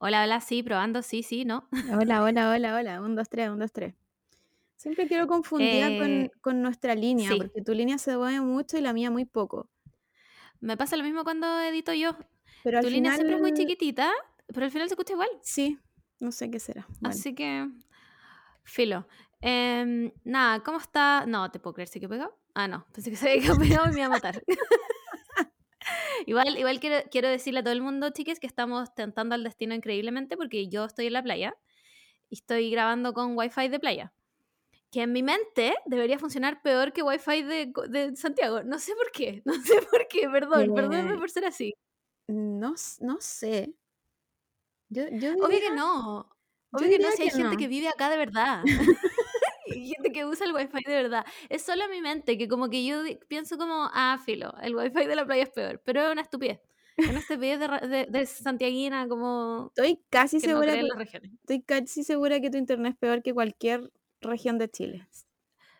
Hola, hola, sí, probando, sí, sí, ¿no? Hola, hola, hola, hola. Un, dos, tres, un, dos, tres. Siempre quiero confundida con, Eh, con nuestra línea, sí, porque tu línea se mueve mucho y la mía muy poco. me pasa lo mismo cuando edito yo. Pero al Tu línea siempre es muy chiquitita, pero al final se escucha igual. sí, no sé qué será. Bueno, Así que, filo. Em, nada, ¿cómo está? No, te puedo creer, ¿sí que pegado? Ah, no, pensé que se había quedado pegado y me iba a matar. igual igual quiero, quiero decirle a todo el mundo, chiques, que estamos tentando al destino increíblemente porque yo estoy en la playa y estoy grabando con wifi de playa. Que en mi mente debería funcionar peor que wifi de, de Santiago. No sé por qué, no sé por qué, perdón, perdóname eh, por ser así. no, no sé. Yo, yo Obvio diría, que no. Obvio que no, si hay que gente no. que vive acá de verdad. Gente que usa el wifi de verdad. Es solo mi mente, que como que yo pienso como, ah, filo, el wifi de la playa es peor. Pero es una estupidez. Es una estupidez de, de, de santiaguina como Estoy casi que no segura en que, estoy casi segura que tu internet es peor que cualquier región de Chile.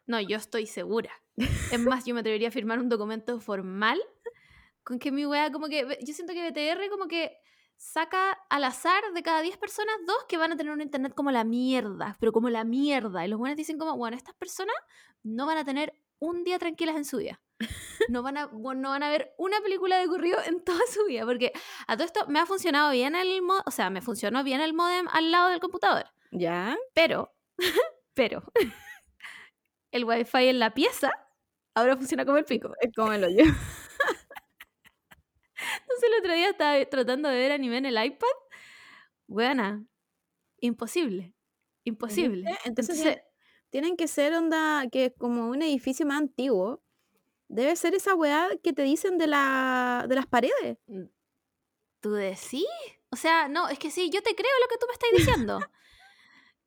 No, yo estoy segura. Es más, yo me atrevería a firmar un documento formal con que mi wea como que... Yo siento que BTR como que saca al azar de cada 10 personas, dos que van a tener un internet como la mierda, pero como la mierda. Y los buenos dicen como, bueno, estas personas no van a tener un día tranquilas en su vida. No van a, bueno, no van a ver una película de corrido en toda su vida, porque a todo esto me ha funcionado bien el mod, o sea, me funcionó bien el modem al lado del computador, ¿Ya? pero, pero, el wifi en la pieza ahora funciona como el pico. Es como el hoyo. El otro día estaba tratando de ver anime en el iPad. Buena. Imposible. Imposible. ¿Viste? Entonces, Entonces, tienen que ser onda, que como un edificio más antiguo. Debe ser esa weá que te dicen de, la, de las paredes. mm, ¿tú decís? O sea, no, es que sí, yo te creo lo que tú me estás diciendo.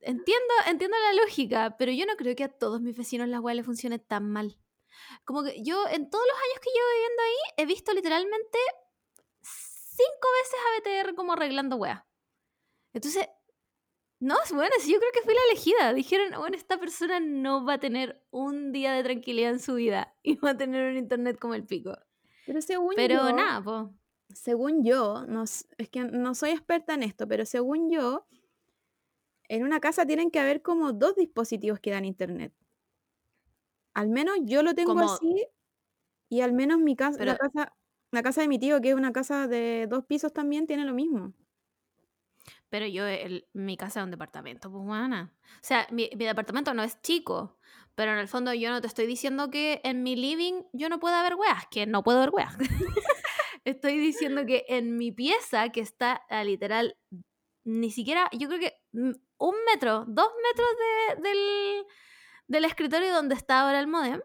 Entiendo, entiendo la lógica, pero yo no creo que a todos mis vecinos la weá le funcione tan mal. Como que yo, en todos los años que llevo viviendo ahí, he visto literalmente cinco veces a BTR como arreglando weá. Entonces, no, es bueno, sí, yo creo que fui la elegida. Dijeron, bueno, esta persona no va a tener un día de tranquilidad en su vida y va a tener un internet como el pico. Pero según Pero yo, nada, pues. según yo, no, es que no soy experta en esto, pero según yo, en una casa tienen que haber como dos dispositivos que dan internet. Al menos yo lo tengo Como, así y al menos mi casa, la pero, casa, la casa de mi tío, que es una casa de dos pisos también, tiene lo mismo. pero yo, el- mi casa es un departamento, pues, buena. O sea, mi, departamento no es chico, pero en el fondo yo no te estoy diciendo que en mi living yo no pueda ver weas, que no puedo ver weas. estoy diciendo que en mi pieza, que está a literal, ni siquiera, yo creo que mm, un metro, dos metros de- del, del escritorio donde está ahora el modem,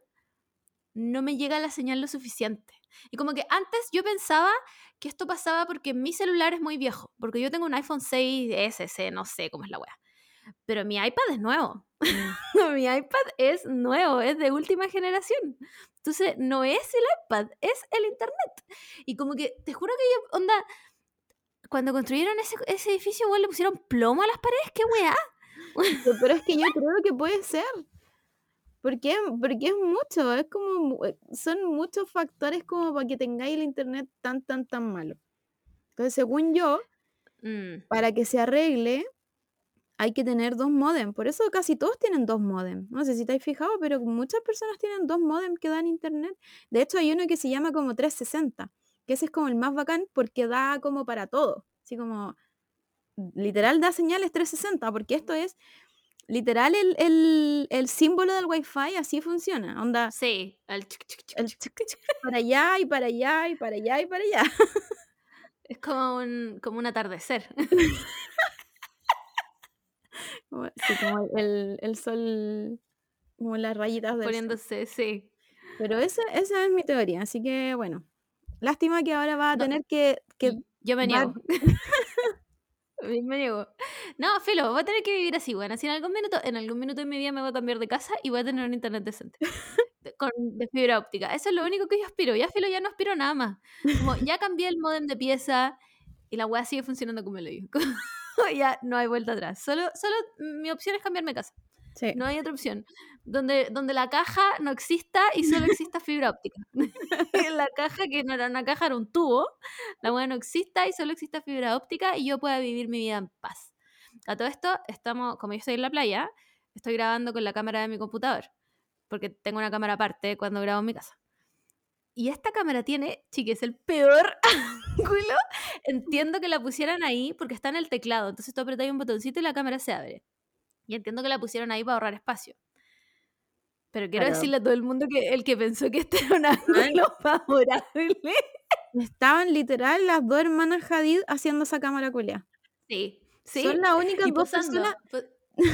no me llega la señal lo suficiente. Y como que antes yo pensaba que esto pasaba porque mi celular es muy viejo, porque yo tengo un iPhone 6S, no sé cómo es la wea. Pero mi iPad es nuevo. mi iPad es nuevo, es de última generación. Entonces, no es el iPad, es el Internet. Y como que, te juro que yo, onda, cuando construyeron ese, ese edificio, weón, le pusieron plomo a las paredes, qué weá. Pero es que yo creo que puede ser. Porque, porque es mucho, es como, eh, son muchos factores como para que tengáis el internet tan, tan, tan malo. Entonces, según yo, Mm, para que se arregle, hay que tener dos modem. Por eso casi todos tienen dos modem. No sé si te has fijado, pero muchas personas tienen dos modem que dan internet. De hecho, hay uno que se llama como 360, que ese es como el más bacán porque da como para todo. Así como, literal da señales 360, porque esto es literal el, el, el símbolo del Wi-Fi, así funciona. Onda, sí, el para allá y para allá y para allá y para allá. es como un, como un atardecer. Como- sí, como el, el sol, como las rayitas del sol. poniéndose, sí. Pero esa, esa es mi teoría, así que bueno. Lástima que ahora va a No, tener que, que yo me niego. me niego. No, Filo, voy a tener que vivir así, bueno. Si en algún minuto, en algún minuto de mi vida me voy a cambiar de casa y voy a tener un internet decente. de- Con, de fibra óptica. Eso es lo único que yo aspiro. Ya, Filo, ya no aspiro nada más. Como ya cambié el modem de pieza y la weá sigue funcionando como lo digo. ya no hay vuelta atrás. Solo, solo mi opción es cambiarme de casa. Sí. No hay otra opción. Donde, donde la caja no exista y solo exista fibra óptica. la caja, que no era una caja, era un tubo, la weá no exista y solo exista fibra óptica y yo pueda vivir mi vida en paz. A todo esto, estamos, como yo estoy en la playa, estoy grabando con la cámara de mi computador, porque tengo una cámara aparte cuando grabo en mi casa. Y esta cámara tiene, chiques, el peor ángulo. Entiendo que la pusieran ahí porque está en el teclado. Entonces tú apretas un botoncito y la cámara se abre. Y entiendo que la pusieron ahí para ahorrar espacio. Pero quiero Pero- decirle a todo el mundo que el que pensó que este era un ángulo favorable. Estaban literal las dos hermanas Hadid haciendo esa cámara culia. Sí, sí. Son las únicas y dos posando. personas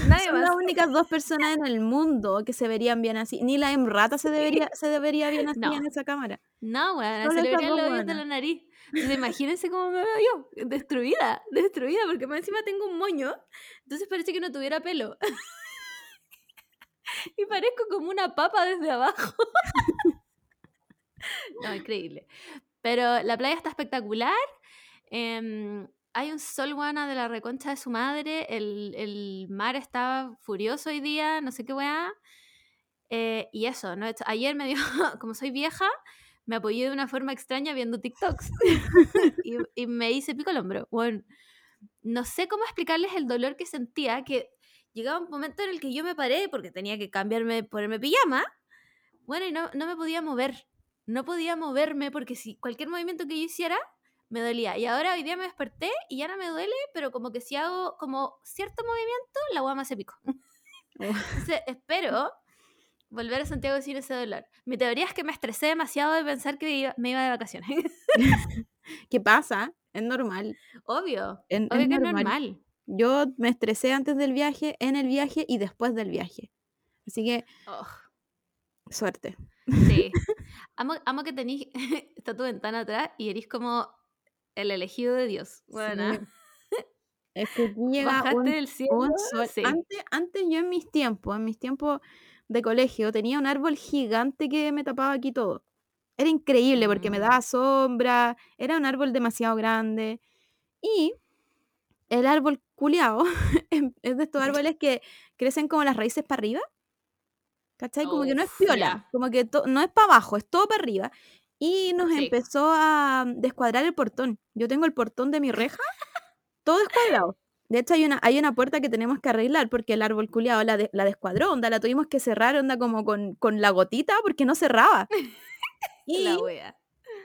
Nadie Son más. las únicas dos personas en el mundo que se verían bien así. Ni la Emrata se debería, se debería bien así No. en esa cámara. No, Solo se le verían los hoyos de la nariz. Entonces, imagínense cómo me veo yo, destruida, destruida, porque más encima tengo un moño, entonces parece que no tuviera pelo. y parezco como una papa desde abajo. no, increíble. Pero la playa está espectacular. em, hay un sol guana de la reconcha de su madre. El, el mar estaba furioso hoy día, no sé qué weá. Eh, y eso, ¿no? Ayer me dio, como soy vieja, me apoyé de una forma extraña viendo TikToks. y, y me hice pico al hombro. Bueno, no sé cómo explicarles el dolor que sentía, que llegaba un momento en el que yo me paré porque tenía que cambiarme, ponerme pijama. Bueno, y no, no me podía mover. No podía moverme porque si cualquier movimiento que yo hiciera me dolía. Y ahora hoy día me desperté y ya no me duele, pero como que si hago como cierto movimiento, la guama me hace pico. Entonces, espero volver a Santiago sin ese dolor. Mi teoría es que me estresé demasiado de pensar que iba- me iba de vacaciones. ¿Qué pasa? Es normal. Obvio. Es, es Obvio que es normal. normal. Yo me estresé antes del viaje, en el viaje y después del viaje. Así que, Oh, suerte. sí. Amo, amo que tenís, está tu ventana atrás y eres como el elegido de Dios. Bueno, Sí. Es que aquí llega bajaste un, del cielo. un sol. sí. Antes, antes yo en mis tiempos, en mis tiempos de colegio, tenía un árbol gigante que me tapaba aquí todo. Era increíble porque me Mm. daba sombra, era un árbol demasiado grande. Y el árbol culeado es de estos árboles que crecen como las raíces para arriba. ¿Cachai? Como que no es piola, como que no es para abajo, es todo para arriba. Y nos Sí. empezó a descuadrar el portón. Yo tengo el portón de mi reja, todo descuadrado. De hecho, hay una, hay una puerta que tenemos que arreglar porque el árbol culeado la, de- la descuadró, onda, la tuvimos que cerrar, onda, como con, con la gotita porque no cerraba. Y La wea.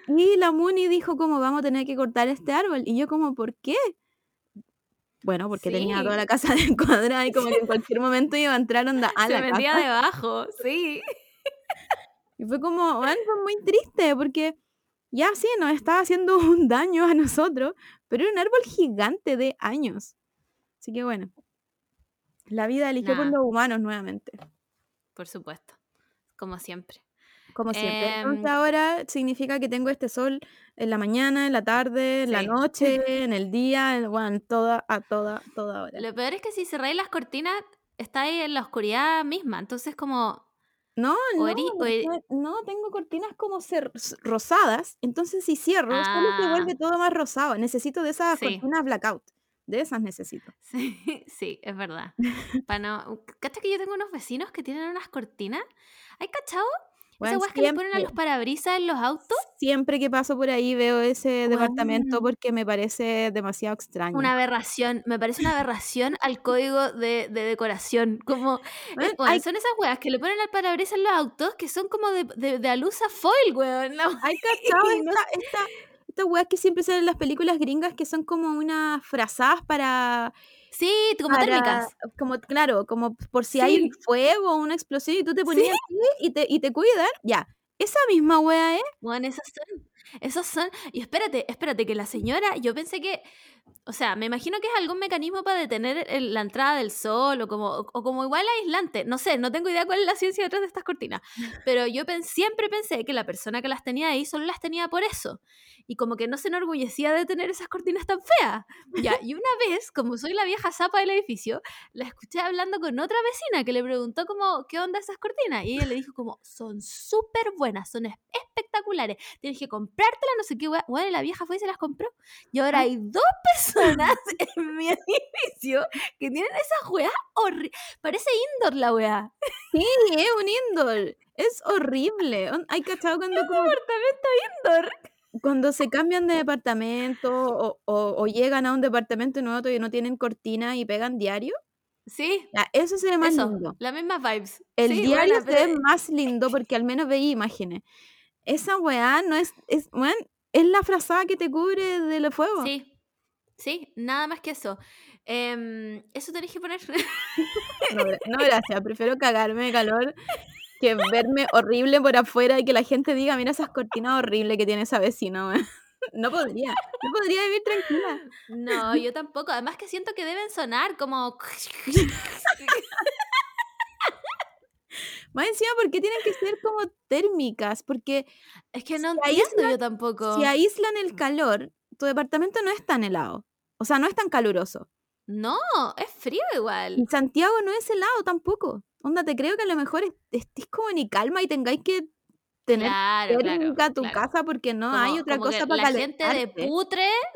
y la Muni dijo como vamos a tener que cortar este árbol. Y yo como, ¿por qué? Bueno, porque tenía toda la casa descuadrada y como que en cualquier momento iba a entrar onda a Se la vendía casa. debajo, sí. Y fue como, bueno, fue muy triste porque ya sí, nos estaba haciendo un daño a nosotros, pero era un árbol gigante de años. Así que bueno, la vida eligió por Nah. los humanos nuevamente, Por supuesto. Como siempre. como siempre. Entonces Em, ahora significa que tengo este sol en la mañana, en la tarde, en la noche, en el día, en, bueno, toda, a toda, toda hora. Lo peor es que si cerráis las cortinas, estáis en la oscuridad misma. Entonces, como. No, no, e- no, tengo cortinas como cer- s- rosadas, entonces si cierro, solo se Ah. vuelve todo más rosado. Necesito de esas Sí. cortinas blackout, de esas necesito. Sí, sí, es verdad. Para no. ¿Cacha que yo tengo unos vecinos que tienen unas cortinas? ¿Hay cachado? Esas Weón, weas que le ponen a siempre, los parabrisas en los autos. siempre que paso por ahí veo ese departamento Weón. porque me parece demasiado extraño. Una aberración. Me parece una aberración al código de, de decoración. Como. Weón, eh, bueno, hay, son esas weas que le ponen al parabrisas en los autos que son como de, de, de alusa foil, weón. Wea- hay cachado no esta, esta, estas weas que siempre salen en las películas gringas que son como unas frazadas para, Sí, como para, térmicas. como, claro, como por si hay un Sí, fuego o una explosión y tú te sí. ponías así y te, y te cuidan, ya. Esa misma wea es. Bueno, esos son. Esos son. Y espérate, espérate, que la señora, yo pensé que. O sea, me imagino que es algún mecanismo para detener el- la entrada del sol o como, o como igual aislante. No sé, no tengo idea cuál es la ciencia detrás de estas cortinas. Pero yo pen- siempre pensé que la persona que las tenía ahí solo las tenía por eso. Y como que no se enorgullecía de tener esas cortinas tan feas. Ya, y una vez, como soy la vieja zapa del edificio, la escuché hablando con otra vecina que le preguntó como, ¿qué onda esas cortinas? Y ella le dijo como, son súper buenas, son es- espectaculares. Tienes que comprar comprártela, no sé qué. Bueno, la vieja fue y se las compró. Y ahora hay dos personas en mi edificio que tienen esas weas horribles. Parece indoor la wea. Sí, es un indoor. Es horrible. Hay cachado cuando, como- Apartamento indoor. cuando se cambian de departamento o, o- o llegan a un departamento nuevo y no tienen cortina y pegan diario. Sí, Ya, eso se ve más eso. lindo. Las mismas vibes. El Sí, diario buena, se ve pero- más lindo porque al menos veía imágenes. Esa weá no es, es, weón, es la frazada que te cubre de los fuegos. Sí, sí, nada más que eso. Em, eso tenés que poner. No, gra- no, gracias, prefiero cagarme de calor que verme horrible por afuera y que la gente diga, mira esas cortinas horribles que tiene esa vecina, weón". No podría, no podría vivir tranquila. No, yo tampoco. Además que siento que deben sonar como. Más encima, ¿por qué tienen que ser como térmicas? Porque Es que no Si entiendo aíslan- yo tampoco. si aíslan el calor, tu departamento no es tan helado. O sea, no es tan caluroso. No, es frío igual. Y Santiago no es helado tampoco. Onda, te creo que a lo mejor est- estés como en calma y tengáis que tener Claro, claro. tu claro. casa porque no Como- hay otra cosa para La gente de calentarte. putre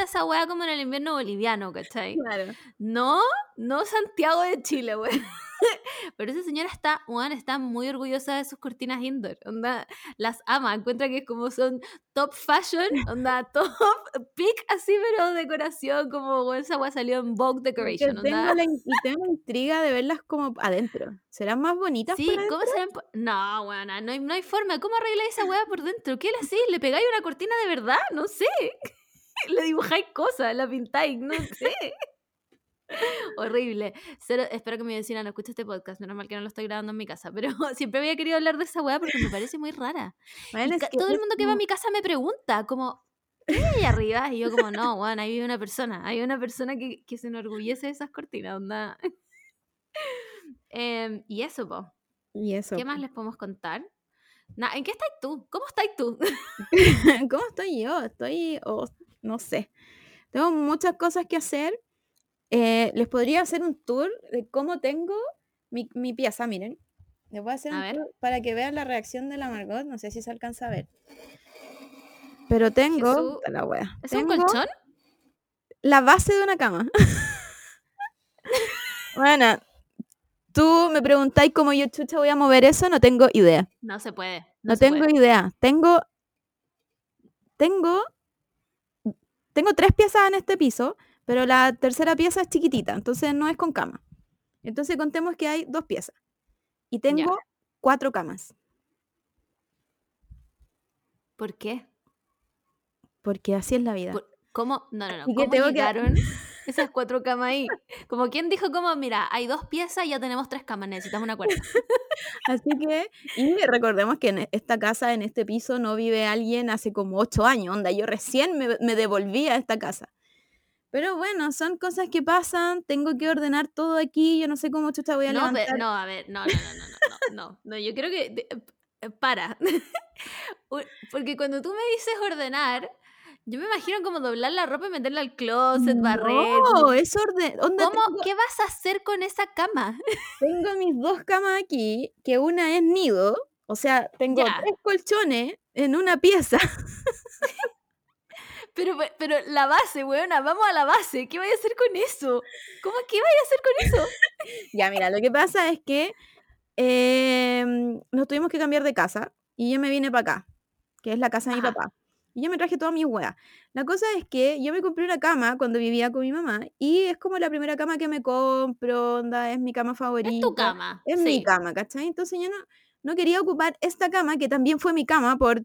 necesita esa weá como en el invierno boliviano, ¿cachai? Claro. No, no Santiago de Chile, weón. Pero esa señora está, weón, está muy orgullosa de sus cortinas indoor. Onda, las ama, encuentra que como son top fashion, onda, top peak así, pero decoración, como esa weá salió en Vogue Decoration, tengo onda. la, in- y tengo intriga de verlas como adentro. ¿Serán más bonitas Sí, por? ¿cómo se ven? po- No, weón, no hay, no hay forma. ¿Cómo arregláis esa weá por dentro? ¿Qué le hacéis? ¿Le pegáis una cortina de verdad? No sé. Le dibujáis cosas, la pintáis, no sé. Horrible. Cero- espero que mi vecina no escuche este podcast. Menos mal que no lo estoy grabando en mi casa. Pero siempre había querido hablar de esa weá porque me parece muy rara. Y Bueno, es ca- que todo el mundo que va a mi casa me pregunta, como, ¿qué hay ahí arriba? Y yo, como, no, weón, ahí vive una persona. Hay una persona que, que se enorgullece de esas cortinas, onda. Em, y eso, po. Y eso. ¿Qué más les podemos contar? Na- ¿En qué estás tú? ¿Cómo estás tú? ¿Cómo estoy yo? Estoy, oh, no sé. Tengo muchas cosas que hacer. Eh, les podría hacer un tour de cómo tengo mi, mi pieza, miren. Les voy a hacer A un ver. tour para que vean la reacción de la Margot. No sé si se alcanza a ver. Pero tengo. La wea, ¿Es un colchón? la base de una cama. bueno, tú me preguntáis cómo yo chucha voy a mover eso, no tengo idea. No se puede. No, No, se tengo puede. idea. Tengo. Tengo. Tengo tres piezas en este piso, pero la tercera pieza es chiquitita, entonces no es con cama. Entonces contemos que hay dos piezas. Y tengo cuatro camas. ¿Por qué? Porque así es la vida. Por- ¿Cómo? No, no, no. ¿Cómo tengo que- llegaron esas cuatro camas ahí? Como quien dijo, como, mira, hay dos piezas y ya tenemos tres camas, necesitamos una cuarta. Así que, y recordemos que en esta casa, en este piso, no vive alguien hace como ocho años. Onda, yo recién me, me devolví a esta casa. Pero bueno, son cosas que pasan, tengo que ordenar todo aquí, yo no sé cómo chucha voy a no, levantar. No, a ver, no, no, no, no, no, no, no, yo creo que... Eh, para. Porque cuando tú me dices ordenar, yo me imagino como doblar la ropa y meterla al closet, barrer. No, es orden. ¿Cómo? ¿Qué vas a hacer con esa cama? Tengo mis dos camas aquí, que una es nido, o sea, tengo ya. tres colchones en una pieza. Pero, pe- pero la base, weona, vamos a la base. ¿Qué voy a hacer con eso? ¿Cómo qué voy a hacer con eso? ya, mira, lo que pasa es que em, nos tuvimos que cambiar de casa y yo me vine para acá, que es la casa de mi papá. Y yo me traje todas mis weas. La cosa es que yo me compré una cama cuando vivía con mi mamá y es como la primera cama que me compro, onda, es mi cama favorita. Es tu cama. Es mi sí. cama, ¿cachai? Entonces yo no, no quería ocupar esta cama, que también fue mi cama por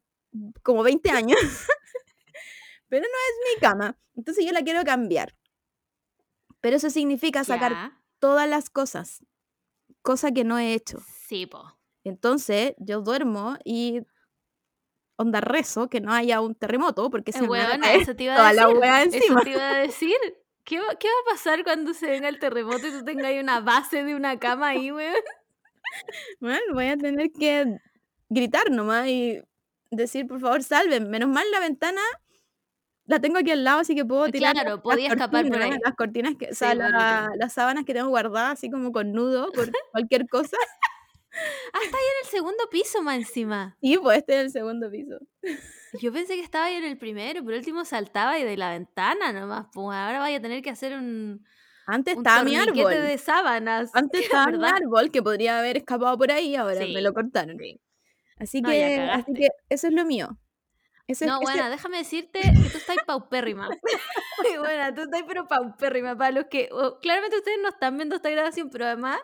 como 20 años, pero no es mi cama. Entonces yo la quiero cambiar. Pero eso significa sacar todas las cosas, cosa que no he hecho. Sí, po. Entonces yo duermo y onda rezo que no haya un terremoto porque se me van a eso te iba a toda la decir. Eso encima. te iba a decir. ¿Qué va, ¿Qué va a pasar cuando se venga el terremoto y tú tengas ahí una base de una cama ahí, weón? Bueno, voy a tener que gritar nomás y decir, por favor, salven. Menos mal la ventana la tengo aquí al lado, así que puedo tirar Claro, las podía escapar por cortinas, ahí. las cortinas que, o sea, Sí, por la- último. las sábanas que tengo guardadas así como con nudo por cualquier cosa. Hasta ahí en el segundo piso más encima. Y pues este es el segundo piso. Yo pensé que estaba ahí en el primero, por último saltaba y de la ventana nomás. Pues ahora vaya a tener que hacer un, Antes un estaba mi árbol. de sábanas. Antes estaba mi ¿verdad? árbol que podría haber escapado por ahí, ahora me Sí, lo cortaron. sí. Así No, que, así que eso es lo mío. Ese, No, ese- bueno, déjame decirte que tú estás paupérrima. bueno, tú estás pero paupérrima. Para los que, claramente ustedes no están viendo esta grabación, pero además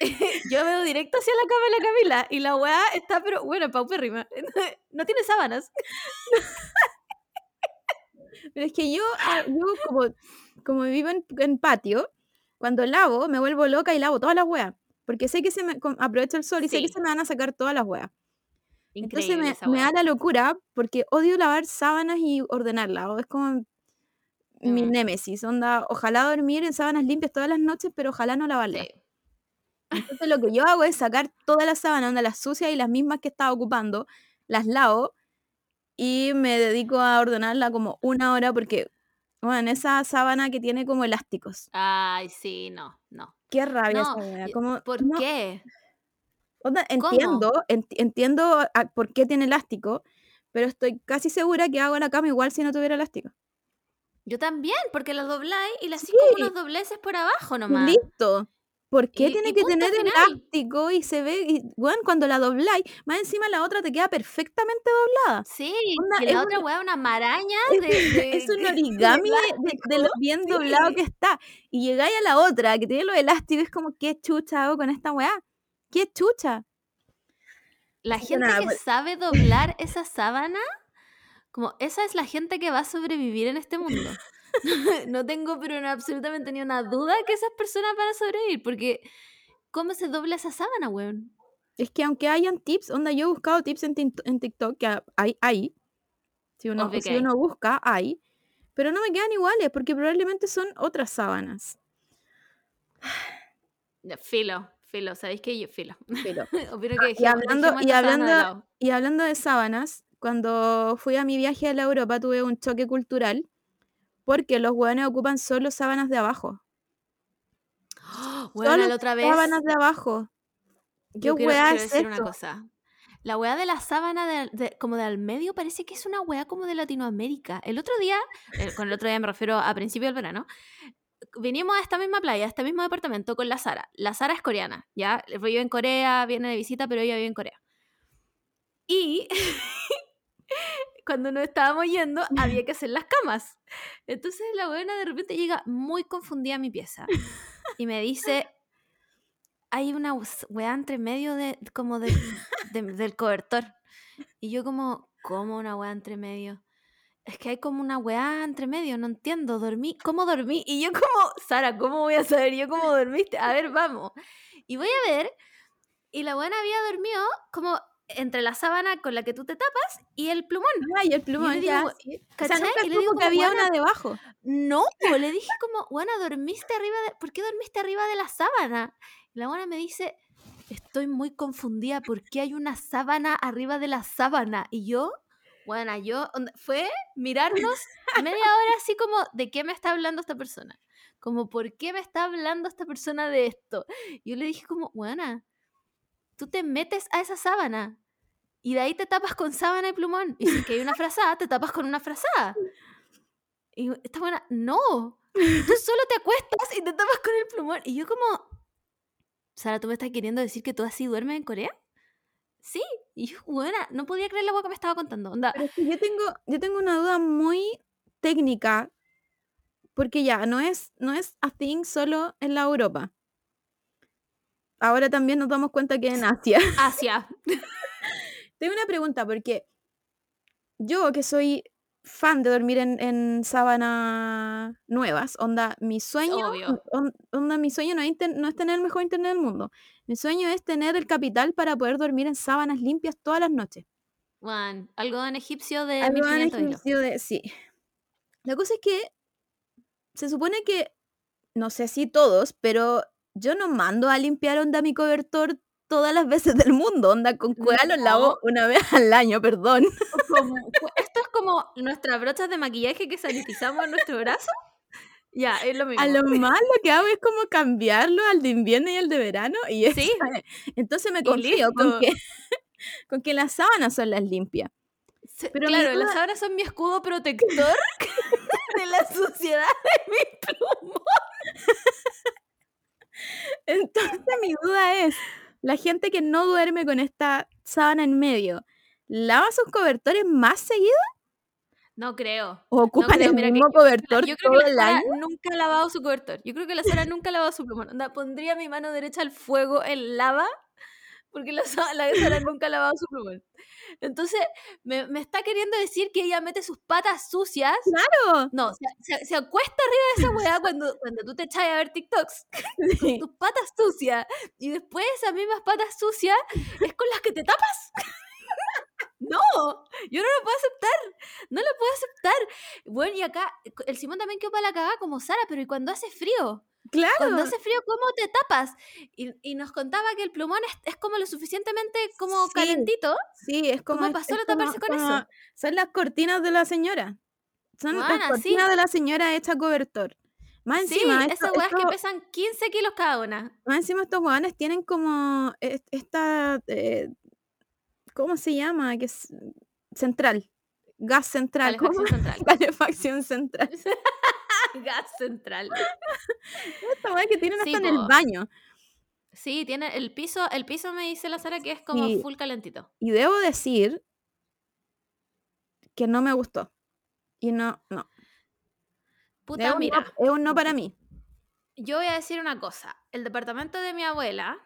yo veo directo hacia la cama de la Camila y la weá está, pero bueno, paupérrima. No tiene sábanas. Pero es que yo, ah, yo como, como vivo en, en patio, cuando lavo me vuelvo loca y lavo todas las weas. Porque sé que se me aprovecho el sol y sé que se me van a sacar todas las weas. Entonces Increíble me, esa me da la locura porque odio lavar sábanas y ordenarlas. Es como mi Mm. némesis. Onda, ojalá dormir en sábanas limpias todas las noches, pero ojalá no lavarlas. Sí. Entonces lo que yo hago es sacar todas las sábanas, onda, las sucias y las mismas que estaba ocupando, las lavo y me dedico a ordenarla como una hora porque, bueno, esa sábana que tiene como elásticos. Ay, sí, no, no. Qué rabia No, esa Como, ¿Por no, qué? Entiendo, enti- entiendo a- por qué tiene elástico, pero estoy casi segura que hago la cama igual si no tuviera elástico. Yo también, porque la dobláis y hacís Sí. como unos dobleces por abajo nomás. listo. ¿Por qué Y- tiene y que tener final. elástico y se ve, y, bueno, cuando la dobláis, más encima la otra te queda perfectamente doblada? Sí, Onda, es la otra weá una maraña de, de- es un origami de, de- lo bien doblado que está. Y llegáis a la otra que tiene los elásticos, es como, ¿qué chucha hago con esta weá? ¿Qué chucha? La gente nada, que pues- sabe doblar esa sábana, como esa es la gente que va a sobrevivir en este mundo. no tengo pero no, absolutamente ni una duda que esas personas van a sobrevivir, porque ¿cómo se dobla esa sábana, weón? Es que aunque hayan tips, onda, yo he buscado tips en, Tik- en TikTok, que hay, hay. Si uno, si uno busca, hay. Pero no me quedan iguales, porque probablemente son otras sábanas. Filo, filo, ¿sabéis qué? Yo, filo. Que y hablando, y, hablando, y hablando de sábanas, cuando fui a mi viaje a la Europa tuve un choque cultural porque los hueones ocupan solo sábanas de abajo. Solo la otra vez sábanas de abajo. ¿Qué yo quiero, weá quiero es decir una eso? cosa. La weá de la sábana de, de- como de al medio parece que es una weá como de Latinoamérica. El otro día, eh, con el otro día me refiero a principio del verano, vinimos a esta misma playa, a este mismo departamento con la Sara. La Sara es coreana, ¿ya? Vive en Corea, viene de visita, pero ella vive en Corea. Y cuando nos estábamos yendo, había que hacer las camas. Entonces la buena de repente llega muy confundida a mi pieza y me dice, hay una weá entre medio de, como de, de- del cobertor. Y yo como, ¿cómo una weá entre medio? Es que hay como una weá entre medio, no entiendo, dormí, ¿cómo dormí? Y yo como, Sara, ¿cómo voy a saber yo cómo dormiste? A ver, vamos. Y voy a ver, y la buena había dormido como entre la sábana con la que tú te tapas y el plumón. Ay, el plumón, digo, ya. O sea, nunca Y le digo supo que como, había "Weona, una debajo. no, po", le dije como, buena, dormiste arriba de, ¿por qué dormiste arriba de la sábana? Y la buena me dice, estoy muy confundida, ¿por qué hay una sábana arriba de la sábana? Y yo, buena, yo, fue mirarnos media hora así como, ¿de qué me está hablando esta persona? Como, ¿por qué me está hablando esta persona de esto? Yo le dije como, buena, tú te metes a esa sábana y de ahí te tapas con sábana y plumón. Y si es que hay una frazada, te tapas con una frazada. Y esta buena, no, tú solo te acuestas y te tapas con el plumón. Y yo como, Sara, ¿tú me estás queriendo decir que tú así duermes en Corea? Sí. Y yo, buena, no podía creer la agua que me estaba contando. Onda, Pero es que yo tengo, yo tengo una duda muy técnica, porque ya, no es, no es a thing solo en la Europa. Ahora también nos damos cuenta que en Asia. Asia. Tengo una pregunta, porque yo que soy fan de dormir en, en sábanas nuevas, onda, mi sueño, on- onda, mi sueño no es, no es tener el mejor internet del mundo. Mi sueño es tener el capital para poder dormir en sábanas limpias todas las noches. Juan, algodón egipcio de Algodón 1500 hilos. egipcio de- sí. La cosa es que se supone que, no sé si todos, pero yo no mando a limpiar onda mi cobertor todas las veces del mundo. Onda con cueva lo lavo No. una vez al año, perdón. Como- como nuestras brochas de maquillaje que sanitizamos en nuestro brazo. Ya, es lo mismo. A lo más lo que hago es como cambiarlo al de invierno y al de verano y Sí. es. Entonces me confío con que, con que las sábanas son las limpias. Pero claro, las sábanas son mi escudo protector de la suciedad de mi plumón. Entonces mi duda es, la gente que no duerme con esta sábana en medio, ¿lava sus cobertores más seguido No creo. o ocupan creo, el mismo que cobertor Yo creo todo que el la Sara año? nunca ha lavado su cobertor. Yo creo que la Sara nunca ha lavado su plumón. Onda, pondría mi mano derecha al fuego en lava porque la, la Sara nunca ha lavado su plumón. Entonces, me, me está queriendo decir que ella mete sus patas sucias. Claro. No, se, se- se acuesta arriba de esa weá cuando, cuando tú te echas a ver TikToks con tus patas sucias y después esas mismas patas sucias es con las que te tapas. No, yo no lo puedo aceptar, no lo puedo aceptar. Bueno, y acá el Simón también quedó para la cagada como Sara, pero ¿y cuando hace frío? Claro. Cuando hace frío, ¿cómo te tapas? Y, y nos contaba que el plumón es, es como lo suficientemente como Sí. calentito. Sí, es como... ¿Cómo es solo taparse como- con como- eso? Son las cortinas de la señora. Son las sí. cortinas de la señora hecha cobertor. Más Sí, encima, esto- esas weas que pesan 15 kilos cada una. más encima estos hueones tienen como e- esta... eh, ¿Cómo se llama? Que es central. Gas central. ¿cómo? Calefacción central. Calefacción central. Gas central. Esta hueá que tienen Sí, hasta en el baño. Sí, tiene el piso, el piso me dice la Sara que es como Sí. full calentito. Y debo decir que no me gustó. Y no, no. Puta, mira. no, es un no para mí. Yo voy a decir una cosa. El departamento de mi abuela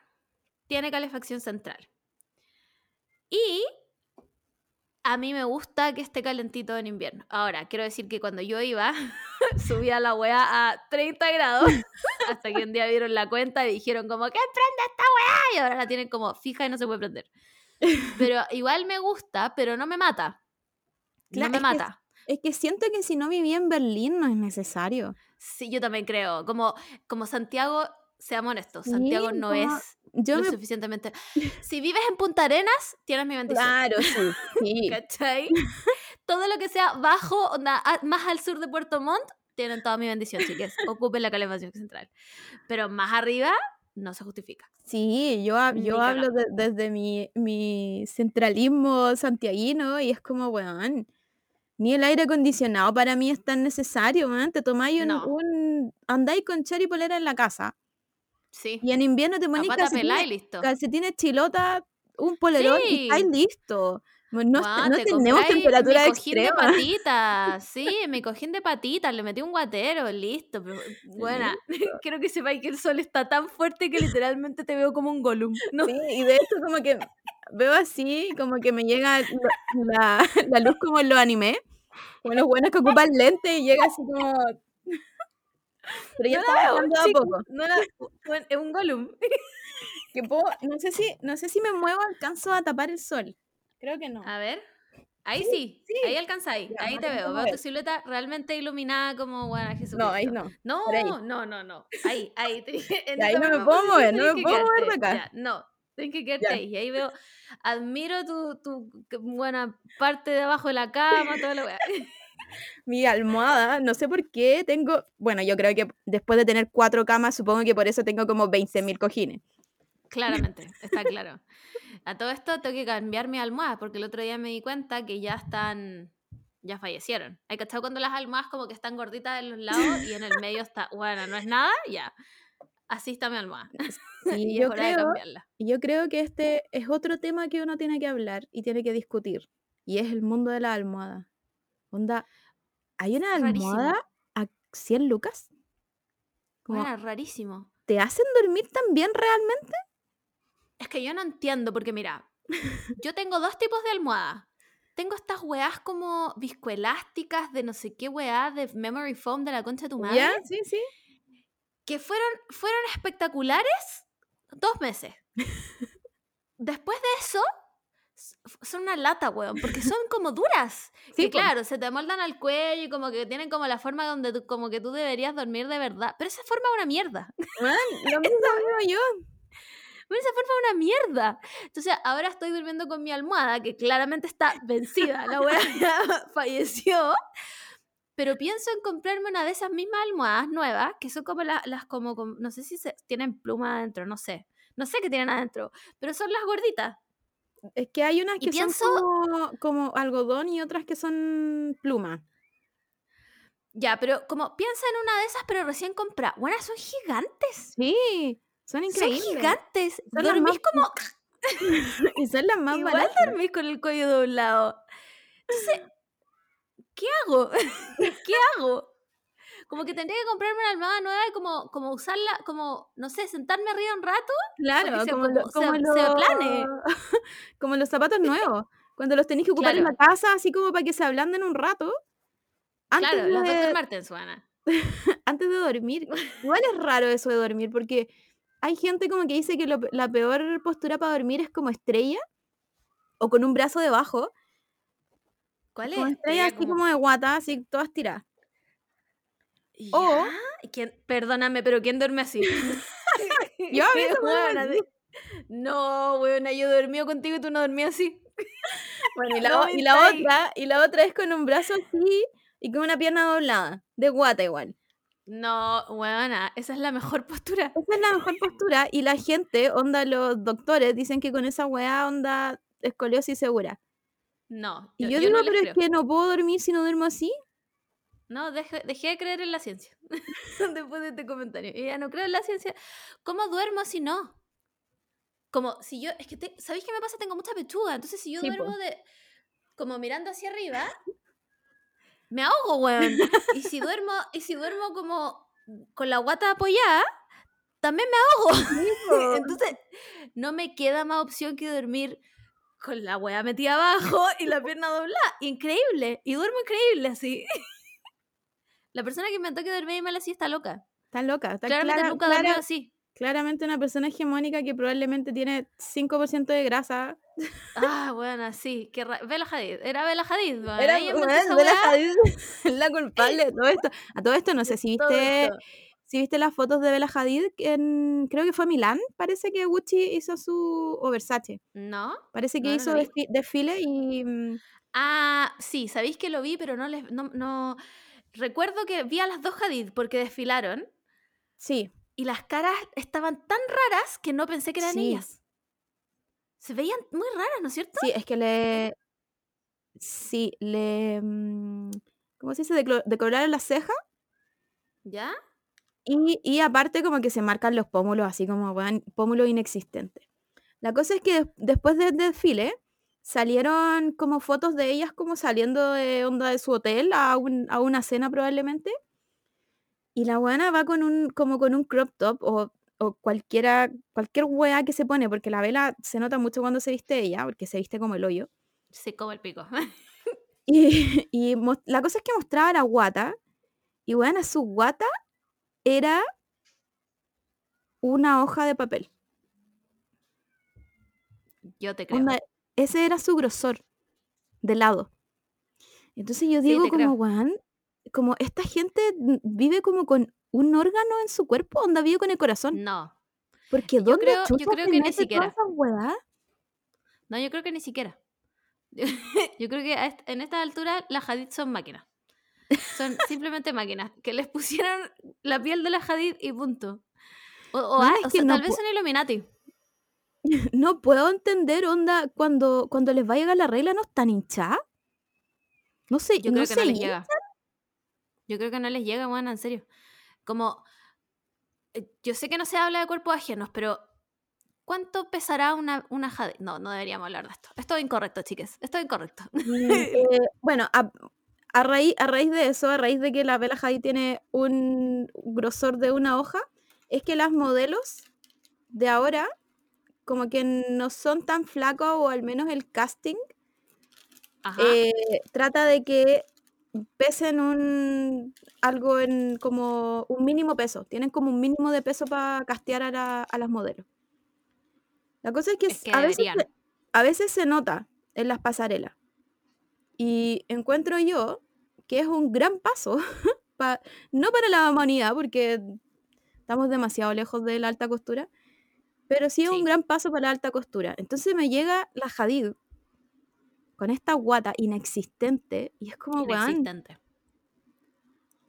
tiene calefacción central. Y a mí me gusta que esté calentito en invierno. Ahora, quiero decir que cuando yo iba, subía la weá a 30 grados. Hasta que un día vieron la cuenta y dijeron como, ¿qué prende esta weá? Y ahora la tienen como fija y no se puede prender. Pero igual me gusta, pero no me mata. Claro, no me que mata. Es que siento que si no vivía en Berlín no es necesario. Sí, yo también creo. Como, como Santiago, seamos honestos, Santiago Sí, no como- es Yo lo me... suficientemente. Si vives en Punta Arenas, tienes mi bendición. Claro, sí. sí. ¿Cachai? Todo lo que sea bajo, onda, más al sur de Puerto Montt, tienen toda mi bendición, chiques. Ocupen la calefacción central. Pero más arriba, no se justifica. Sí, yo, yo hablo de- desde mi, mi centralismo santiaguino y es como, weón, ni el aire acondicionado para mí es tan necesario, weón. Te tomáis un, No. un- andáis con cherry polera en la casa Sí. y en invierno te y calcetines, listo. calcetines chilota, un polerón y estáis Sí. listos. No, Guau, no te tenemos temperatura mi cojín de extrema. patitas. Sí, mi cojín de patitas. Le metí un guatero, listo. Pero, buena, quiero que sepáis que el sol está tan fuerte que literalmente te veo como un Gollum. ¿no? Sí, y de hecho como que veo así, como que me llega la, la luz como en los animes, como los buenos que ocupan lentes y llega así como... Pero ya No veo, bajando a poco. no bueno, es un Gollum. Que puedo, no sé si, no sé si me muevo, alcanzo a tapar el sol. Creo que no. A ver. Ahí Sí, ahí alcanzáis, ahí me te veo, veo tu silueta realmente iluminada como buena Jesucristo. No, ahí no. No, ahí. no, no, no. Ahí, ahí. en ahí no me puedo mover, no me puedo mover de acá. Ya, no, tienes que quedarte Ya. ahí. Y ahí veo, admiro tu, buena parte de abajo de la cama, toda la weá. Mi almohada, no sé por qué tengo, bueno, yo creo que después de tener cuatro camas, supongo que por eso tengo como 20.000 cojines. Claramente, está claro. A todo esto tengo que cambiar mi almohada porque el otro día me di cuenta que ya están, ya fallecieron. Hay cachado cuando las almohadas como que están gorditas en los lados y en el medio está, bueno, no es nada, ya. Así está mi almohada. Sí, y es yo hora de creo, cambiarla. y yo creo que este es otro tema que uno tiene que hablar y tiene que discutir, y es el mundo de la almohada. Onda, ¿hay una Rarísimo. almohada a 100 lucas? Como, Bueno, rarísimo. ¿Te hacen dormir tan bien realmente? Es que yo no entiendo, porque mira, yo tengo dos tipos de almohadas. Tengo estas weás como viscoelásticas de no sé qué weá, de memory foam de la concha de tu madre, ¿Ya? Sí, sí. que fueron, fueron espectaculares dos meses. Después de eso, son una lata, weón, porque son como duras. Sí, que claro, se te moldan al cuello y como que tienen como la forma donde tú, como que tú deberías dormir de verdad. Pero esa forma es una mierda. Man, lo mismo digo yo. Bueno, esa forma es una mierda. Entonces, ahora estoy durmiendo con mi almohada, que claramente está vencida. La ya falleció. pero pienso en comprarme una de esas mismas almohadas nuevas, que son como la- las como, como- no sé si se- tienen pluma adentro, no sé. No sé qué tienen adentro, pero son las gorditas. Es que hay unas que pienso- son como, como algodón y otras que son pluma. Ya, pero como piensa en una de esas, pero recién comprada. Bueno, son gigantes. Sí, son Son increíbles. gigantes. Son Dormís más- como y son las más Igual baratas. dormís con el cuello doblado. Entonces, ¿qué hago? ¿Qué hago? Como que tendría que comprarme una almohada nueva y como, como usarla, como, no sé, sentarme arriba un rato. Claro, se- como, como lo- se- como se los, aplane. como los zapatos nuevos. Cuando los tenéis que ocupar en la casa, así como para que se ablanden un rato. Antes, claro, de, Dr. Martens, Suana. antes de dormir. Igual es raro eso de dormir, porque hay gente como que dice que lo la peor postura para dormir es como estrella o con un brazo debajo. ¿Cuál Como es? estrella Ya, así como- como de guata, así todas tiradas. O- ¿Ya? ¿Quién- Perdóname, pero ¿quién duerme así? Yo a veces de- No, weona, yo dormí contigo y tú no dormías así. Bueno, y la, No o- y la otra, y la otra es con un brazo así y con una pierna doblada, de guata igual. No, weona, esa es la mejor postura. Esa es la mejor postura y la gente, onda los doctores, dicen que con esa weá onda escoliosis segura. No, Y yo, yo, digo, no pero creo. es que no puedo dormir si no duermo así. No, dejé, dejé de creer en la ciencia. Después de este comentario. Y ya no creo en la ciencia. ¿Cómo duermo si no? Como si yo. Es que, te, ¿sabéis qué me pasa? Tengo mucha pechuga. Entonces, si yo Sí, po. duermo de. Como mirando hacia arriba. Me ahogo, weón. Y si duermo, y si duermo como con la guata apoyada, también me ahogo. Entonces, no me queda más opción que dormir con la wea metida abajo y la pierna doblada. Increíble. Y duermo increíble así. La persona que inventó que dormía mal así está loca. Está loca. Está Claramente clara- nunca clara- así. claramente una persona hegemónica que probablemente tiene 5% de grasa. Ah, bueno, sí. Que Bella Hadid. Era Bella Hadid. weón. Era esa Bella Hadid es la culpable de todo esto. A todo esto no sé si viste, si viste las fotos de Bella Hadid en creo que fue Milán, parece que Gucci hizo su o Versace. ¿No? Parece que No, no hizo desfile y mm, Ah, sí. Sabéis que lo vi, pero no les. No, no... Recuerdo que vi a las dos Hadid porque desfilaron. sí, Y las caras estaban tan raras que no pensé que eran Sí. ellas. Se veían muy raras, ¿no es cierto? sí, es que le sí, le mm, ¿cómo se dice? Decoloraron las cejas ¿Ya? Y, y aparte como que se marcan los pómulos así como weón, pómulos inexistentes. La cosa es que des- después del desfile salieron como fotos de ellas como saliendo de onda de su hotel a, un- a una cena probablemente. Y la buena va con un, como con un crop top o, o cualquiera, cualquier wea que se pone, porque la vela se nota mucho cuando se viste ella, porque se viste como el hoyo. Se come el pico. Y, y la cosa es que mostraba la guata. Y bueno, su guata era una hoja de papel. Yo te creo. Onda, ese era su grosor de lado. Entonces yo digo como, weón, como esta gente vive como con un órgano en su cuerpo, onda vive con el corazón. No. Porque Yo ¿dónde creo- yo creo que ni siquiera. No, yo creo que ni siquiera. Yo creo que en esta altura las Hadid son máquinas. Son simplemente máquinas. Que les pusieron la piel de la Hadid y punto. O, o o que sea, no tal vez son Illuminati. No puedo entender, onda, cuando, cuando les va a llegar la regla, ¿no están hinchadas? No sé, Yo no creo que no les llega. Yo creo que no les llega, bueno, en serio. Como. eh, Yo sé que no se habla de cuerpos ajenos, pero. ¿Cuánto pesará una, una Hadid? No, no deberíamos hablar de esto. Esto es incorrecto, chiques. Esto es incorrecto. Mm, eh, bueno, a, a raíz, a raíz de eso, a raíz de que la Bella Hadid tiene un grosor de una hoja, es que las modelos de ahora como que no son tan flacos o al menos el casting eh, trata de que pesen un algo en como un mínimo peso, tienen como un mínimo de peso para castear a, la- a las modelos. La cosa es que, Es s- que a, veces a veces se nota en las pasarelas. Y encuentro yo que es un gran paso, pa- no para la humanidad, porque estamos demasiado lejos de la alta costura, pero sí es Sí. un gran paso para la alta costura. Entonces me llega la Hadid con esta guata inexistente y es como, Inexistente.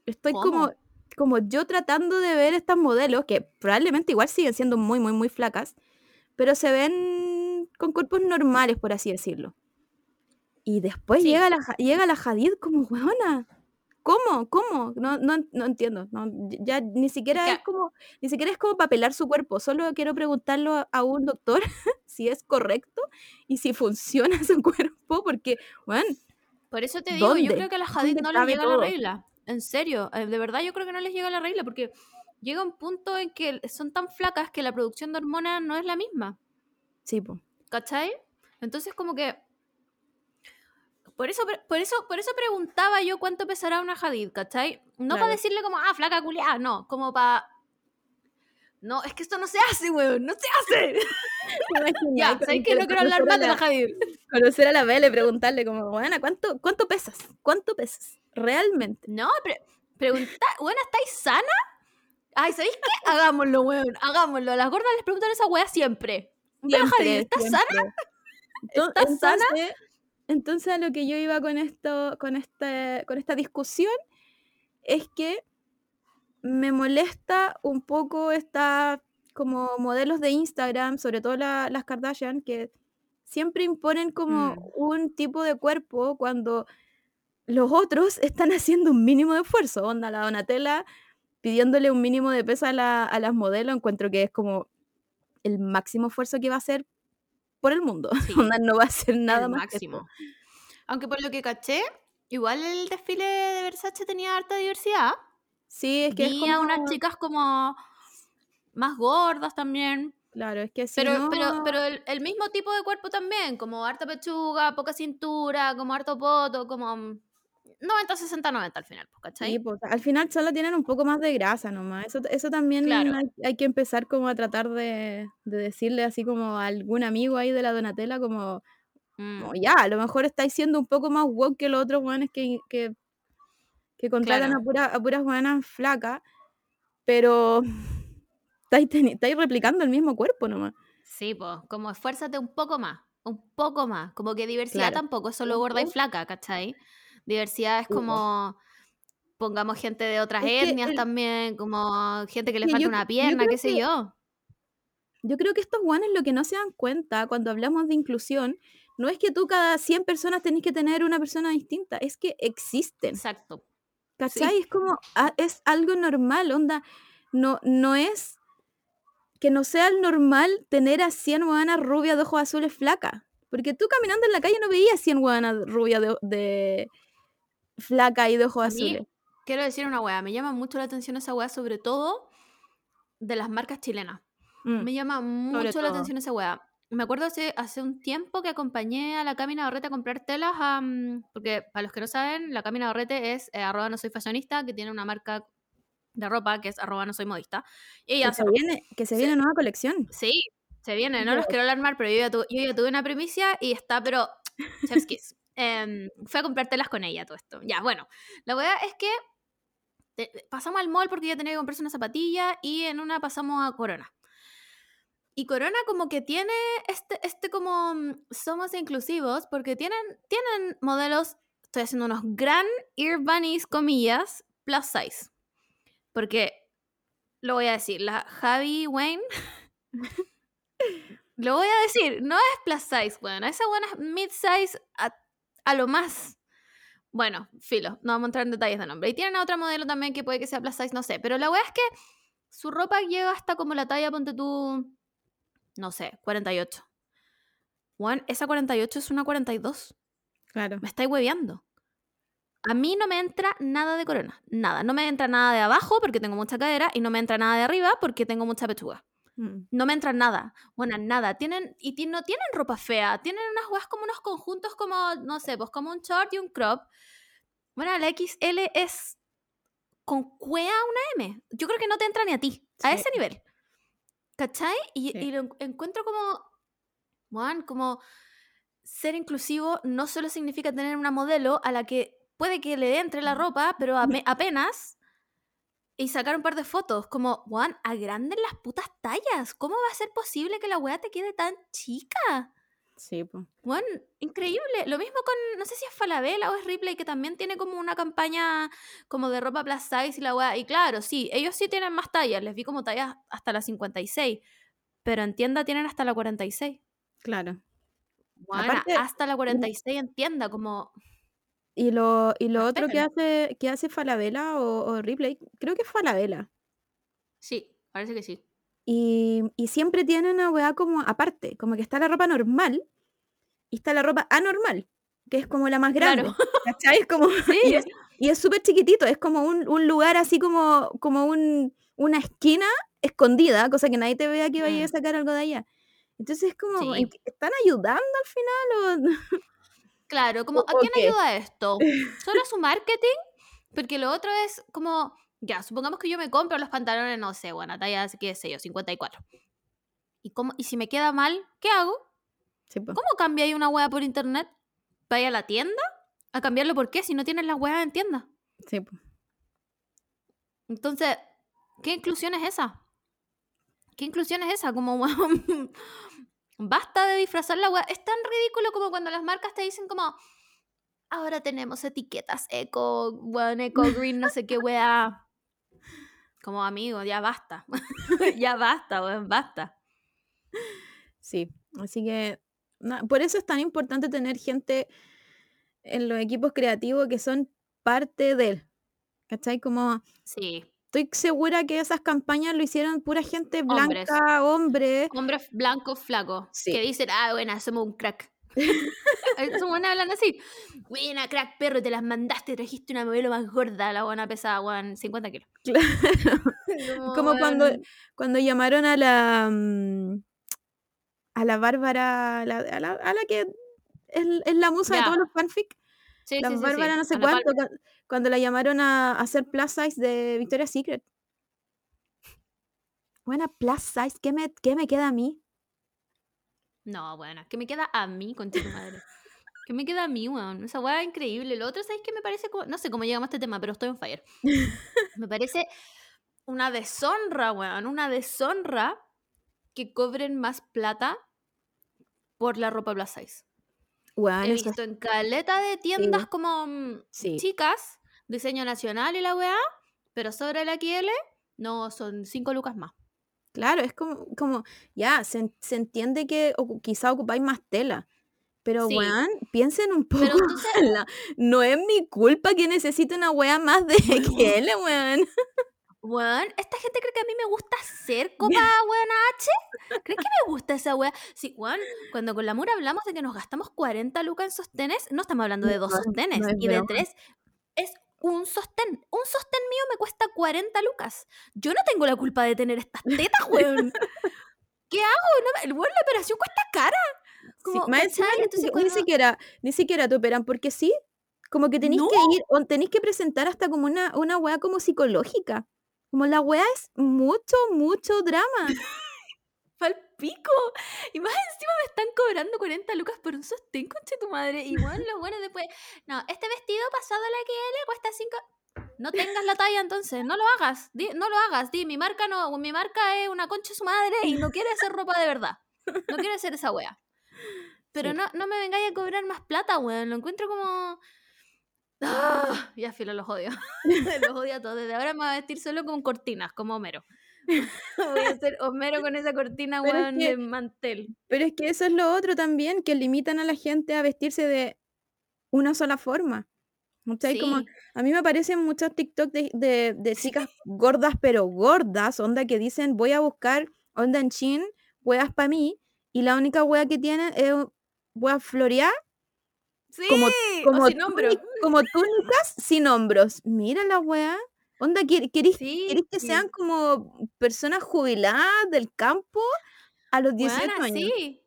Estoy ¿Cómo? como, como yo tratando de ver estas modelos, que probablemente igual siguen siendo muy, muy, muy flacas, pero se ven con cuerpos normales, por así decirlo. Y después Sí. llega, la, llega la Hadid como, weona, ¿cómo? ¿Cómo? No, no, no entiendo. no, ya ni siquiera que- es como, ni siquiera es como para pelar su cuerpo. Solo quiero preguntarlo a, a un doctor si es correcto y si funciona su cuerpo, porque, bueno, Por eso te digo, yo ¿Dónde? creo que a las Hadid ¿Dónde no les cabe llega todo? la regla. En serio, eh, de verdad yo creo que no les llega la regla porque llega un punto en que son tan flacas que la producción de hormonas no es la misma. sí, po. ¿Cachai? Entonces como que... Por eso, por eso, por eso preguntaba yo cuánto pesará una Hadid, ¿cachai? No para decirle como, ah, flaca culiada, no, como para... No, es que esto no se hace, weón, no se hace. Ya, ¿sabes que No quiero hablar más de la Hadid. Conocer a la Belle y preguntarle como, bueno, ¿cuánto, ¿cuánto pesas? ¿Cuánto pesas? Realmente. No, pre pregunta, bueno, ¿estáis sana? Ay, ¿sabéis qué? Hagámoslo, weón, hagámoslo. A las gordas les preguntan esa weá siempre. ¿estás siempre. Ento- ¿Estás sana? Entonces, a lo que yo iba con esto, con este, con esta discusión, es que me molesta un poco esta como modelos de Instagram, sobre todo la- las Kardashian, que siempre imponen como Mm. un tipo de cuerpo cuando los otros están haciendo un mínimo de esfuerzo. Onda, la Donatella pidiéndole un mínimo de peso a, la- a las modelos, encuentro que es como el máximo esfuerzo que va a hacer por el mundo. Sí. Onda, no va a hacer nada el más. máximo. Aunque por lo que caché, igual el desfile de Versace tenía harta diversidad. Sí, es que es Vi como... a unas chicas como más gordas también. Claro, es que si Pero, no... pero, pero el, el mismo tipo de cuerpo también, como harta pechuga, poca cintura, como harto poto, como 90, 60, 90 al final, pues, ¿cachai? Sí, pues, al final solo tienen un poco más de grasa nomás. Eso, eso también Claro. hay, hay que empezar como a tratar de, de decirle así como a algún amigo ahí de la Donatella como, Mm, como, ya, a lo mejor estáis siendo un poco más woke que los otros weones que, que, que contratan Claro. a, pura- a puras buenas flacas, pero estáis, estáis replicando el mismo cuerpo nomás. Sí, pues, como esfuérzate un poco más, un poco más. Como que diversidad Claro. tampoco solo gorda y flaca, ¿cachai? Diversidad es como, pongamos gente de otras Es etnias el- también, como gente que le falta yo- una pierna, qué sé que- yo. Yo creo que estos guanes lo que no se dan cuenta cuando hablamos de inclusión no es que tú cada 100 personas tenés que tener una persona distinta, es que existen. Exacto. ¿Cachai? Es como, ah, es algo normal, onda. No, no es que no sea el normal tener a 100 huevanas rubias de ojos azules flacas. Porque tú caminando en la calle no veías 100 huevanas rubias de, de flaca y de ojos mí, azules. quiero decir una weá, me llama mucho la atención esa weá, sobre todo de las marcas chilenas. Mm, Me llama mucho la atención esa weá. Me acuerdo hace, hace un tiempo que acompañé a la Camina Barrete a comprar telas, mm, porque para los que no saben, la Camina Barrete es eh, arroba no soy fashionista, que tiene una marca de ropa que es arroba no soy modista. Y ella que, se viene, que se Sí. viene nueva colección. Sí, se viene, no los quiero alarmar, pero yo ya, tu- yo ya tuve una primicia y está, pero chef's kiss. Em, fui a comprar telas con ella, todo esto. Ya, bueno, la verdad es que te- pasamos al mall porque ella tenía que comprarse una zapatilla y en una pasamos a Corona. Y Corona como que tiene este, este como, mm, somos inclusivos porque tienen, tienen modelos, estoy haciendo unos gran ear bunnies, comillas, plus size. Porque, lo voy a decir, la Javi Wayne lo voy a decir, no es plus size, bueno, esa buena es mid size a, a lo más. Bueno, filo, no vamos a entrar en detalles de nombre. Y tienen a otra modelo también que puede que sea plus size, no sé. Pero la wea es que su ropa llega hasta como la talla, ponte tú, no sé, 48. Juan, esa 48 es una 42. Claro. Me estáis hueveando. A mí no me entra nada de corona. Nada. No me entra nada de abajo porque tengo mucha cadera y no me entra nada de arriba porque tengo mucha pechuga. Mm. No me entra nada. Bueno, nada. Tienen, y no tienen ropa fea. Tienen unas weas como unos conjuntos como, no sé, pues como un short y un crop. Bueno, la XL es con cuea una M. Yo creo que no te entra ni a ti. A ese nivel. ¿Cachai? Y, Sí. y lo en- encuentro como, Juan, como ser inclusivo no solo significa tener una modelo a la que puede que le entre la ropa, pero apenas y sacar un par de fotos, como, Juan, agranden las putas tallas. ¿Cómo va a ser posible que la weá te quede tan chica? Sí, pues. Bueno, increíble. Lo mismo con, no sé si es Falabella o es Ripley, que también tiene como una campaña como de ropa plus size y la weá. Y claro, sí, ellos sí tienen más tallas. Les vi como tallas hasta la 56. Pero en tienda tienen hasta la 46. Claro. Bueno, Aparte- hasta la 46 en tienda, como... Y lo, y lo otro que hace, que hace Falabella o, o Ripley, creo que es Falabella. Sí, parece que sí. Y, y siempre tiene una weá como aparte, como que está la ropa normal y está la ropa anormal, que es como la más grande. Claro. ¿Cachai? Es como, Sí. y es y es súper chiquitito, es como un, un lugar así como, como un, una esquina escondida, cosa que nadie te vea que vaya a Mm. sacar algo de allá. Entonces es como, Sí. ¿en qué- ¿están ayudando al final? O, Claro, como, ¿O- ¿a quién ayuda esto? ¿Solo su marketing? Porque lo otro es como, ya, supongamos que yo me compro los pantalones, no sé, bueno, talla, qué sé yo, 54. ¿Y, cómo, y si me queda mal, ¿qué hago? Sí. ¿Cómo cambiáis una hueá por internet? ¿Vaya a la tienda? ¿A cambiarlo por qué? Si no tienes las hueás en tienda. Sí. Entonces, ¿qué inclusión es esa? ¿Qué inclusión es esa? Como, basta de disfrazar la weá. Es tan ridículo como cuando las marcas te dicen como, ahora tenemos etiquetas eco, weón, eco, green, no sé qué weá. Como amigo, ya basta. ya basta, weón, basta. Sí, así que por eso es tan importante tener gente en los equipos creativos que son parte de él. ¿Cachai? Como Sí. Estoy segura que esas campañas lo hicieron pura gente Hombres. blanca, hombre. Hombres blancos flacos Sí. que dicen, ah, buena, somos un crack. Son buenas hablando así. Buena, crack, perro, te las mandaste, trajiste una modelo más gorda, la buena pesada, weón, 50 kilos. Claro. Como cuando, cuando llamaron a la mm, a la Bárbara, a la, a la, a la que es, es la musa de todos los fanfic, Sí, la sí, Bárbara no sé cuánto, cu- cuando la llamaron a, a hacer plus size de Victoria's Secret. Buena plus size, ¿qué me, qué me queda a mí? No, bueno, que me queda a mí, concha tu madre. Que me queda a mí, weón. Esa weá es increíble. Lo otro, ¿sabes qué me parece? como- No sé cómo llegamos a este tema, pero estoy on fire. Me parece una deshonra, weón. Una deshonra que cobren más plata por la ropa plus size. Weón, He visto en caleta de tiendas como mm, Sí. chicas, diseño nacional y la weá, pero sobre la XL, no, son 5 lucas más. Claro, es como, como ya, se, se entiende que ocu- quizá ocupáis más tela, pero Sí. weón, piensen un poco. Pero entonces, en la- no es mi culpa que necesite una wea más de XL, weón. weón, esta gente cree que a mí me gusta hacer copa, weón, H. ¿Cree que me gusta esa weá? Sí, weón, cuando con la Mura hablamos de que nos gastamos 40 lucas en sostenes, no estamos hablando de dos No, sostenes, es y de tres. Es un sostén. Un sostén mío me cuesta 40 lucas. Yo no tengo la culpa de tener estas tetas, weón. ¿Qué hago? No, weón, la operación cuesta cara. Ni, Entonces, ni cuando- siquiera, ni siquiera te operan, porque sí, como que tenéis No. que ir, o tenéis que presentar hasta como una, una wea como psicológica. Como la wea es mucho, mucho drama. Pico. Y más encima me están cobrando 40 lucas por un sostén, conche tu madre. Y bueno, lo bueno después. No, este vestido pasado a la que le cuesta 5. No tengas la talla entonces, no lo hagas. Di- no lo hagas. Di, mi marca no, mi marca es una concha de su madre y no quiere hacer ropa de verdad. No quiere hacer esa wea. Pero Sí. no, no me vengáis a cobrar más plata, weón. Lo encuentro como. Ah, ya filo, los odio. los odio a todos. Desde ahora me voy a vestir solo con cortinas, como Homero. Voy a ser Homero con esa cortina, Pero es weón, que- de mantel. Pero es que eso es lo otro también, que limitan a la gente a vestirse de una sola forma. ¿Cachai? Como, Sí. a mí me aparecen muchos TikTok de, de, de chicas gordas, pero gordas, onda que dicen, voy a buscar onda en chin, weas para mí, y la única wea que tienen es weas florear, Sí, como, como, o sin hombro. túni- como túnicas sin hombros. Mira la wea. Onda, ¿quer- ¿querís, Sí. querís que sean como personas jubiladas del campo a los 18 Bueno, años? sí.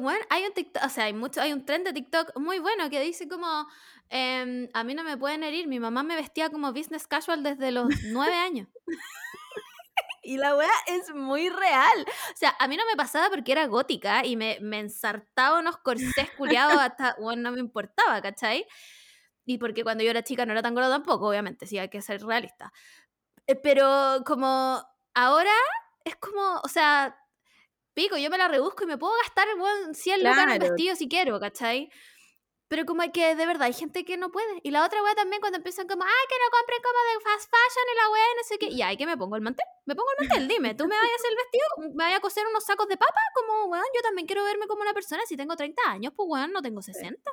Bueno, hay un TikTok, o sea, hay mucho, hay un trend de TikTok muy bueno que dice como em, a mí no me pueden herir, mi mamá me vestía como business casual desde los nueve años. Y la wea es muy real. O sea, a mí no me pasaba porque era gótica y me, me ensartaba unos corsés culiados hasta, bueno, no me importaba, ¿cachai? Y porque cuando yo era chica no era tan gorda tampoco, obviamente, sí, hay que ser realista. Eh, Pero como ahora es como, o sea, pico, yo me la rebusco y me puedo gastar, weón, 100 lucas en un Claro. vestido si quiero, ¿cachai? Pero como que de verdad hay gente que no puede. Y la otra weá también cuando empiezan como, ay, que no compren como de fast fashion y la weá no sé qué. Y ay, que me pongo el mantel. Me pongo el mantel, dime, ¿tú me vas a hacer el vestido? ¿Me vas a coser unos sacos de papa? Como, weón, yo también quiero verme como una persona. Si tengo 30 años, pues weón, no tengo 60.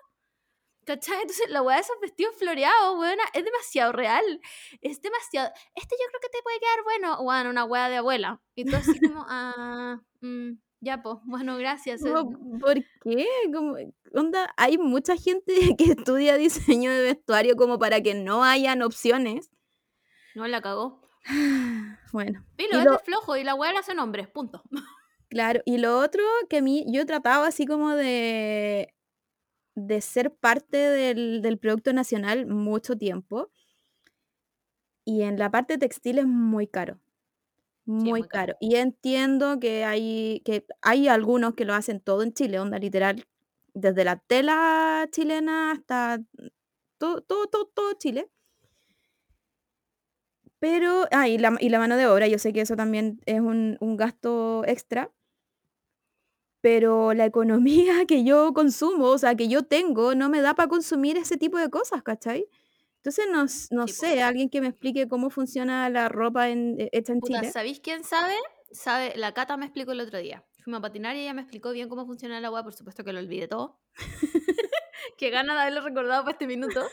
¿Cachai? Entonces la weá de esos vestidos floreados, weón, es demasiado real. Es demasiado. Este yo creo que te puede quedar bueno. Weón, una weá de abuela. Y tú así como, ah, mm, ya, pues, bueno, gracias. eh, ¿Por qué? Como, onda, hay mucha gente que estudia diseño de vestuario como para que no hayan opciones. No la cagó. Bueno, Pilo, y es lo, de flojo y la weá la hacen hombres, punto. claro, y lo otro que a mí, yo trataba así como de, de ser parte del, del producto nacional mucho tiempo. Y en la parte textil es muy caro. Sí, muy caro. caro. Y entiendo que hay, que hay algunos que lo hacen todo en Chile, onda literal, desde la tela chilena hasta todo, todo, todo, todo Chile. Pero, ah, y la, y la mano de obra, yo sé que eso también es un, un gasto extra, pero la economía que yo consumo, o sea, que yo tengo, no me da para consumir ese tipo de cosas, ¿cachai? Entonces, no, no Sí, sé, alguien que me explique cómo funciona la ropa en, eh, hecha en Puta, Chile. ¿sabéis quién sabe? Sabe, la Cata me explicó el otro día. Fuimos a patinar y ella me explicó bien cómo funciona la weá, por supuesto que lo olvidé todo. Qué ganas de haberlo recordado para este minuto.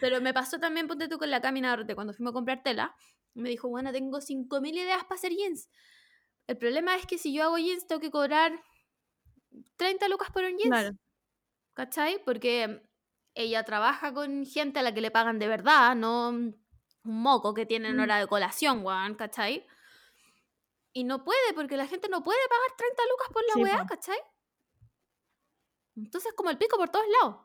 Pero me pasó también, ponte tú con la Camina de cuando fuimos a comprar tela. Me dijo, bueno, tengo 5.000 ideas para hacer jeans. El problema es que si yo hago jeans, tengo que cobrar 30 lucas por un jeans. Claro. ¿Cachai? Porque ella trabaja con gente a la que le pagan de verdad, no un moco que tiene en Mm. hora de colación, weón, ¿cachai? Y no puede, porque la gente no puede pagar 30 lucas por la Sí, weá. ¿cachai? Entonces, como el pico por todos lados.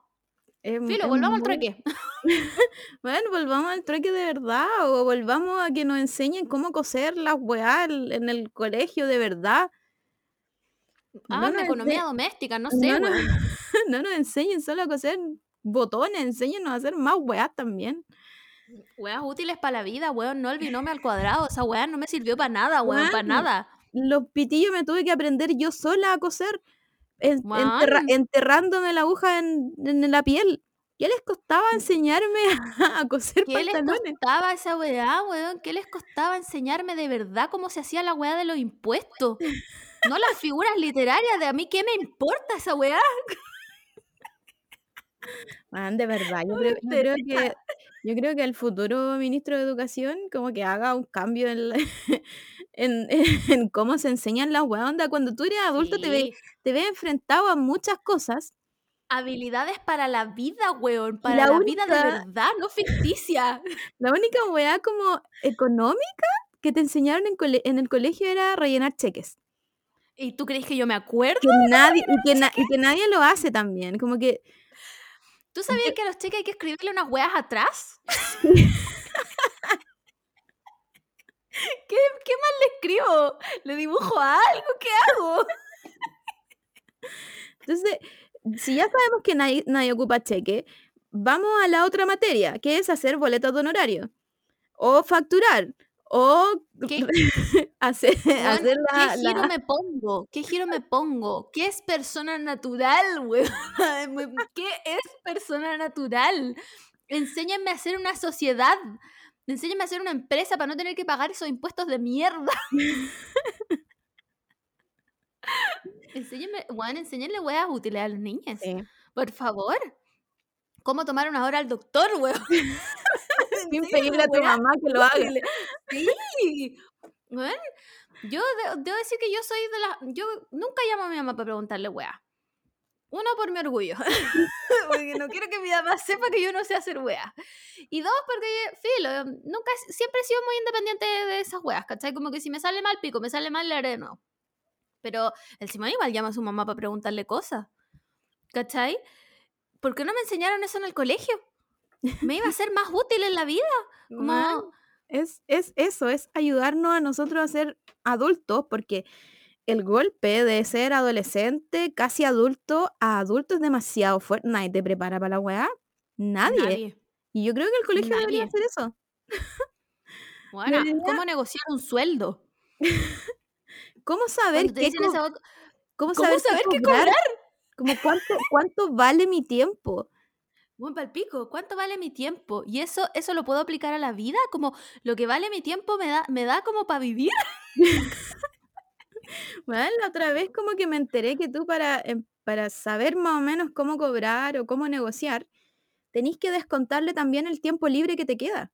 Es, Filo, es volvamos al trueque. Bueno, volvamos al trueque de verdad o volvamos a que nos enseñen cómo coser las weá en el colegio de verdad. No Háganme nos, economía doméstica, no sé, no, nos, no nos enseñen solo a coser botones, enséñenos a hacer más weá también. Weas útiles para la vida, weón, no el binomio al cuadrado. Esa weá no me sirvió para nada, weón, para nada. Los pitillos me tuve que aprender yo sola a coser, en- enterra- enterrándome la aguja en, en la piel. ¿Qué les costaba enseñarme a, a coser ¿qué les pantalones? costaba esa weá, weón? ¿Qué les costaba enseñarme de verdad cómo se hacía la weá de los impuestos? No las figuras literarias de a mí, ¿qué me importa esa weá? Man, de verdad, yo creo, yo creo que yo creo que el futuro ministro de Educación como que haga un cambio en, la- en, en cómo se enseñan las weas. Onda, cuando tú eres adulto te ves te ves enfrentado a muchas cosas habilidades para la vida, weón, para la la vida de verdad, no ficticia. la única wea como económica que te enseñaron en, cole- en el colegio era rellenar cheques. ¿Y tú crees que yo me acuerdo? Que nadie, y que, na- y que nadie lo hace también. Como que ¿Tú sabías que a los cheques hay que escribirle unas weas atrás? ¿Qué, ¿Qué más le escribo? ¿Le dibujo algo? ¿Qué hago? Entonces, si ya sabemos que nadie, nadie ocupa cheque, vamos a la otra materia, que es hacer boletos de honorario, o facturar, o ¿Qué, hacer, hacer ¿qué la, giro la- me pongo? ¿Qué giro me pongo? ¿Qué es persona natural, weón? ¿Qué es persona natural? Enséñenme a hacer una sociedad. Enséñenme a hacer una empresa para no tener que pagar esos impuestos de mierda. Enséñenme, weón, enséñenle weas útiles a los niños. Sí. Por favor. ¿Cómo tomar una hora al doctor, weón? Sin pedirle a tu weas mamá que lo haga. Sí. Weón, yo de- debo decir que yo soy de las... Yo nunca llamo a mi mamá para preguntarle weá. Uno, por mi orgullo. porque no quiero que mi mamá sepa que yo no sé hacer weá. Y dos, porque, filo, nunca, siempre he sido muy independiente de esas weas, ¿cachai? Como que si me sale mal, pico, me sale mal, le haré de nuevo. Pero el Simón igual llama a su mamá para preguntarle cosas, ¿cachai? ¿Por qué no me enseñaron eso en el colegio? Me iba a ser más útil en la vida. Man, Como, es, es eso, es ayudarnos a nosotros a ser adultos, porque el golpe de ser adolescente, casi adulto, a adulto es demasiado fuerte. Nadie te prepara para la weá. Nadie. nadie. Y yo creo que el colegio debería Nadie. hacer eso. Bueno, Debería- ¿cómo negociar un sueldo? ¿cómo saber qué, co- esa cómo ¿Cómo saber saber qué cobrar? cobrar? Como cuánto, cuánto vale mi tiempo. Buen palpico, ¿cuánto vale mi tiempo? Y eso, eso lo puedo aplicar a la vida, como lo que vale mi tiempo me da, me da como para vivir. Bueno, la otra vez como que me enteré que tú para, em, para saber más o menos cómo cobrar o cómo negociar, tenés que descontarle también el tiempo libre que te queda.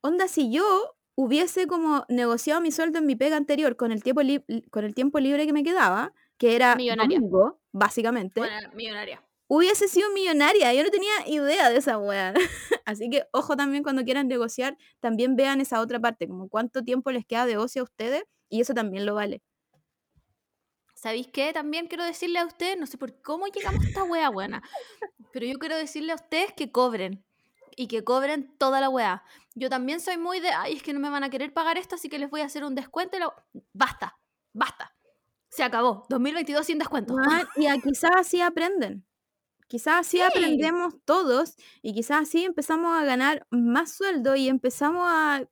Onda, si yo hubiese como negociado mi sueldo en mi pega anterior con el tiempo, con el tiempo libre que me quedaba, que era Millonaria. domingo, básicamente, Bueno, millonaria. Hubiese sido millonaria. Yo no tenía idea de esa wea. Así que ojo también cuando quieran negociar, también vean esa otra parte, como cuánto tiempo les queda de ocio a ustedes, y eso también lo vale. ¿Sabéis qué? También quiero decirle a ustedes, no sé por cómo llegamos a esta wea buena, pero yo quiero decirle a ustedes que cobren y que cobren toda la wea. Yo también soy muy de, ay, es que no me van a querer pagar esto, así que les voy a hacer un descuento. y la- Basta, basta. Se acabó. 2022 sin descuento. Weón, y quizás así aprenden. Quizás así Sí. aprendemos todos y quizás así empezamos a ganar más sueldo y empezamos a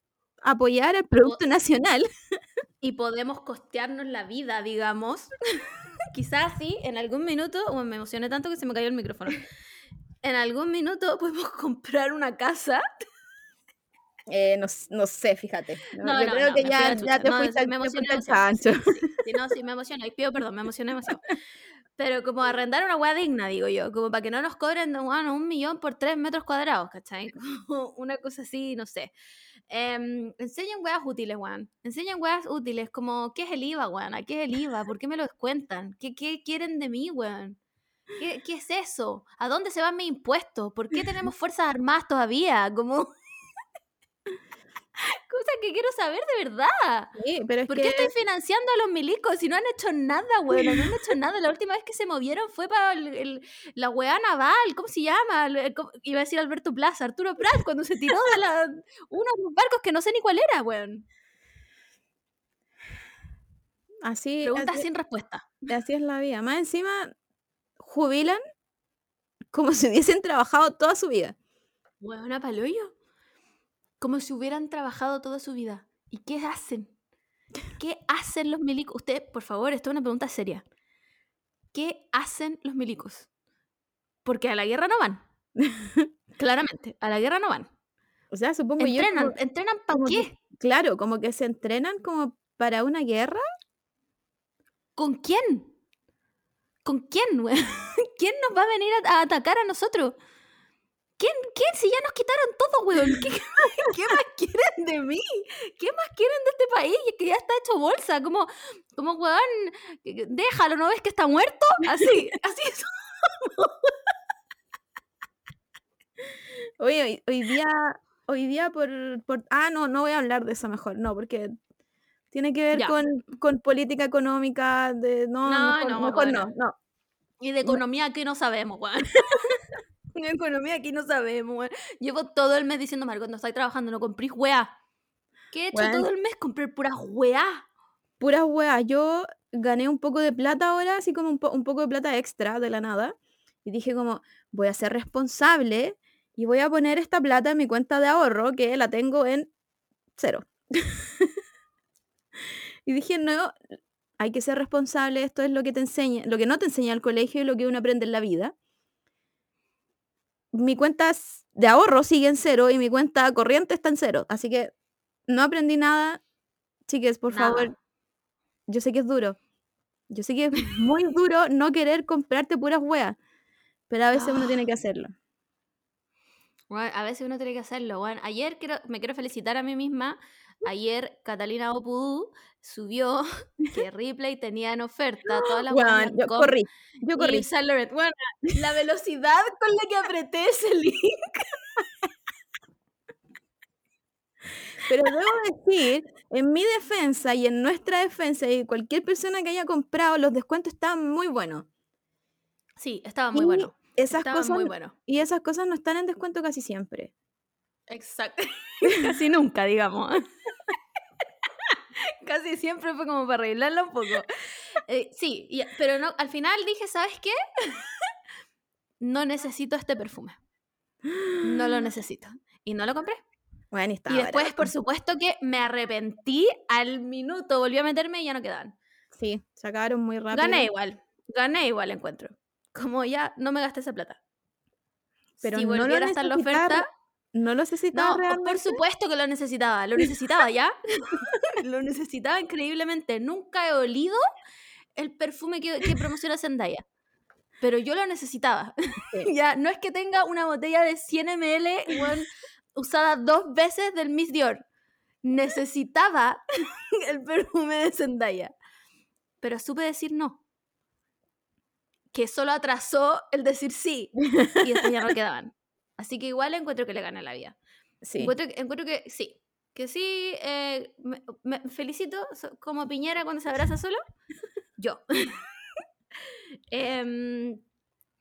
apoyar el Producto Nacional. y podemos costearnos la vida, digamos. Quizás sí, en algún minuto, o me emocioné tanto que se me cayó el micrófono. En algún minuto podemos comprar una casa. Eh, no, sé, fíjate. No, No, yo no, creo que ya, te fuiste, al- me te emocioné fuiste al chancho. Sí, sí, no, sí, me emocioné. Pido perdón, me emocioné demasiado. Pero como arrendar una hueá digna, digo yo. Como para que no nos cobren bueno, un millón por tres metros cuadrados, ¿cachai? Una cosa así, no sé. Em, enseñan weas útiles, weón. Enseñan weas útiles, como, ¿qué es el IVA, weón? ¿A ¿Qué es el IVA? ¿Por qué me lo descuentan? ¿Qué, qué quieren de mí, weón? ¿Qué, ¿Qué es eso? ¿A dónde se van mis impuestos? ¿Por qué tenemos fuerzas armadas todavía? Como... Cosas que quiero saber de verdad. Sí, pero es ¿Por que qué estoy financiando a los milicos si no han hecho nada, weón? No han hecho nada. La última vez que se movieron fue para el- el- la weá naval, ¿cómo se llama? El- el- ¿cómo- Iba a decir Alberto Plaza, Arturo Prat, cuando se tiró de la, uno de los barcos que no sé ni cuál era, weón. así, Preguntas así, sin respuesta. así es la vida. Más encima, jubilan como si hubiesen trabajado toda su vida. Weón, a paloyo. Como si hubieran trabajado toda su vida. ¿Y qué hacen? ¿Qué hacen los milicos? Usted, por favor, esto es una pregunta seria. ¿Qué hacen los milicos? Porque a la guerra no van. Claramente, a la guerra no van. O sea, supongo yo. Entrenan, como- ¿entrenan para que- qué? claro, como que se entrenan como para una guerra. ¿Con quién? ¿Con quién? ¿Quién nos va a venir a, a atacar a nosotros? ¿Quién, ¿Quién? Si ya nos quitaron todo, weón. ¿Qué, qué más quieren de mí? ¿Qué más quieren de este país que ya está hecho bolsa? Como, como weón, déjalo, ¿no ves que está muerto? Así, así es. Oye, hoy, hoy día, hoy día por, por- Ah, no, no voy a hablar de eso mejor, no, porque tiene que ver con, con política económica, de... No, No, mejor no, mejor no, no. Y de economía aquí no sabemos, weón. De economía aquí no sabemos, weón. Llevo todo el mes diciendo, Marco, no estoy trabajando, no compré weá. ¿Qué he hecho Weón. todo el mes? Compré puras weá. Puras weas, yo gané un poco de plata ahora, así como un, po- un poco de plata extra de la nada, y dije como, voy a ser responsable y voy a poner esta plata en mi cuenta de ahorro, que la tengo en cero. y dije, no, hay que ser responsable, esto es lo que te enseña, lo que no te enseña el colegio y lo que uno aprende en la vida. Mi cuenta de ahorro sigue en cero y mi cuenta corriente está en cero, así que no aprendí nada. Chiques, por Nada. favor, yo sé que es duro. Yo sé que es muy duro no querer comprarte puras weas, pero a veces uno tiene que hacerlo. A veces uno tiene que hacerlo, weón. Ayer quiero, me quiero felicitar a mí misma. Ayer Catalina Opudú subió que Ripley tenía en oferta todas las Weón, yo corrí, yo corrí. Weón, la velocidad con la que apreté ese link. Pero debo decir, en mi defensa y en nuestra defensa y cualquier persona que haya comprado, los descuentos estaban muy buenos. Sí, estaba muy Y bueno. Esas Estaba cosas, muy bueno. y esas cosas no están en descuento casi siempre. Exacto. Casi nunca, digamos. Casi siempre fue como para arreglarlo un poco. Eh, sí, y- pero no, al final dije, ¿sabes qué? no necesito este perfume. No lo necesito. Y no lo compré. Bueno, y Y después, por supuesto que me arrepentí al minuto, volví a meterme y ya no quedaban. Sí, se acabaron muy rápido. Gané igual, gané igual encuentro. Como ya no me gasté esa plata. Pero si no lo volviera a estar la oferta, ¿No lo necesitaba no, por supuesto que lo necesitaba, lo necesitaba ya. lo necesitaba increíblemente. Nunca he olido el perfume que, que promociona Zendaya. Pero yo lo necesitaba. Sí. ya, no es que tenga una botella de 100 ml usada dos veces del Miss Dior. Necesitaba el perfume de Zendaya. Pero supe decir no. Que solo atrasó el decir sí. Y después ya no quedaban. Así que igual encuentro que le gané la vida. Sí. Encuentro, que- encuentro que sí. Que sí, eh, me, me felicito como Piñera cuando se abraza solo. Yo. Em,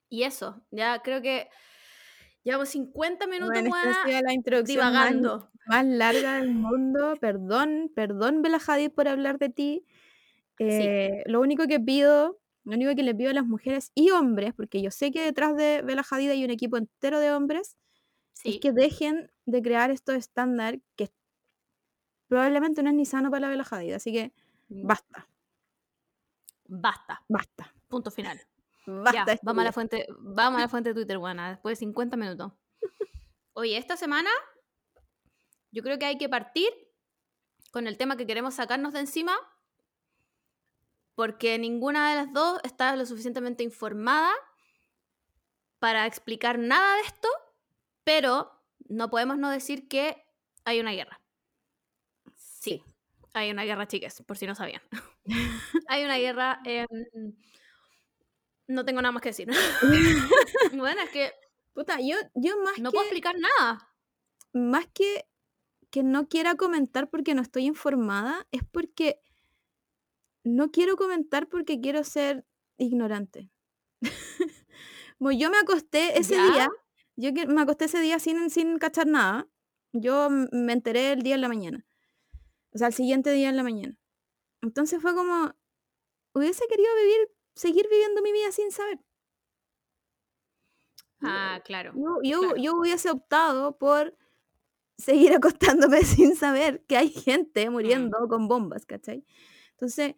y eso, ya creo que llevamos 50 minutos Bueno, esta buena, la introducción más, divagando. más larga del mundo. Perdón, perdón, Bella Hadid, por hablar de ti. Eh, Lo único que pido, lo único que le pido a las mujeres y hombres, porque yo sé que detrás de Bella Hadid hay un equipo entero de hombres, Sí. es que dejen de crear estos estándares que probablemente no es ni sano para la Bella Hadid. Así que basta, Basta. basta, Punto final. basta. Ya, vamos a la fuente, vamos a la fuente de Twitter, buena, después de 50 minutos. Oye, esta semana yo creo que hay que partir con el tema que queremos sacarnos de encima, porque ninguna de las dos está lo suficientemente informada para explicar nada de esto, pero no podemos no decir que hay una guerra. Sí, hay una guerra, chicas, por si no sabían. hay una guerra. no tengo nada más que decir. bueno, es que Puta, yo, yo más no que... puedo explicar nada. más que que no quiera comentar porque no estoy informada, es porque no quiero comentar porque quiero ser ignorante. Bueno, yo me acosté ese ¿Ya? día, yo me acosté ese día sin, sin cachar nada. Yo me enteré el día en la mañana. O sea, el siguiente día en la mañana. Entonces fue como, hubiese querido vivir, seguir viviendo mi vida sin saber. Ah, claro. Yo, yo, claro. yo hubiese optado por seguir acostándome sin saber que hay gente muriendo con bombas, ¿cachai? Entonces,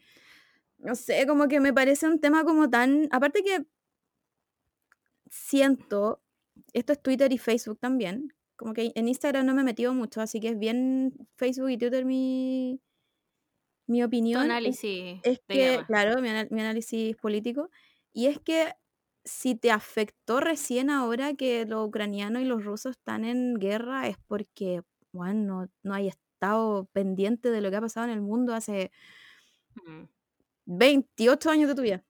no sé, como que me parece un tema como tan... Aparte que siento, esto es Twitter y Facebook también, como que en Instagram no me he metido mucho, así que es bien Facebook y Twitter mi, mi Tu opinión. es- análisis es que, claro, mi, análisis político, y es que si te afectó recién ahora que los ucranianos y los rusos están en guerra, es porque, bueno, no, no hay estado pendiente de lo que ha pasado en el mundo hace Mm. 28 años de tu vida.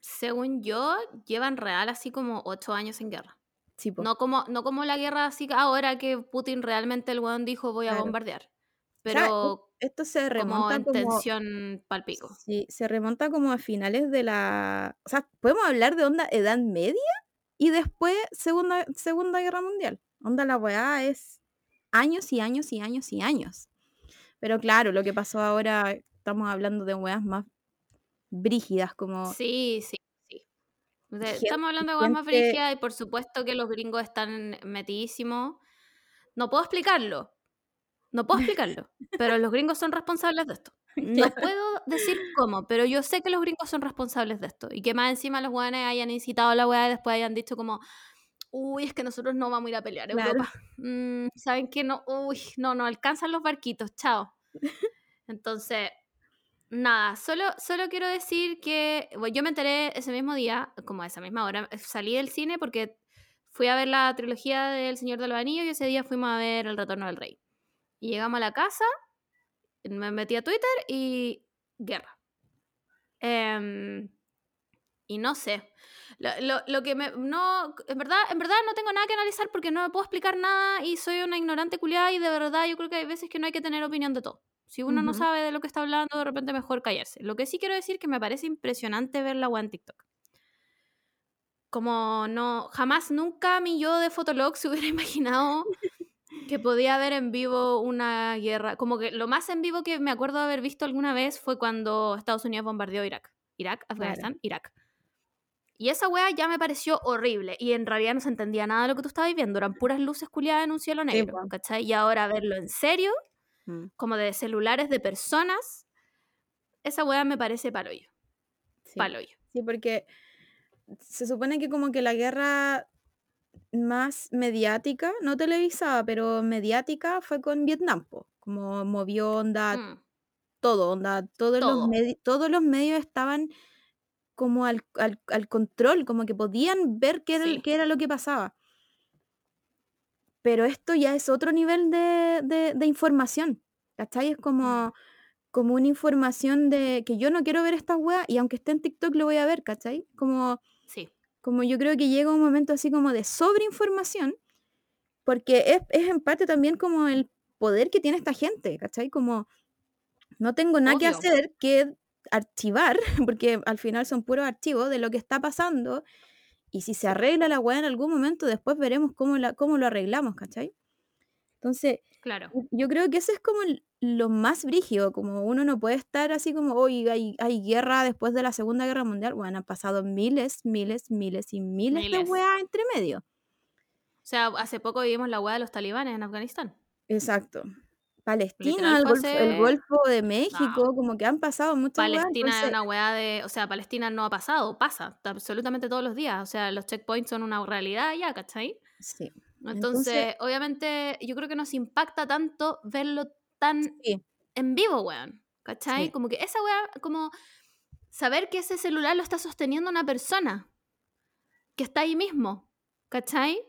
Según yo, llevan real así como ocho años en guerra. Sí. No como, no como la guerra así ahora que Putin realmente el weón dijo voy a Claro. bombardear. sea, Pero Esto se como remonta en como... tensión palpico. Sí, se remonta como a finales de la... O sea, podemos hablar de onda Edad Media y después Segunda, segunda Guerra Mundial. Onda la weá es años y años y años y años. Pero claro, lo que pasó ahora, estamos hablando de weas más brígidas como... Sí, sí, sí. Estamos hablando de cosas más brígidas y por supuesto que los gringos están metidísimos. No puedo explicarlo. No puedo explicarlo. pero los gringos son responsables de esto. No puedo decir cómo, pero yo sé que los gringos son responsables de esto. Y que más encima los weones hayan incitado a la weá y después hayan dicho como, uy, es que nosotros no vamos a ir a pelear Claro. Europa. Mm, ¿Saben qué? No, uy, no, no alcanzan los barquitos, chao. Entonces, nada, solo, solo quiero decir que yo me enteré ese mismo día, como a esa misma hora, eh, salí del cine porque fui a ver la trilogía del Señor de los y ese día fuimos a ver El Retorno del Rey. Y llegamos a la casa, me metí a Twitter y guerra. Em, y no sé. Lo, lo- lo que me. No, en verdad, en verdad no tengo nada que analizar porque no me puedo explicar nada y soy una ignorante culiada y de verdad yo creo que hay veces que no hay que tener opinión de todo. Si uno no sabe de lo que está hablando, de repente mejor callarse. Lo que sí quiero decir que me parece impresionante ver la en TikTok. Como no, jamás nunca mi yo de Fotolog se hubiera imaginado que podía haber en vivo una guerra. Como que lo más en vivo que me acuerdo de haber visto alguna vez fue cuando Estados Unidos bombardeó Irak. Irak, Afganistán, Irak. Y esa weá ya me pareció horrible. Y en realidad no se entendía nada de lo que tú estabas viendo. Eran puras luces culiadas en un cielo negro. po. ¿Cachai? Y ahora verlo en serio, Mm, como de celulares de personas, esa weá me parece paloyo. sí. Paloyo. Sí, porque se supone que como que la guerra más mediática, no televisada, pero mediática fue con Vietnam, po. Como movió onda Mm, todo, onda, todos los todo. todos los medios estaban como al al al control, como que podían ver qué era Sí. qué era lo que pasaba. Pero esto ya es otro nivel de de de información, ¿cachai? Es Mm, como como una información de que yo no quiero ver esta weá y aunque esté en TikTok lo voy a ver, ¿cachai? Como sí. como yo creo que llega un momento así como de sobreinformación, porque es es en parte también como el poder que tiene esta gente, ¿cachai? Como no tengo nada que Obvio. hacer que archivar, porque al final son puros archivos de lo que está pasando, y si se arregla la weá en algún momento, después veremos cómo la cómo lo arreglamos, ¿cachai? Entonces, Claro. yo creo que eso es como lo más brígido, como uno no puede estar así como: "Oye, hay hay guerra después de la Segunda Guerra Mundial". Bueno, han pasado miles, miles, miles y miles de Miles. weas entre medio. O sea, hace poco vivimos la weá de los talibanes en Afganistán. Exacto. Palestina, el fue Golfo el Golfo de No. México, como que han pasado muchas Palestina es entonces una weá de. O sea, Palestina no ha pasado, pasa absolutamente todos los días. O sea, los checkpoints son una realidad ya, ¿cachai? sí. Entonces, Entonces obviamente, yo creo que nos impacta tanto verlo tan sí, en vivo, weón. ¿Cachai? Sí. Como que esa weá, como saber que ese celular lo está sosteniendo una persona que está ahí mismo, ¿cachai?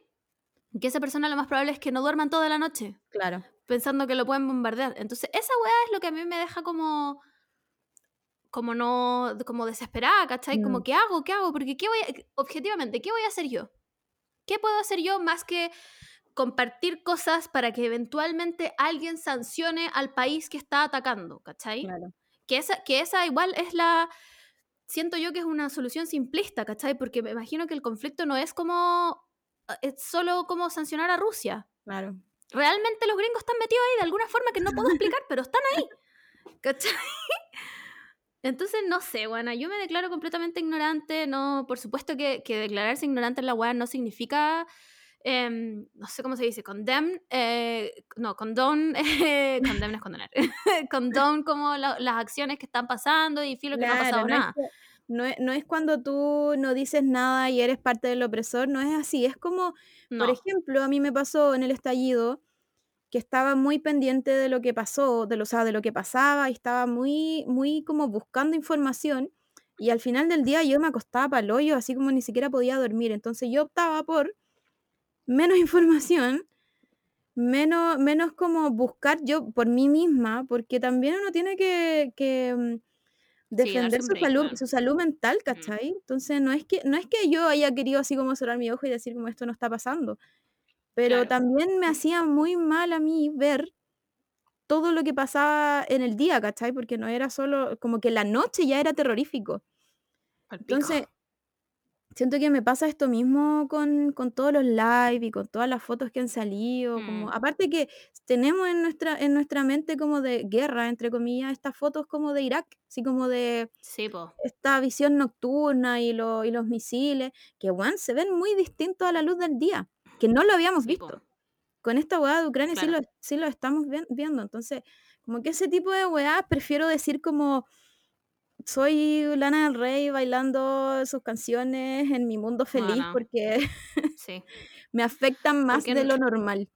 Que esa persona lo más probable es que no duerman toda la noche claro. Pensando que lo pueden bombardear. Entonces, esa weá es lo que a mí me deja como como no como desesperada, ¿cachai? Como Mm. ¿qué hago? ¿Qué hago? Porque qué voy a, objetivamente, ¿qué voy a hacer yo? ¿Qué puedo hacer yo más que compartir cosas para que eventualmente alguien sancione al país que está atacando, ¿cachai? Claro. Que esa, que esa igual es la... Siento yo que es una solución simplista, ¿cachai? Porque me imagino que el conflicto no es como... Es solo como sancionar a Rusia. Claro. Realmente los gringos están metidos ahí de alguna forma que no puedo explicar, pero están ahí. ¿Cachai? Entonces, no sé, bueno, yo me declaro completamente ignorante. No, por supuesto que, que declararse ignorante en la web no significa, em, no sé cómo se dice, condemn, eh, no, condón, eh, condemn es condenar, condón como la- las acciones que están pasando y filo que no ha pasado no es nada. que no es no es cuando tú no dices nada y eres parte del opresor, no es así. Es como, por ejemplo, a mí me pasó en el estallido que estaba muy pendiente de lo que pasó, de lo, o sea, de lo que pasaba y estaba muy, muy como buscando información y al final del día yo me acostaba para el hoyo, así como ni siquiera podía dormir. Entonces yo optaba por menos información, menos, menos como buscar yo por mí misma, porque también uno tiene que, que, mm, defender su break, salud, su salud mental, Mm. ¿cachai? Entonces no es que, no es que yo haya querido así como cerrar mi ojo y decir como esto no está pasando. Pero Claro. también me hacía muy mal a mí ver todo lo que pasaba en el día, ¿cachai? Porque no era solo, como que la noche ya era terrorífico. Entonces, siento que me pasa esto mismo con, con todos los live y con todas las fotos que han salido. Como, Mm. aparte que tenemos en nuestra, en nuestra mente como de guerra, entre comillas, estas fotos como de Irak, así como de Sí, po. esta visión nocturna y, lo- y los misiles, que bueno, se ven muy distintos a la luz del día, que no lo habíamos Sí, po. visto con esta weá de Ucrania sí, Claro. lo, sí lo estamos vi- viendo. Entonces, como que ese tipo de weá prefiero decir como soy Lana del Rey bailando sus canciones en mi mundo feliz porque sí. me afectan más Porque de lo normal.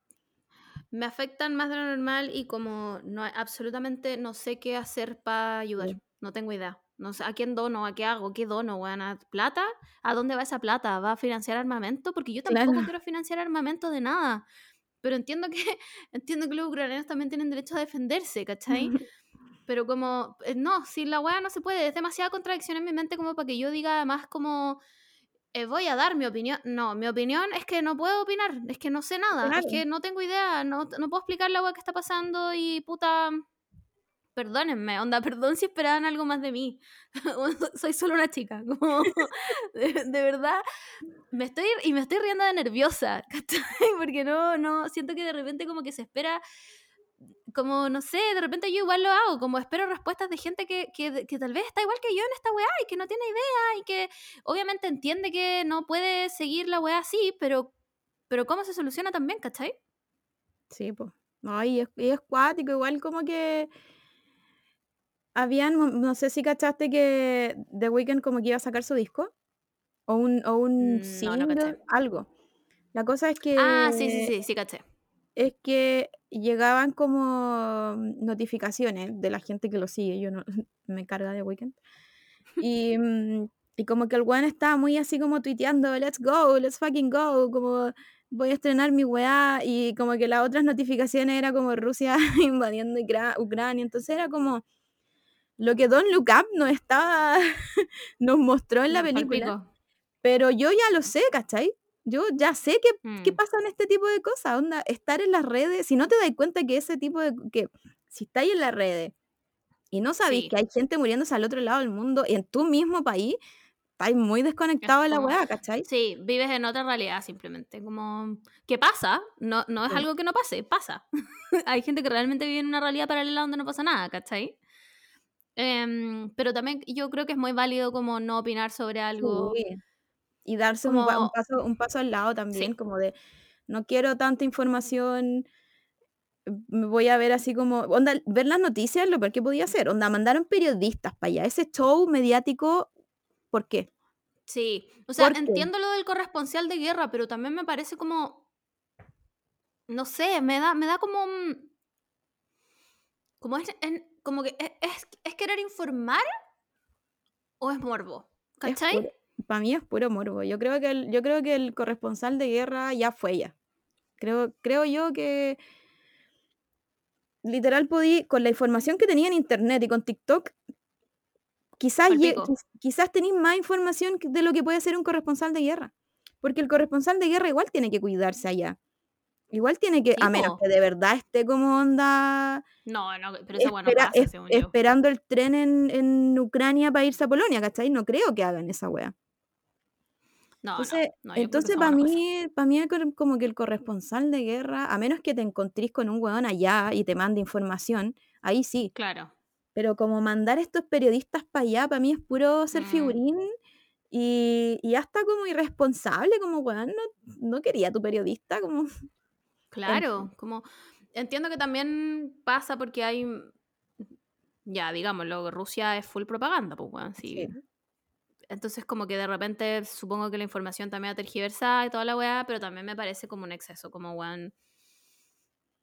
me afectan más de lo normal y como no absolutamente no sé qué hacer para ayudar. Sí. No tengo idea. No sé a quién dono, a qué hago, qué dono, ¿A plata. ¿A dónde va esa plata? ¿Va a financiar armamento? Porque yo tampoco Claro. quiero financiar armamento de nada. Pero entiendo que entiendo que los ucranianos también tienen derecho a defenderse, ¿cachai? Pero como, eh, no, si la weá no se puede, es demasiada contradicción en mi mente como para que yo diga además como, eh, voy a dar mi opinión. No, mi opinión es que no puedo opinar, es que no sé nada, Claro. es que no tengo idea, no, no puedo explicar la weá que está pasando y puta, perdónenme, onda, perdón si esperaban algo más de mí. Soy solo una chica, como, de, de verdad, me estoy, y me estoy riendo de nerviosa. Porque no, no, siento que de repente como que se espera como, no sé, de repente yo igual lo hago, como espero respuestas de gente que, que, que tal vez está igual que yo en esta weá y que no tiene idea y que obviamente entiende que no puede seguir la weá así, pero, pero ¿cómo se soluciona también, cachai? Sí, pues. No, y es, y es cuático, igual como que habían, no sé si cachaste que The Weeknd como que iba a sacar su disco o un, o un Mm, No, single, caché. algo. La cosa es Ah, sí, sí, que sí, sí, caché. Es que llegaban como notificaciones de la gente que lo sigue, yo no me carga de Weekend. Y, mm, y como que el weón estaba muy así como tuiteando, let's go, let's fucking go, como voy a estrenar mi weá, y como que las otras notificaciones era como Rusia invadiendo Ucra- Ucrania, entonces era como lo que Don Look Up nos estaba, nos mostró en la película, pero yo ya lo sé, ¿cachai? Yo ya sé qué, qué Mm, pasa en este tipo de cosas, onda, estar en las redes, si no te das cuenta que ese tipo de, que si estáis en las redes y no sabéis que hay gente muriéndose al otro lado del mundo, en tu mismo país, estáis muy es desconectado de la weá, ¿cachai? sí, vives en otra realidad simplemente, como, ¿qué pasa? No, no es Sí, algo que no pase, pasa. Hay gente que realmente vive en una realidad paralela donde no pasa nada, ¿cachai? Em, pero también yo creo que es muy válido como no opinar sobre algo, sí. Y darse un, paso, un paso al lado también, sí, como de no quiero tanta información, me voy a ver así como, onda, ver las noticias, lo peor que podía hacer, onda, mandaron periodistas para allá, ese show mediático, ¿por qué? sí. O sea, entiendo lo del corresponsal de guerra, pero también me parece como, no sé, me da, me da como, un- como es, como que es, es, es querer informar o es morbo, ¿cachai? Para mí es puro morbo. Yo creo que el, yo creo que el corresponsal de guerra ya fue ya. Creo, creo yo que literal podí, con la información que tenía en internet y con TikTok, quizás, quizás tenéis más información de lo que puede ser un corresponsal de guerra. Porque el corresponsal de guerra igual tiene que cuidarse allá. Igual tiene que, Sí, a menos que de verdad esté como onda No, no, pero eso bueno espera, pasa, es- según yo. esperando el tren en, en Ucrania para irse a Polonia, ¿cachai? No creo que hagan esa wea. No, no, Entonces, no, yo creo que entonces esa para pasa. mí, para mí el cor- como que el corresponsal de guerra, a menos que te encontrís con un weón allá y te mande información, ahí sí. Claro. Pero como mandar estos periodistas para allá, para mí es puro ser Mm, figurín y, y hasta como irresponsable, como weón, no, no quería tu periodista, como... En fin, claro, como entiendo que también pasa porque hay, ya, digámoslo, Rusia es full propaganda, pues, weón, sí. sí. Entonces, como que de repente supongo que la información también ha tergiversada y toda la weá, pero también me parece como un exceso, como weón.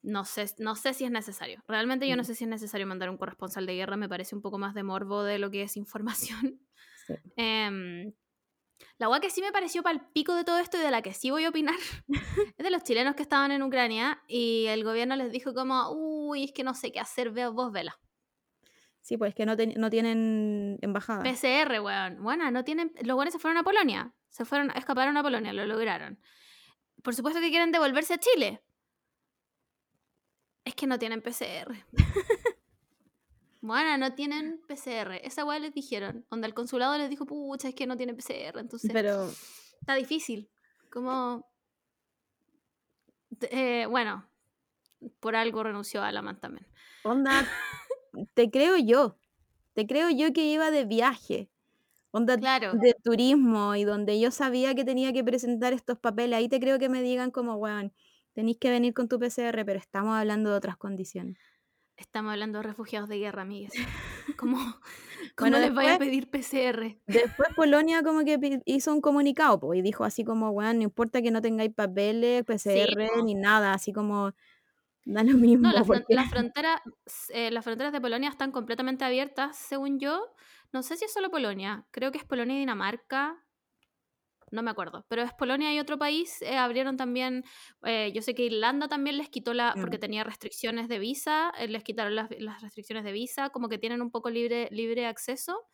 No sé, no sé si es necesario. Realmente yo no sé si es necesario mandar un corresponsal de guerra, me parece un poco más de morbo de lo que es información. sí. Em, la weá que sí me pareció pal pico de todo esto y de la que sí voy a opinar es de los chilenos que estaban en Ucrania y el gobierno les dijo como, uy, es que no sé qué hacer, ve- vos vela. Sí, pues que no, no tienen embajada. PCR, weón. Bueno, no tienen. Los buenos se fueron a Polonia. Se fueron, escaparon a Polonia, lo lograron. Por supuesto que quieren devolverse a Chile. Es que no tienen PCR. Bueno, no tienen PCR. Esa weá les dijeron. Donde el consulado les dijo, pucha, es que no tienen PCR. Entonces, Pero, está difícil. Como. eh, bueno, por algo renunció a Alaman también. onda, te creo yo. Te creo yo que iba de viaje. Onda Claro. de turismo y donde yo sabía que tenía que presentar estos papeles. Ahí te creo que me digan como, weón, tenéis que venir con tu PCR, pero estamos hablando de otras condiciones. Estamos hablando de refugiados de guerra, amigues. ¿Cómo, cómo Bueno, les vaya a pedir PCR? Después Polonia como que hizo un comunicado po, y dijo así como, weón, no importa que no tengáis papeles, PCR, ni nada, así como, da lo mismo. No, fron- porque- fronteras, eh, las fronteras de Polonia están completamente abiertas, según yo. No sé si es solo Polonia, creo que es Polonia y Dinamarca. No me acuerdo, pero es Polonia y otro país. eh, abrieron también, eh, yo sé que Irlanda también les quitó la, porque tenía restricciones de visa, les quitaron las, las restricciones de visa, como que tienen un poco libre, libre acceso.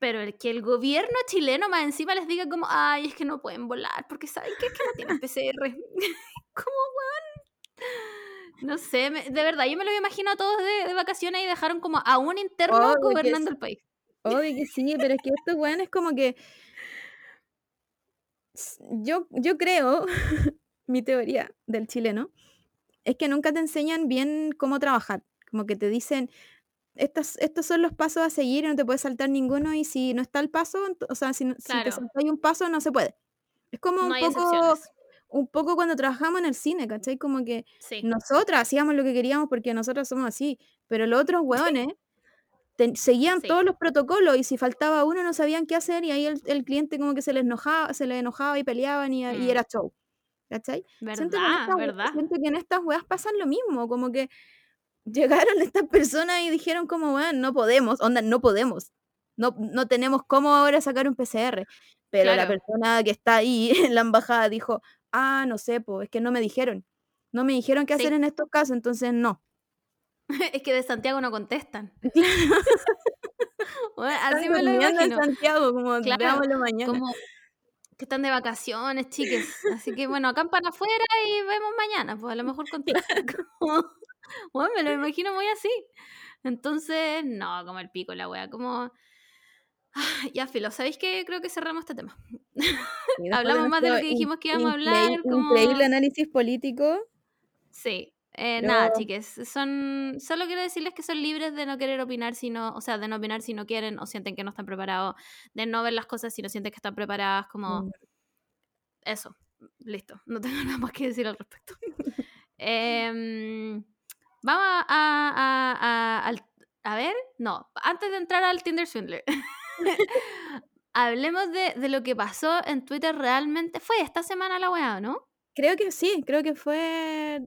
Pero el que el gobierno chileno más encima les diga como, ay, es que no pueden volar, porque saben que es que no tienen PCR. como, weón. No sé, me- de verdad, yo me lo imagino a todos de, de vacaciones y dejaron como a un interno Obvio gobernando el país. Obvio que sí, pero es que estos weones como que... Yo, yo creo, mi teoría del chileno, es que nunca te enseñan bien cómo trabajar. Como que te dicen, estos, estos son los pasos a seguir y no te puedes saltar ninguno y si no está el paso, o sea, si, no- si te saltáis un paso no se puede. Es como no un poco, excepciones. Un poco cuando trabajamos en el cine, ¿cachai? Como que Sí, nosotras hacíamos lo que queríamos porque nosotros somos así, pero los otros hueones seguían sí. todos los protocolos y si faltaba uno no sabían qué hacer y ahí el, el cliente como que se les enojaba, se les enojaba y peleaban y, y Mm, era show. ¿Cachai? Siento que en ¿Verdad? estas ¿Verdad? siento que en estas weas pasan lo mismo, como que llegaron estas personas y dijeron como, weón, no podemos, onda, no podemos. No, no tenemos cómo ahora sacar un PCR. Pero la persona que está ahí en la embajada dijo, ah, no sé, pues es que no me dijeron. No me dijeron qué hacer en estos casos, entonces no. Es que de Santiago no contestan. Bueno, así me lo imagino. Santiago, como Claro, veámoslo mañana. Como que están de vacaciones, chiques. Así que bueno, acampan afuera y vemos mañana. Pues a lo mejor contestan. Como, bueno, me lo imagino muy así. Entonces, no, como el pico la wea. Como. Ah, Ya, filo, ¿sabéis qué? Creo que cerramos este tema. Hablamos más de lo que dijimos que íbamos a hablar. Como... Increíble análisis político. Sí. Eh, Nada, chiques, son, solo quiero decirles que son libres de no querer opinar si no, o sea, de no opinar si no quieren o sienten que no están preparados, de no ver las cosas si no sienten que están preparadas, como Mm. eso, listo, no tengo nada más que decir al respecto. Em, vamos a, a- a- a ver, no, antes de entrar al Tinder Swindler, hablemos de, de lo que pasó en Twitter realmente, fue esta semana la weá, ¿no? Creo que sí, creo que fue.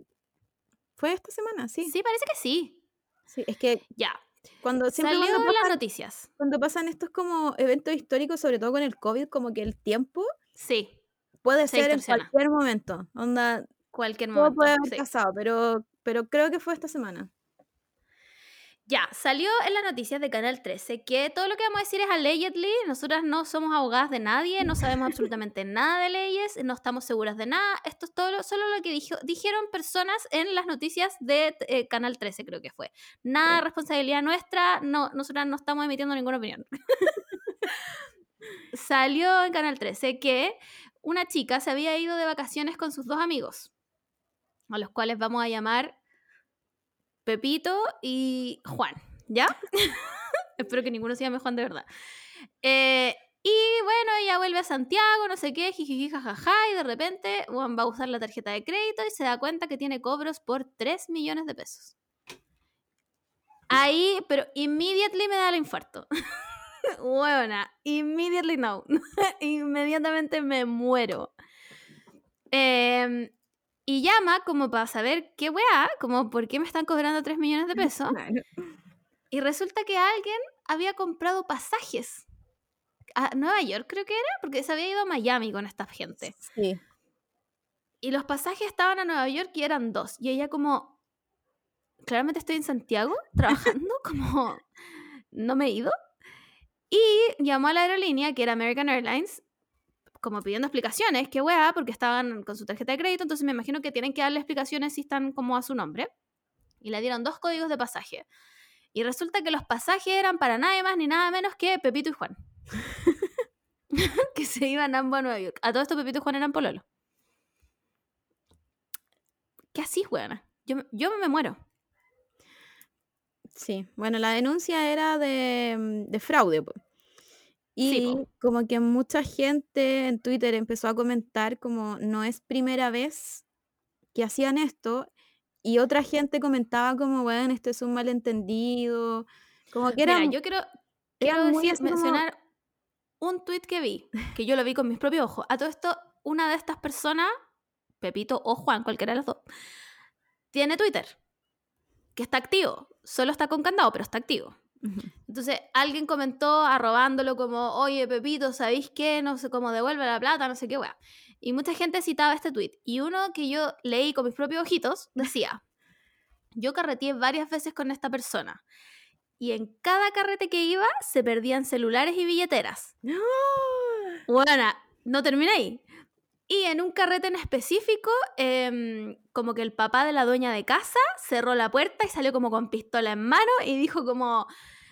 Fue esta semana, sí. sí, parece que sí. Sí, es que Ya, cuando siempre salió cuando en las pasan, noticias. cuando pasan estos como eventos históricos, sobre todo con el COVID, como que el tiempo Sí, puede Se ser en cualquier momento. Onda, cualquier todo momento. puede haber sí. pasado, pero, pero creo que fue esta semana. Ya, salió en las noticias de Canal 13 que todo lo que vamos a decir es allegedly. Nosotras no somos abogadas de nadie, no sabemos absolutamente nada de leyes, no estamos seguras de nada. Esto es todo lo- solo lo que dijo- dijeron personas en las noticias de eh, Canal 13, creo que fue. Nada de responsabilidad nuestra, no, nosotras no estamos emitiendo ninguna opinión. salió en Canal 13 que una chica se había ido de vacaciones con sus dos amigos, a los cuales vamos a llamar Pepito y Juan, ¿ya? Espero que ninguno se llame Juan de verdad. Eh, y bueno, ella vuelve a Santiago, no sé qué, jijiji, jajaja, y de repente Juan va a usar la tarjeta de crédito y se da cuenta que tiene cobros por 3 millones de pesos. Ahí, pero immediately me da el infarto. Buena, immediately no. Inmediatamente me muero. Em, y llama como para saber qué weá, como por qué me están cobrando 3 millones de pesos. Claro. Y resulta que alguien había comprado pasajes a Nueva York, creo que era, porque se había ido a Miami con esta gente. Sí. Y los pasajes estaban a Nueva York y eran dos. Y ella como, claramente estoy en Santiago trabajando, como, no me he ido. Y llamó a la aerolínea, que era American Airlines, como pidiendo explicaciones, qué weá, porque estaban con su tarjeta de crédito, entonces me imagino que tienen que darle explicaciones si están como a su nombre. Y le dieron dos códigos de pasaje. Y resulta que los pasajes eran para nada más ni nada menos que Pepito y Juan. que se iban ambos a Nueva York. A todo esto Pepito y Juan eran pololo. ¿Qué así, weona? Yo, yo me muero. Sí, bueno, la denuncia era de, de fraude. po. Y po. como que mucha gente en Twitter empezó a comentar como no es primera vez que hacían esto. Y otra gente comentaba como, bueno, esto es un malentendido. Como que era, yo quiero, quiero eran muy decir, así como- mencionar un tweet que vi, que yo lo vi con mis propios ojos. A todo esto, una de estas personas, Pepito o Juan, cualquiera de los dos, tiene Twitter, que está activo. Solo está con candado, pero está activo. Entonces alguien comentó arrobándolo como, oye Pepito, ¿sabéis qué? No sé cómo devuelve la plata, no sé qué weá. Y mucha gente citaba este tweet. Y uno que yo leí con mis propios ojitos decía, yo carreteé varias veces con esta persona. Y en cada carrete que iba se perdían celulares y billeteras. ¡No! Bueno, no terminé ahí. Y en un carrete en específico, em, como que el papá de la dueña de casa cerró la puerta y salió como con pistola en mano y dijo como,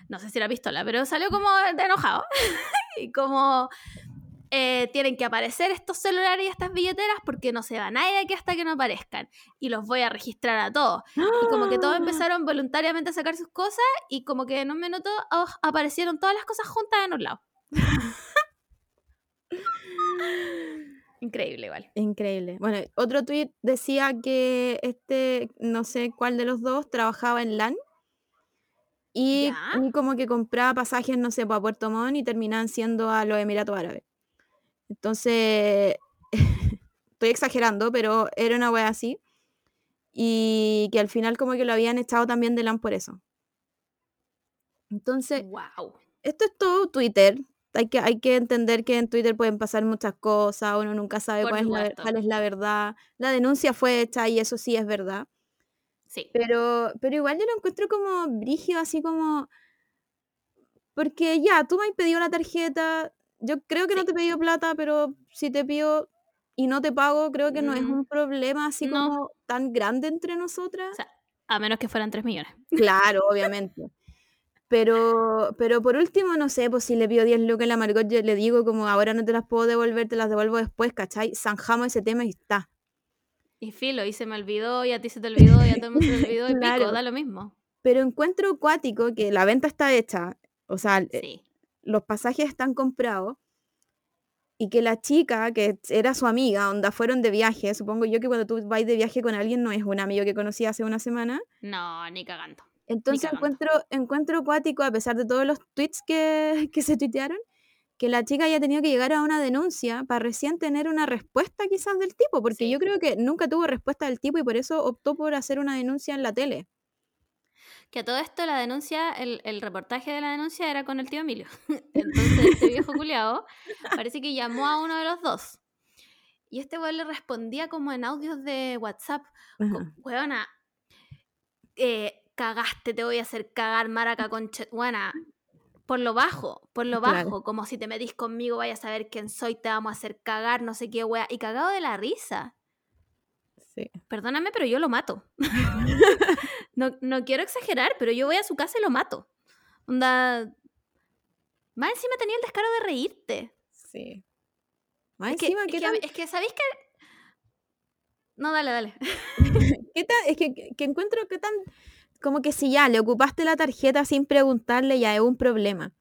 no sé si era pistola, pero salió como de enojado. y como, eh, tienen que aparecer estos celulares y estas billeteras porque no se va nadie aquí hasta que no aparezcan. Y los voy a registrar a todos. Y como que todos empezaron voluntariamente a sacar sus cosas y como que en un minuto oh, aparecieron todas las cosas juntas en un lado. Increíble, igual. Increíble. Bueno, otro tweet decía que este, no sé cuál de los dos, trabajaba en LAN y, ¿Ya? y como que compraba pasajes, no sé, para Puerto Montt y terminaban siendo a los Emiratos Árabes. Entonces, estoy exagerando, pero era una wea así. Y que al final como que lo habían echado también de LAN por eso. Entonces, Wow. esto es todo Twitter. Hay que, hay que entender que en Twitter pueden pasar muchas cosas, uno nunca sabe cuál es, la, cuál es la verdad. La denuncia fue hecha y eso sí es verdad. Sí. Pero, pero igual yo lo encuentro como brígido, así como... Porque ya, tú me has pedido la tarjeta, yo creo que no te he pedido plata, pero si te pido y no te pago, creo que no es Mm, un problema así no. como tan grande entre nosotras. O sea, a menos que fueran 3 millones. Claro, obviamente. Pero, pero por último, no sé, pues si le pido 10 lucas a la Margot, yo le digo como ahora no te las puedo devolver, te las devuelvo después, ¿cachai? Zanjamos ese tema y está. Y filo, y se me olvidó, y a ti se te olvidó, y a todo el mundo se te olvidó, y Claro. pico, da lo mismo. Pero encuentro acuático que la venta está hecha, o sea, eh, los pasajes están comprados y que la chica, que era su amiga, onda fueron de viaje, supongo yo que cuando tú vas de viaje con alguien no es un amigo que conocí hace una semana, No, ni cagando. entonces cagando. encuentro, encuentro acuático, a pesar de todos los tweets que, que se tuitearon, que la chica haya tenido que llegar a una denuncia para recién tener una respuesta quizás del tipo, porque Sí. yo creo que nunca tuvo respuesta del tipo y por eso optó por hacer una denuncia en la tele. Que a todo esto la denuncia, el, el reportaje de la denuncia era con el tío Emilio. Entonces este viejo culiao parece que llamó a uno de los dos. Y este weón le respondía como en audios de WhatsApp. Weona, eh, cagaste, te voy a hacer cagar, maraca por lo bajo, por lo Claro. bajo. Como si te metís conmigo, vayas a saber quién soy, te vamos a hacer cagar, no sé qué wea. Y cagado de la risa. Sí. Perdóname, pero yo lo mato. no, no quiero exagerar, pero yo voy a su casa y lo mato. Onda. Más encima tenía el descaro de reírte. Sí. Más Es que, encima, es ¿qué que, tan- es que, ¿sabéis que? No, dale, dale. ¿Qué tal? Es que, que encuentro que tan. Como que si ya le ocupaste la tarjeta sin preguntarle, ya es un problema.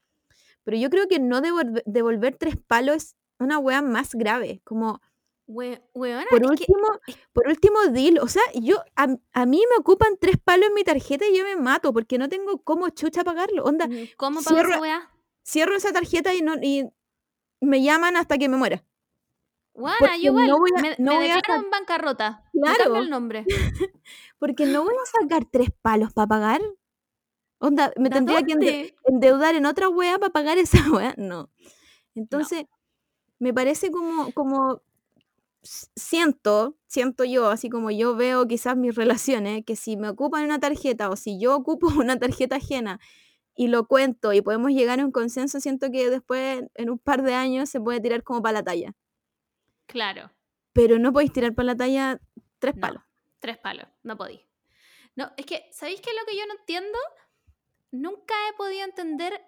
Pero yo creo que no devolver, devolver tres palos es una wea más grave. Como, We- weona, por que- último, por último, deal. O sea, yo a, a mí me ocupan tres palos en mi tarjeta y yo me mato porque no tengo cómo chucha pagarlo. Onda, ¿Cómo pago cierra- esa weá? cierro esa tarjeta y, no, y me llaman hasta que me muera. Porque yo igual. no voy a- me no me voy a sac- en bancarrota. Claro. el nombre. Porque no voy a sacar tres palos para pagar. Onda, me ¿Da tendría que endeudar en otra wea para pagar esa wea. No. Entonces, me parece como, como siento, siento yo, así como yo veo quizás mis relaciones, que si me ocupan una tarjeta o si yo ocupo una tarjeta ajena y lo cuento y podemos llegar a un consenso, siento que después, en un par de años, se puede tirar como para la talla. Claro. Pero no podéis tirar para la talla tres No. palos. Tres palos, no podí. No, es que, ¿sabéis qué es lo que yo no entiendo? Nunca he podido entender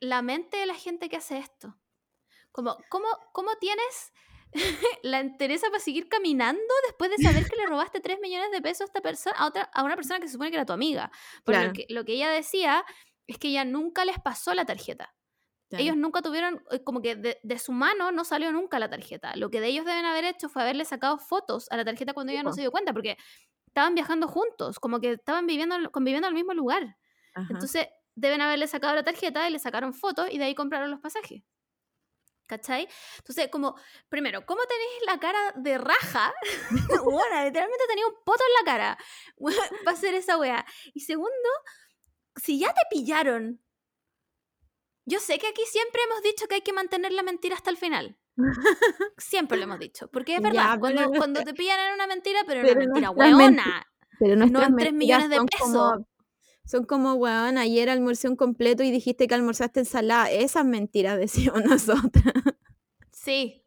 la mente de la gente que hace esto. Como, ¿cómo, cómo tienes la entereza para seguir caminando después de saber que le robaste 3 millones de pesos a esta persona, a, otra, a una persona que se supone que era tu amiga? Porque Claro. lo, que, lo que ella decía es que ella nunca les pasó la tarjeta. Ellos nunca tuvieron, eh, como que de, de su mano no salió nunca la tarjeta. Lo que de ellos deben haber hecho fue haberle sacado fotos a la tarjeta cuando ella no se dio cuenta, porque estaban viajando juntos, como que estaban viviendo, en- conviviendo en el mismo lugar. Ajá. Entonces, deben haberle sacado la tarjeta y le sacaron fotos y de ahí compraron los pasajes. ¿Cachai? Entonces, como, primero, ¿cómo tenéis la cara de raja? bueno, literalmente tenía un poto en la cara para hacer esa wea. Y segundo, si ya te pillaron, yo sé que aquí siempre hemos dicho que hay que mantener la mentira hasta el final. Siempre lo hemos dicho. Porque es verdad, cuando, nuestra- cuando te pillan en una mentira, pero, pero una mentira hueona. Pero No en tres mentiras millones de pesos. Como, son como, weón, ayer almorcé un completo y dijiste que almorzaste ensalada. Esas mentiras decimos nosotras. Sí,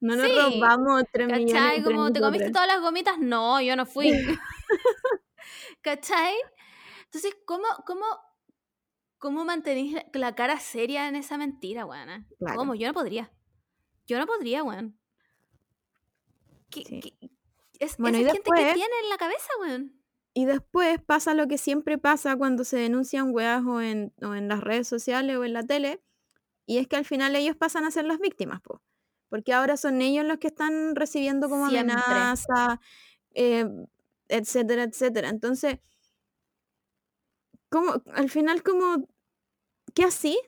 No nos Sí, robamos tres millones. ¿Cachai? Como te comiste todas las gomitas. No, yo no fui. ¿Cachai? Entonces, ¿cómo, cómo, cómo mantenéis la, cara seria en esa mentira? Claro. ¿Cómo? Yo no podría. Yo no podría, weón. ¿Qué- Sí. Es, Bueno, esa y gente que tiene en la cabeza, weón. Y después pasa lo que siempre pasa cuando se denuncian weas o en, o en las redes sociales o en la tele, y es que al final ellos pasan a ser las víctimas, po. porque ahora son ellos los que están recibiendo como Siempre. amenaza, eh, etcétera, etcétera. Entonces, como, al final, como, ¿qué así?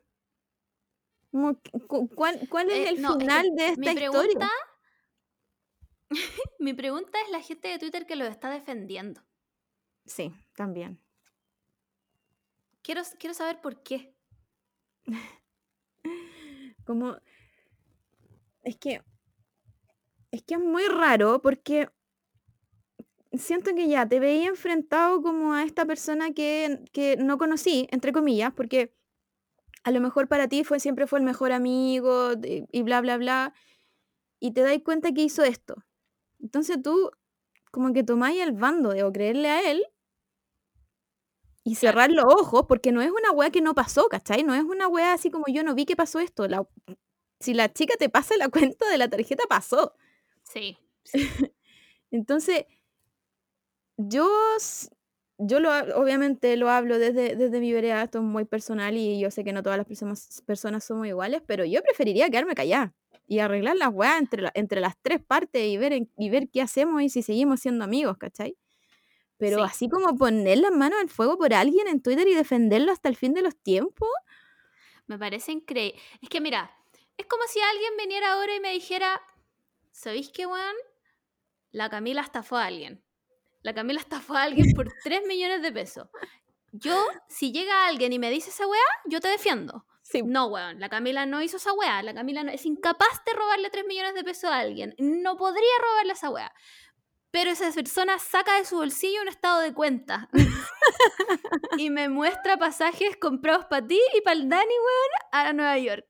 ¿cuál, ¿Cuál es Eh, el no, es que final de esta mi historia? pregunta, mi pregunta es la gente de Twitter que lo está defendiendo. Sí, también. Quiero, quiero saber por qué. Como. Es que. Es que es muy raro porque. Siento que ya te veía enfrentado como a esta persona que, que no conocí, entre comillas, porque a lo mejor para ti fue, siempre fue el mejor amigo de- y bla, bla, bla. Y te das cuenta que hizo esto. Entonces tú, como que tomáis el bando de o creerle a él y cerrar los ojos, porque no es una wea que no pasó, ¿cachai? No es una wea así como yo no vi que pasó esto. La- si la chica te pasa la cuenta de la tarjeta, pasó. Sí. Entonces, yo, yo lo, obviamente lo hablo desde, desde mi vereda, esto es muy personal y yo sé que no todas las personas, personas somos iguales, pero yo preferiría quedarme callada y arreglar las weas entre, la- entre las tres partes y ver, en- y ver qué hacemos y si seguimos siendo amigos, ¿cachai? Pero Sí. así como poner las manos al fuego por alguien en Twitter y defenderlo hasta el fin de los tiempos, Me parece increíble. Es que mira, es como si alguien viniera ahora y me dijera, ¿sabéis qué, weón? La Camila estafó a alguien. La Camila estafó a alguien por 3 millones de pesos. Yo, si llega alguien y me dice esa weá, yo te defiendo. sí, No, weón, la Camila no hizo esa weá. La Camila no- es incapaz de robarle 3 millones de pesos a alguien. No podría robarle esa weá. Pero esa persona saca de su bolsillo un estado de cuenta. y me muestra pasajes comprados para ti y para el Dani, weón, a Nueva York.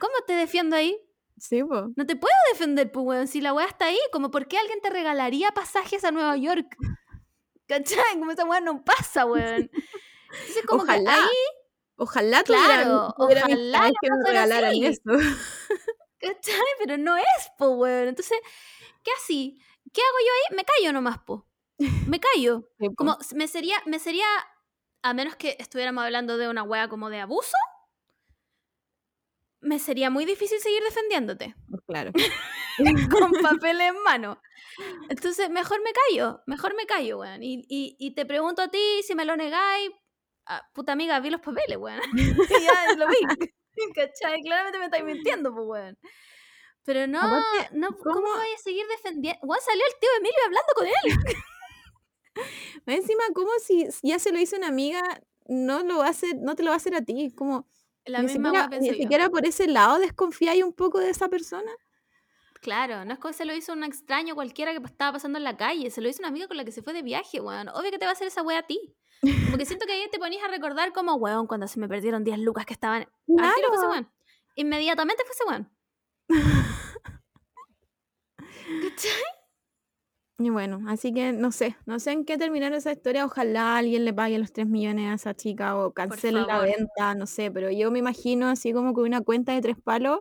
¿Cómo te defiendo ahí? Sí, po. No te puedo defender, pues, weón. Si la weá está ahí, como por qué alguien te regalaría pasajes a Nueva York. ¿Cachai? Como esa weá no pasa, weón. Entonces, como Ojalá, que ahí ojalá Claro, ojalá que me regalaran así. eso. ¿Cachai? Pero no es, po, weón. Entonces, ¿qué así? ¿Qué hago yo ahí? Me callo nomás, po. Me callo. Sí, po. Como me sería, me sería, a menos que estuviéramos hablando de una wea como de abuso, me sería muy difícil seguir defendiéndote Claro. con papel en mano. Entonces, mejor me callo, mejor me callo, weón. Y, y, y te pregunto a ti si me lo negáis. Ah, puta amiga, vi los papeles, weón. ya lo vi. ¿Cachai? Claramente me estáis mintiendo, pues, weón. Pero no, Aparte, no ¿cómo, ¿cómo- voy a seguir defendiendo? Weón, salió el tío Emilio hablando con él. Encima, como si ya se lo hizo una amiga, no lo va a hacer, no te lo va a hacer a ti. Como La ni misma siquiera, ni yo. siquiera por ese lado desconfiáis un poco de esa persona. Claro, no es como se lo hizo un extraño cualquiera que estaba pasando en la calle, se lo hizo una amiga con la que se fue de viaje, weón. Obvio que te va a hacer esa wea a ti. Como que siento que ahí te ponías a recordar como, weón, cuando se me perdieron 10 lucas que estaban... Al tiro fue ese Claro. weón. Inmediatamente fue ese weón. ¿Cachai? Y bueno, así que no sé, no sé en qué terminar esa historia. Ojalá alguien le pague los 3 millones a esa chica o cancele la favor. venta, no sé, pero yo me imagino así como con una cuenta de tres palos.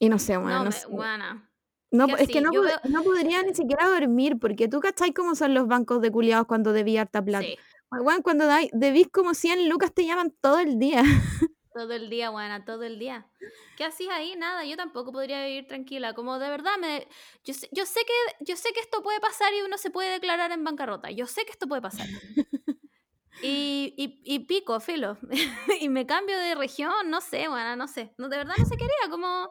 Y no sé, bueno, No, no, me, sé. weona. No, que es que no, yo pod- veo- no podría ni siquiera dormir, porque tú cachai cómo son los bancos de culiados cuando debí harta plata. Sí, Weón, cuando dai- debís como 100 lucas te llaman todo el día. todo el día, weona, todo el día. ¿Qué hacías ahí? Nada, yo tampoco podría vivir tranquila. Como de verdad, me, yo, sé, yo, sé que, yo sé que esto puede pasar y uno se puede declarar en bancarrota. Yo sé que esto puede pasar. Y, y, y pico, filo. y me cambio de región, no sé, bueno, no sé. No, de verdad no sé qué haría, como...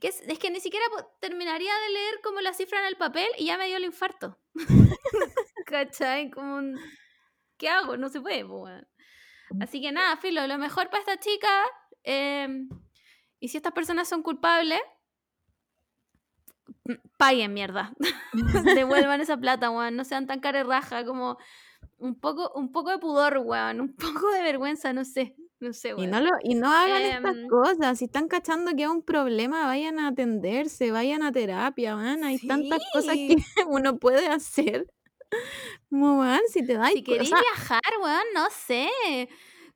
Que es, es que ni siquiera terminaría de leer como la cifra en el papel y ya me dio el infarto. ¿Cachai? Como un... ¿Qué hago? No se puede, weón. Así que nada, filo, lo mejor para esta chica... em, y si estas personas son culpables... m- Paguen mierda. Devuelvan esa plata, weón. No sean tan cara raja como un poco, un poco de pudor, weón. Un poco de vergüenza, no sé. No sé, Y weón. no, lo, y no hagan estas Em, cosas. Si están cachando que es un problema, vayan a atenderse, vayan a terapia, man. Hay tantas cosas que uno puede hacer. Como, man, si te das Si queréis viajar, weón, no sé.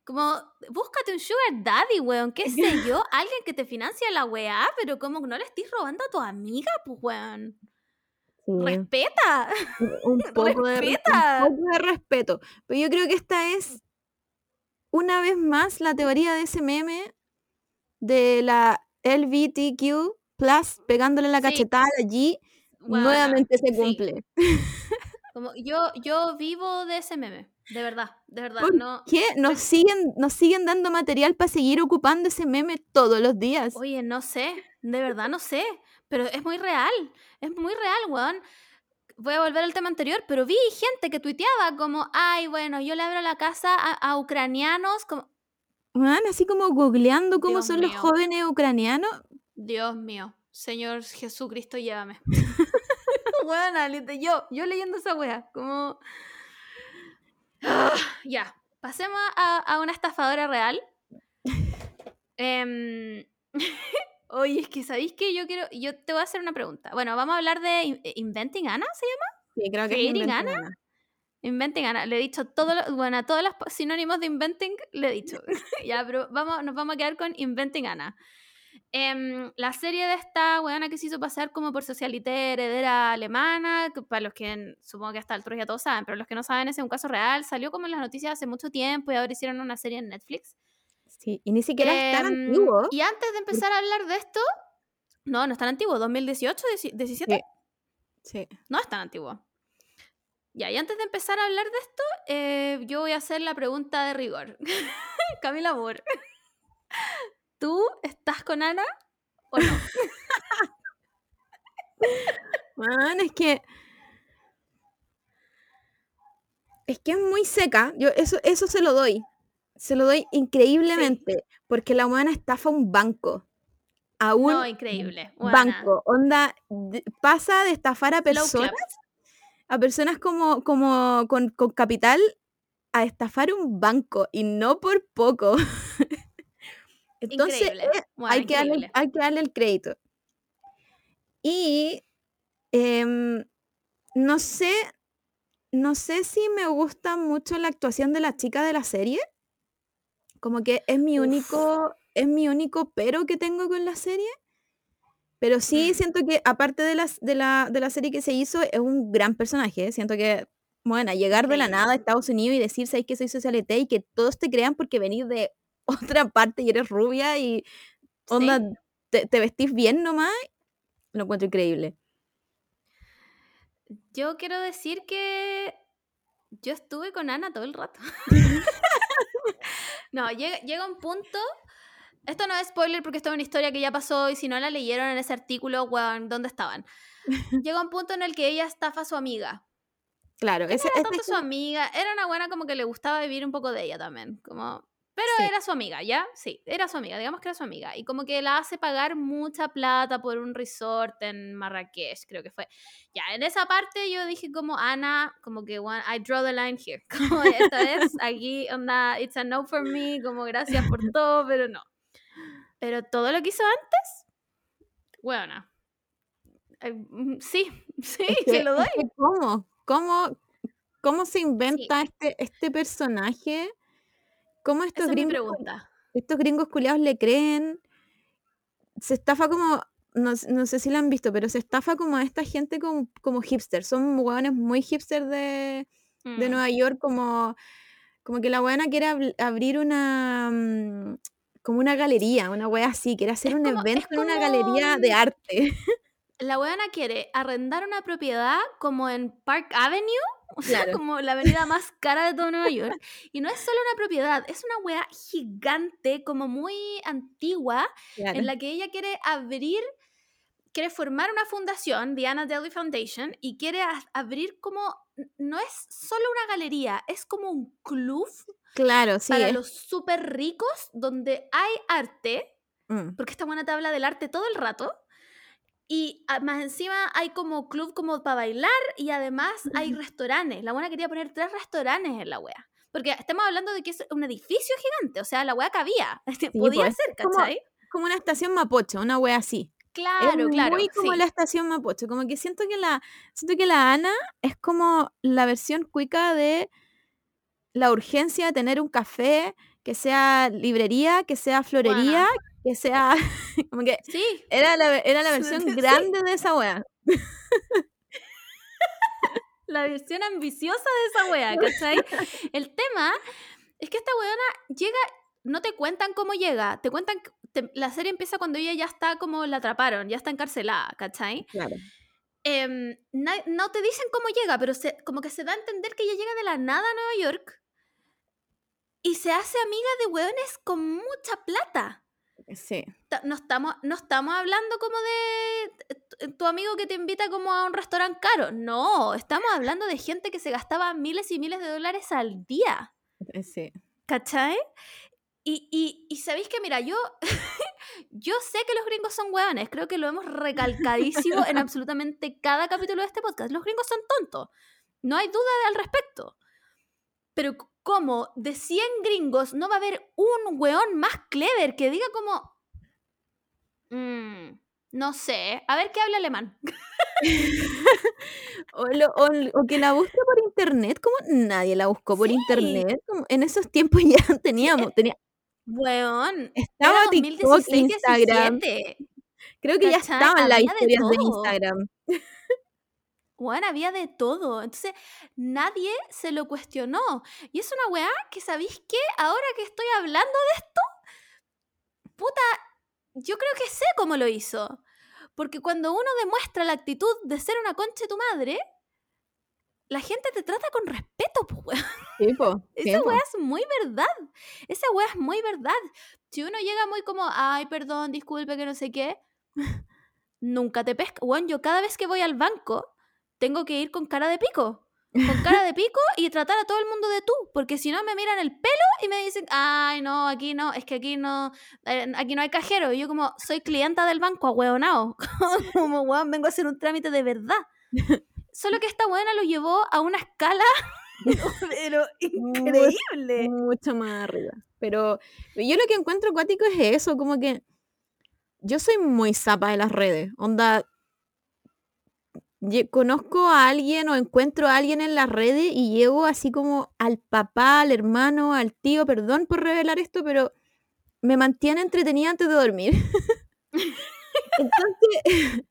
Como, búscate un sugar daddy, weón, qué sé yo, alguien que te financia la weá, pero como que no le estés robando a tu amiga, pues, weón. Sí, Respeta. un poco, de, Respeta. un poco de respeto. Pero yo creo que esta es una vez más la teoría de ese meme de la LGBTQ plus pegándole la cachetada allí, nuevamente se sí. Como yo, yo vivo de ese meme, de verdad, de verdad. ¿Por No, ¿Qué? Nos siguen, nos siguen dando material para seguir ocupando ese meme todos los días. Oye, no sé, de verdad no sé, pero es muy real, es muy real, weón. Voy a volver al tema anterior, pero vi gente que tuiteaba como, ay, bueno, yo le abro la casa a, a ucranianos, como, Man, así como googleando cómo Dios son los mío. jóvenes ucranianos. Dios mío, Señor Jesucristo, llévame. Yo, yo leyendo esa wea, como... Ah, ya, pasemos a, a una estafadora real. Em, Oye, es que sabéis que yo quiero, yo te voy a hacer una pregunta. Bueno, vamos a hablar de In- Inventing Anna, ¿se llama? Sí, creo que es ¿Creating Inventing Anna? Anna. Inventing Anna. Le he dicho todo, lo- bueno, a todos los sinónimos de Inventing le he dicho. ya, pero vamos, nos vamos a quedar con Inventing Anna. Em, la serie de esta weona que se hizo pasar como por socialité heredera alemana, que para los que supongo que hasta el altura ya todos saben, pero los que no saben, ese es un caso real, salió como en las noticias hace mucho tiempo y ahora hicieron una serie en Netflix. Sí, y ni siquiera es tan Em, antiguo. Y antes de empezar a hablar de esto, no, no es tan antiguo, 2018, 17, Sí. Sí. no es tan antiguo. Ya, y antes de empezar a hablar de esto, eh, yo voy a hacer la pregunta de rigor. Camila Moore, ¿tú estás con Ana o no? Man, es que. Es que es muy seca. Yo eso, eso se lo doy. Se lo doy increíblemente. Porque la humana estafa un banco. A un No, increíble. buena. banco. Onda, pasa de estafar a personas, a personas como, como con, con capital, a estafar un banco. Y no por poco. Entonces, eh, hay, que darle, hay que darle el crédito. Y em, no sé, no sé si me gusta mucho la actuación de la chica de la serie. Como que es mi Uf. único, es mi único pero que tengo con la serie. Pero sí Mm. siento que aparte de, las, de, la, de la serie que se hizo, es un gran personaje. Siento que, bueno, llegar de la nada a Estados Unidos y decir, ¿sabes que soy socialite? Y que todos te crean porque venís de otra parte y eres rubia y onda, Sí. te, te vestís bien nomás, lo encuentro increíble. Yo quiero decir que yo estuve con Ana todo el rato. no, llega, llega un punto. Esto no es spoiler porque esto es una historia que ya pasó y si no la leyeron en ese artículo, weón, ¿dónde estaban? Llega un punto en el que ella estafa a su amiga. Claro, no era tanto su amiga, era una buena como que le gustaba vivir un poco de ella también. Como, pero Sí. era su amiga, ¿ya? Sí, era su amiga, digamos que era su amiga. Y como que la hace pagar mucha plata por un resort en Marrakech, creo que fue. Ya, en esa parte yo dije como, Ana, como que, one, I draw the line here. Como esta vez, aquí, onda, it's a no for me, como gracias por todo, pero no. Pero todo lo que hizo antes, bueno, sí, sí, es se que- lo es doy. que ¿Cómo? ¿Cómo, cómo se inventa este, este personaje? ¿Cómo estos Esa es mi gringos, pregunta. estos gringos culiados le creen? Se estafa como, no, no sé si lo han visto, pero se estafa como a esta gente como, como hipster. Son hueones muy hipster de, de Mm. Nueva York, como, como que la buena quiere abrir una mm, como una galería, una wea así, quiere hacer Es un como- evento en una galería de arte. La weona quiere arrendar una propiedad como en Park Avenue, o sea, Claro. como la avenida más cara de todo Nueva York. Y no es solo una propiedad, es una wea gigante, como muy antigua, Claro. en la que ella quiere abrir, quiere formar una fundación, Diana Deli Foundation, y quiere abrir como, no es solo una galería, es como un club Claro, sí. para es- los súper ricos donde hay arte, mm, porque esta buena te habla del arte todo el rato. Y ah, más encima hay como club como para bailar y además hay restaurantes. La buena quería poner tres restaurantes en la wea. Porque estamos hablando de que es un edificio gigante, o sea, la wea cabía. Podía pues, ser, es como- ¿cachai? como una estación Mapocho, una wea así. Claro, es claro. muy como sí. la estación Mapocho. Como que siento que la, siento que la Ana es como la versión cuica de la urgencia de tener un café que sea librería, que sea florería, que sea. como que. Sí. Era la, era la versión Sí. grande de esa wea. La versión ambiciosa de esa wea, ¿cachai? El tema es que esta weona llega, no te cuentan cómo llega, te cuentan, te- la serie empieza cuando ella ya está como la atraparon, ya está encarcelada, ¿cachai? Claro. Em, no te dicen cómo llega, pero se- como que se da a entender que ella llega de la nada a Nueva York y se hace amiga de weones con mucha plata. Sí. No estamos, no estamos hablando como de tu amigo que te invita como a un restaurante caro. No, estamos hablando de gente que se gastaba miles y miles de dólares al día. eh, Sí. ¿Cachai? Y, y, y sabéis que, mira, yo, yo sé que los gringos son hueones, creo que lo hemos recalcadísimo en absolutamente cada capítulo de este podcast. Los gringos son tontos, no hay duda al respecto. Pero c- como de 100 gringos no va a haber un hueón más clever que diga como... "Mm, no sé, a ver qué habla alemán. O, lo- o l- o que la busque por internet, como nadie la buscó por Sí. internet. en esos tiempos ya teníamos, tenía, Hueón, estaba era TikTok, 2016, Instagram. 17. creo que ya ¿Cachai? estaban las Había de historias de. Instagram. Bueno, había de todo. Entonces, nadie se lo cuestionó. Y es una weá que, ¿sabéis qué? Ahora que estoy hablando de esto, puta, yo creo que sé cómo lo hizo. Porque cuando uno demuestra la actitud de ser una concha de tu madre, la gente te trata con respeto, pues, weá. Sí, po, Esa weá es muy verdad. Esa weá es muy verdad. Si uno llega muy como, ay, perdón, disculpe, que no sé qué, nunca te pesca. Weón, yo cada vez que voy al banco, tengo que ir con cara de pico. Con cara de pico y tratar a todo el mundo de tú. Porque si no, me miran el pelo y me dicen, ay, no, aquí no, es que aquí no, eh, aquí no hay cajero. Y yo, como, soy clienta del banco, ahueonao. como, weón, vengo a hacer un trámite de verdad. Solo que esta buena lo llevó a una escala, pero increíble. Mucho más arriba. Pero yo lo que encuentro acuático es eso, como que yo soy muy zapa de las redes. Onda, conozco a alguien o encuentro a alguien en las redes y llego así como al papá, al hermano, al tío, perdón por revelar esto, pero me mantiene entretenida antes de dormir. Entonces,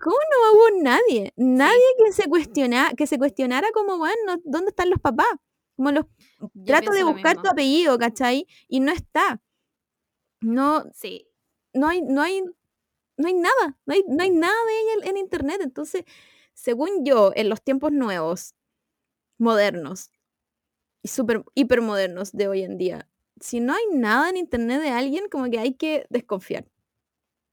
¿cómo no hubo nadie? Nadie que se cuestiona, que se cuestionara como, bueno, ¿dónde están los papás? Como los Yo trato de buscar tu apellido, ¿cachai? Y no está. No, Sí, no hay, no hay, no hay nada, no hay, no hay nada de ella en, internet. Entonces, según yo, en los tiempos nuevos, modernos y super hipermodernos de hoy en día, si no hay nada en internet de alguien, como que hay que desconfiar.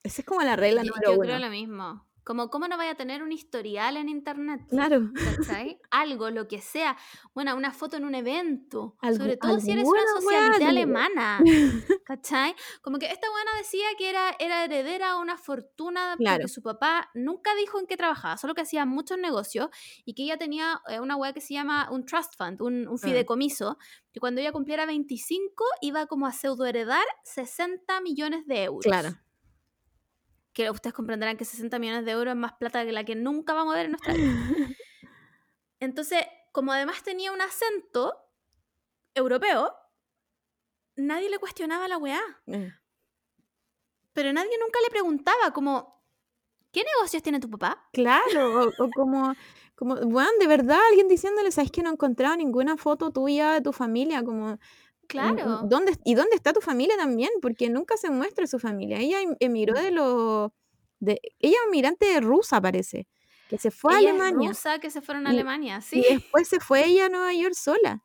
Esa es como la regla número yo uno. creo lo mismo. Como, ¿cómo no vaya a tener un historial en internet? Claro. ¿Cachai? Algo, lo que sea. Bueno, una foto en un evento. Algu- Sobre todo si eres una weá, alemana. ¿Cachai? Como que esta buena decía que era, era heredera a una fortuna Claro. porque su papá nunca dijo en qué trabajaba, solo que hacía muchos negocios y que ella tenía eh, una weá que se llama un trust fund, un, un fideicomiso, que cuando ella cumpliera 25 iba como a pseudo heredar 60 millones de euros Claro. Que ustedes comprenderán que 60 millones de euros es más plata que la que nunca vamos a ver en nuestra vida. Entonces, como además tenía un acento europeo, nadie le cuestionaba la weá. Eh, Pero nadie nunca le preguntaba como, ¿qué negocios tiene tu papá? Claro, o, o como, como, bueno, de verdad, alguien diciéndole, ¿sabes que no he encontrado ninguna foto tuya de tu familia? Como, Claro. Mm, ¿Dónde, ¿Y dónde está tu familia también? Porque nunca se muestra su familia. Ella em- emigró de los... De, ella es migrante rusa, parece. Que se fue a Ella es Alemania. rusa que se fueron a Y- Alemania, Y sí. después se fue ella a Nueva York sola.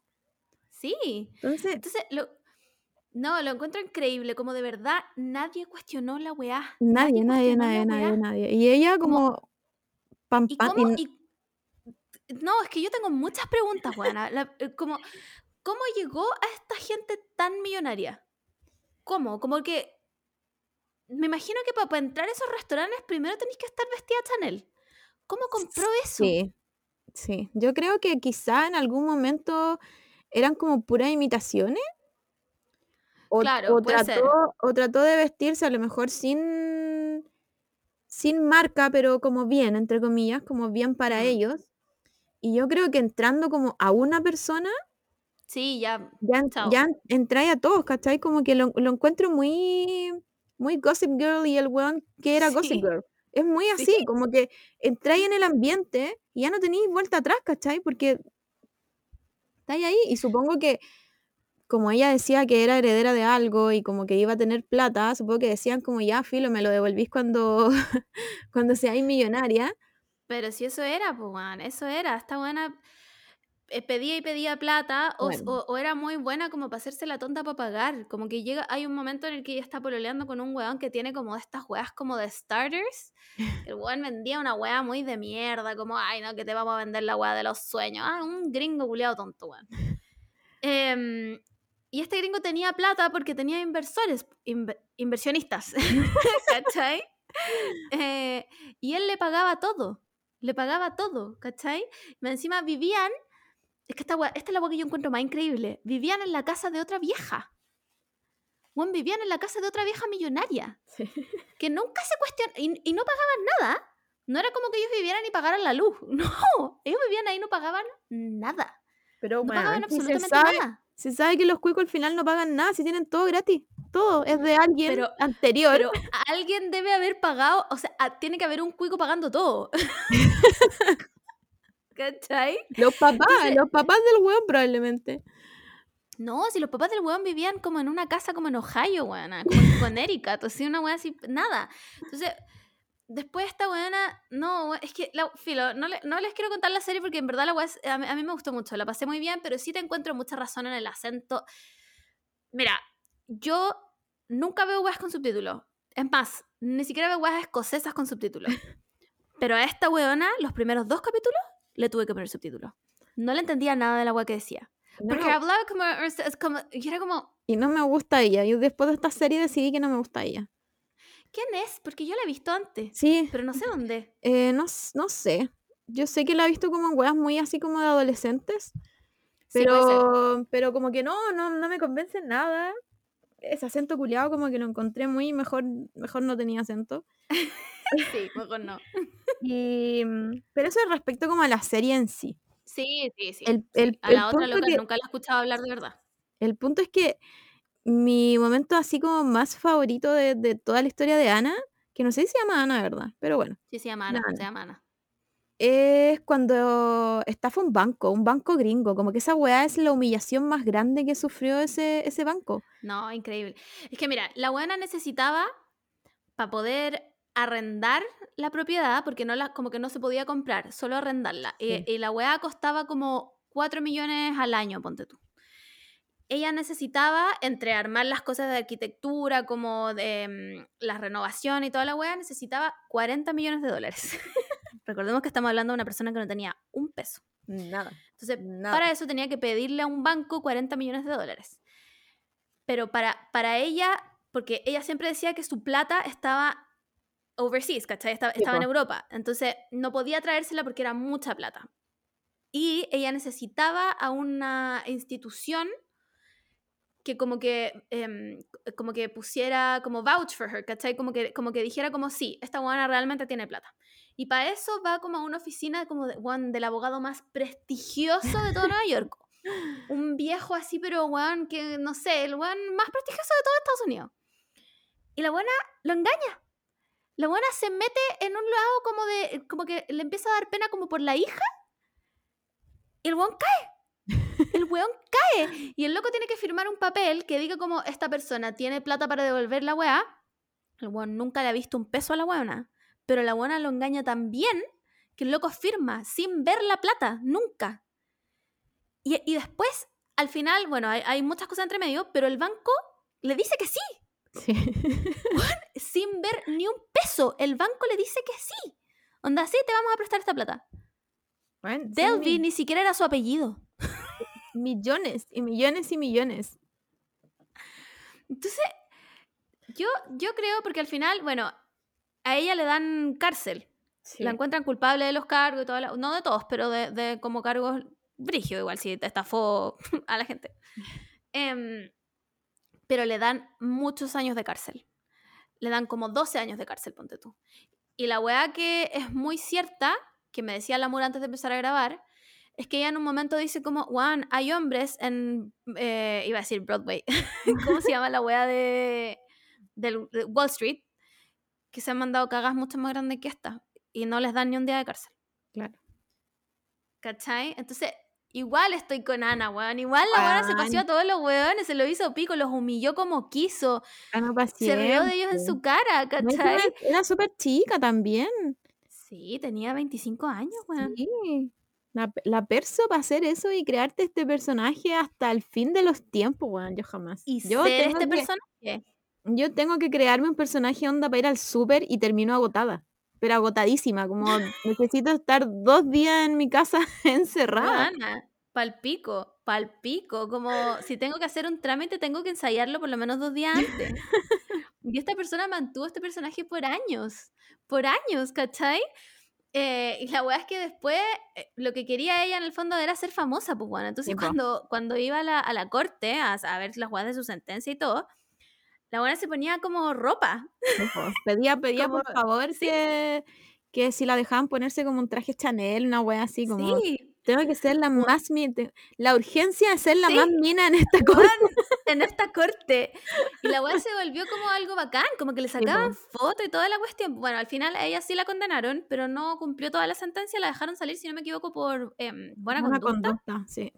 Sí. Entonces, Entonces, lo, no, lo encuentro increíble, como de verdad nadie cuestionó la weá. nadie, nadie, nadie, nadie, nadie. Y ella Como- como... pam, ¿Y pam, cómo? y- y- No, es que yo tengo muchas preguntas, Juana. La- eh, como, ¿Cómo llegó a esta gente tan millonaria? ¿Cómo? Como que... Me imagino que para, entrar a esos restaurantes primero tenéis que estar vestida Chanel. ¿Cómo compró eso? Sí, sí. Yo creo que quizá en algún momento eran como puras imitaciones. O, Claro, o puede ser. trató, o trató de vestirse a lo mejor sin, sin marca, pero como bien, entre comillas, como bien para Mm. ellos. Y yo creo que entrando como a una persona, Sí, ya. Ya, Chao. ya entrae a todos, ¿cachai? Como que lo, lo encuentro muy, muy Gossip Girl y el weón que era Gossip Sí. Girl. Es muy Sí. así, como que entráis en el ambiente y ya no tenéis vuelta atrás, ¿cachai? Porque estáis ahí y supongo que como ella decía que era heredera de algo y como que iba a tener plata, supongo que decían como ya, filo, me lo devolvís cuando, cuando seáis millonaria. Pero si eso era, pues, weón, eso era. Esta buena eh, pedía y pedía plata o, s- Bueno. o- o era muy buena como para hacerse la tonta para pagar. Como que llega, hay un momento en el que ella está pololeando con un weón que tiene como estas weas como de starters. El weón vendía una wea muy de mierda, como, ay, no, que te vamos a vender la wea de los sueños. Ah, un gringo culiado tonto, weón. Em, y este gringo tenía plata porque tenía inversores, inve- inversionistas, ¿cachai? Eh, y él le pagaba todo, le pagaba todo, ¿cachai? Encima vivían, es que esta, esta es la wea que yo encuentro más increíble, vivían en la casa de otra vieja. Bueno, vivían en la casa de otra vieja millonaria, que nunca se cuestionó, y, y no pagaban nada. No era como que ellos vivieran y pagaran la luz, no, ellos vivían ahí y no pagaban nada. Pero No pagaban bueno, se absolutamente sabe, nada. se sabe que los cuicos al final no pagan nada, si tienen todo gratis. Todo es de alguien Pero- anterior. Pero alguien debe haber pagado, o sea, a- tiene que haber un cuico pagando todo. ¿Cachai? Los papás, los papás del weón probablemente. No, si los papás del weón vivían como en una casa como en Ohio, weona, como en Connecticut, sea, una weá así, nada. Entonces, después esta weona, no, es que, la, filo, no, le- no les quiero contar la serie porque en verdad la es- a, mí, a mí me gustó mucho, la pasé muy bien, pero sí te encuentro mucha razón en el acento. Mira, yo nunca veo weas con subtítulos. Es más, ni siquiera veo weas escocesas con subtítulos. Pero a esta weona, los primeros dos capítulos, le tuve que poner subtítulos. No le entendía nada de la wea que decía. No Porque hablaba como, como- y era como, y no me gusta ella. Y después de esta serie decidí que no me gusta ella. ¿quién es? Porque yo la he visto antes, Sí, pero no sé dónde. eh, no, no sé. Yo sé que la he visto como en weas muy así como de adolescentes. Sí, puede ser. Pero, pero como que no, no, no me convence en nada. Ese acento culiado como que lo encontré muy mejor, mejor no tenía acento. Sí, mejor no. Y, mm, pero eso es respecto como a la serie en sí. Sí, sí, sí. El- sí. a el la otra loca que- nunca la he escuchado hablar de verdad. El punto es que mi momento así como más favorito de, de toda la historia de Ana, que no sé si se llama Ana, ¿verdad? Pero bueno, Sí, se llama Ana, Ana. se llama Ana. es cuando estafa un banco, un banco gringo. Como que esa weá es la humillación más grande que sufrió ese, ese banco. No, increíble. Es que mira, la buena necesitaba para poder arrendar la propiedad, porque no la, como que no se podía comprar, solo arrendarla. Y- Sí. Y, la weá costaba como 4 millones al año, ponte tú. Ella necesitaba, entre armar las cosas de arquitectura, como de mm, la renovación y toda la weá, necesitaba 40 millones de dólares. Recordemos que estamos hablando de una persona que no tenía un peso. Nada. Entonces, Nada. para eso tenía que pedirle a un banco 40 millones de dólares. Pero para, para ella, porque ella siempre decía que su plata estaba overseas, ¿cachai? Estaba, estaba en. Europa. Entonces, no podía traérsela porque era mucha plata. Y ella necesitaba a una institución que como que, em, como que pusiera, como vouch for her, ¿cachai? Como que, como que dijera como, sí, esta buena realmente tiene plata. Y para eso va como a una oficina como de, weón, del abogado más prestigioso de todo Nueva York. Un viejo así, pero weón, que no sé, el weón más prestigioso de todo Estados Unidos. Y la buena lo engaña. La buena se mete en un lado como de, como que le empieza a dar pena como por la hija. Y el weón cae. El weón cae. Y el loco tiene que firmar un papel que diga como esta persona tiene plata para devolver la weá. El weón nunca le ha visto un peso a la weona. Pero la weona lo engaña tan bien que el loco firma sin ver la plata. Nunca. Y, y después, al final, bueno, hay, hay muchas cosas entre medio, pero el banco le dice que sí. Sí. Sin ver ni un peso. El banco le dice que sí. Onda, sí, te vamos a prestar esta plata. Bueno, Delby ni siquiera era su apellido. millones y millones y millones. Entonces, yo, yo creo, porque al final, bueno, a ella le dan cárcel. La encuentran culpable de los cargos y toda la- No de todos, pero de, de como cargos brigio, igual, si te estafó a la gente. Em, pero le dan muchos años de cárcel. Le dan como 12 años de cárcel, ponte tú. Y la weá que es muy cierta, que me decía la Mura antes de empezar a grabar, es que ella en un momento dice como, Juan, hay hombres en, eh, iba a decir Broadway, ¿cómo se llama la wea de, de Wall Street? Que se han mandado cagas mucho más grandes que esta y no les dan ni un día de cárcel. Claro. ¿Cachai? Entonces, igual estoy con Ana, weón. Igual la weona se paseó a todos los weones, se lo hizo pico, los humilló como quiso. Gana Se rió de ellos en su cara, ¿cachai? Era, súper chica también. Sí, tenía 25 años, weón. Sí. La, la perso para hacer eso y crearte este personaje hasta el fin de los tiempos, weón. Yo jamás. Y yo ser tengo este que- personaje. Yo tengo que crearme un personaje onda para ir al súper y termino agotada. Pero agotadísima, como necesito estar dos días en mi casa encerrada. Weona, palpico, palpico. Como si tengo que hacer un trámite, tengo que ensayarlo por lo menos dos días antes. Y esta persona mantuvo este personaje por años. Por años, ¿cachai? Eh, y la weá es que después eh, lo que quería ella en el fondo era ser famosa, pues bueno. Entonces Sí, cuando, cuando iba a la, a la corte a, a ver las weas de su sentencia y todo, la buena se ponía como ropa. Pedía, pedía por favor sí. que, que si la dejaban ponerse como un traje Chanel, una wea así, como Sí, tengo que ser la más mi- te- la urgencia de ser la Sí. más mina en esta cosa. en esta corte. Y la weá se volvió como algo bacán, como que le sacaban fotos y toda la cuestión. Bueno, al final ella sí la condenaron, pero no cumplió toda la sentencia, la dejaron salir, si no me equivoco, por em, buena Buena conducta. conducta, sí.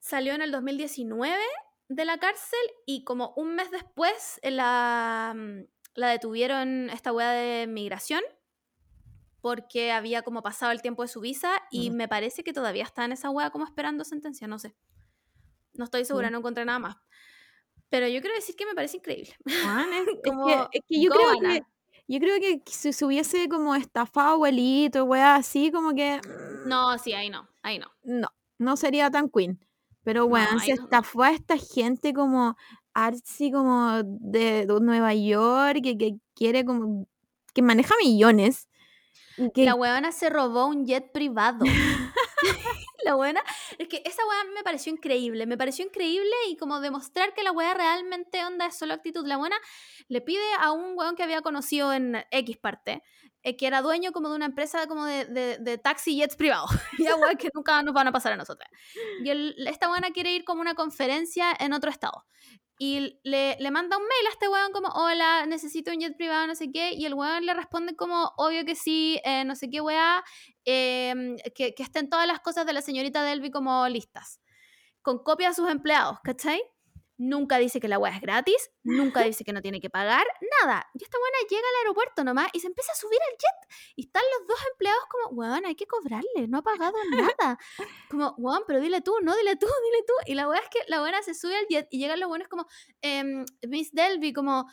Salió en el 2019 de la cárcel y como un mes después eh, la, mm, la detuvieron esta weá de migración porque había como pasado el tiempo de su visa y me parece que todavía está en esa weá como esperando sentencia, no sé. No estoy segura, Sí. no encontré nada más. Pero yo quiero decir que me parece increíble. Es, es Como, que, es que yo creo que yo creo que si se hubiese como estafado abuelito, wea así, como que mm, No, sí, ahí no, ahí no. no, no sería tan queen. Pero No, ahí se no. estafó a esta gente como artsy como de, de Nueva York, que, que quiere como que maneja millones. Y que La weona se robó un jet privado. la buena es que esa weá me pareció increíble, me pareció increíble y como demostrar que la weá realmente onda es solo actitud. La buena le pide a un weón que había conocido en X parte, que era dueño como de una empresa como de, de, de taxi jets privados, y weá que nunca nos van a pasar a nosotros. Y el- esta buena quiere ir como una conferencia en otro estado. Y le, le manda un mail a este weón como, hola, necesito un jet privado, no sé qué. Y el weón le responde como, obvio que sí, eh, no sé qué weá, em, que, que estén todas las cosas de la señorita Delby como listas. Con copia a sus empleados, ¿cachai? Nunca dice que la weá es gratis, nunca dice que no tiene que pagar, nada. Y esta buena llega al aeropuerto nomás y se empieza a subir al jet. Y están los dos empleados como, weón, hay que cobrarle, no ha pagado nada. Como, weón, pero dile tú, no, dile tú, dile tú. Y la weá es que la buena se sube al jet y llegan los buenos como, em, Miss Delby, como,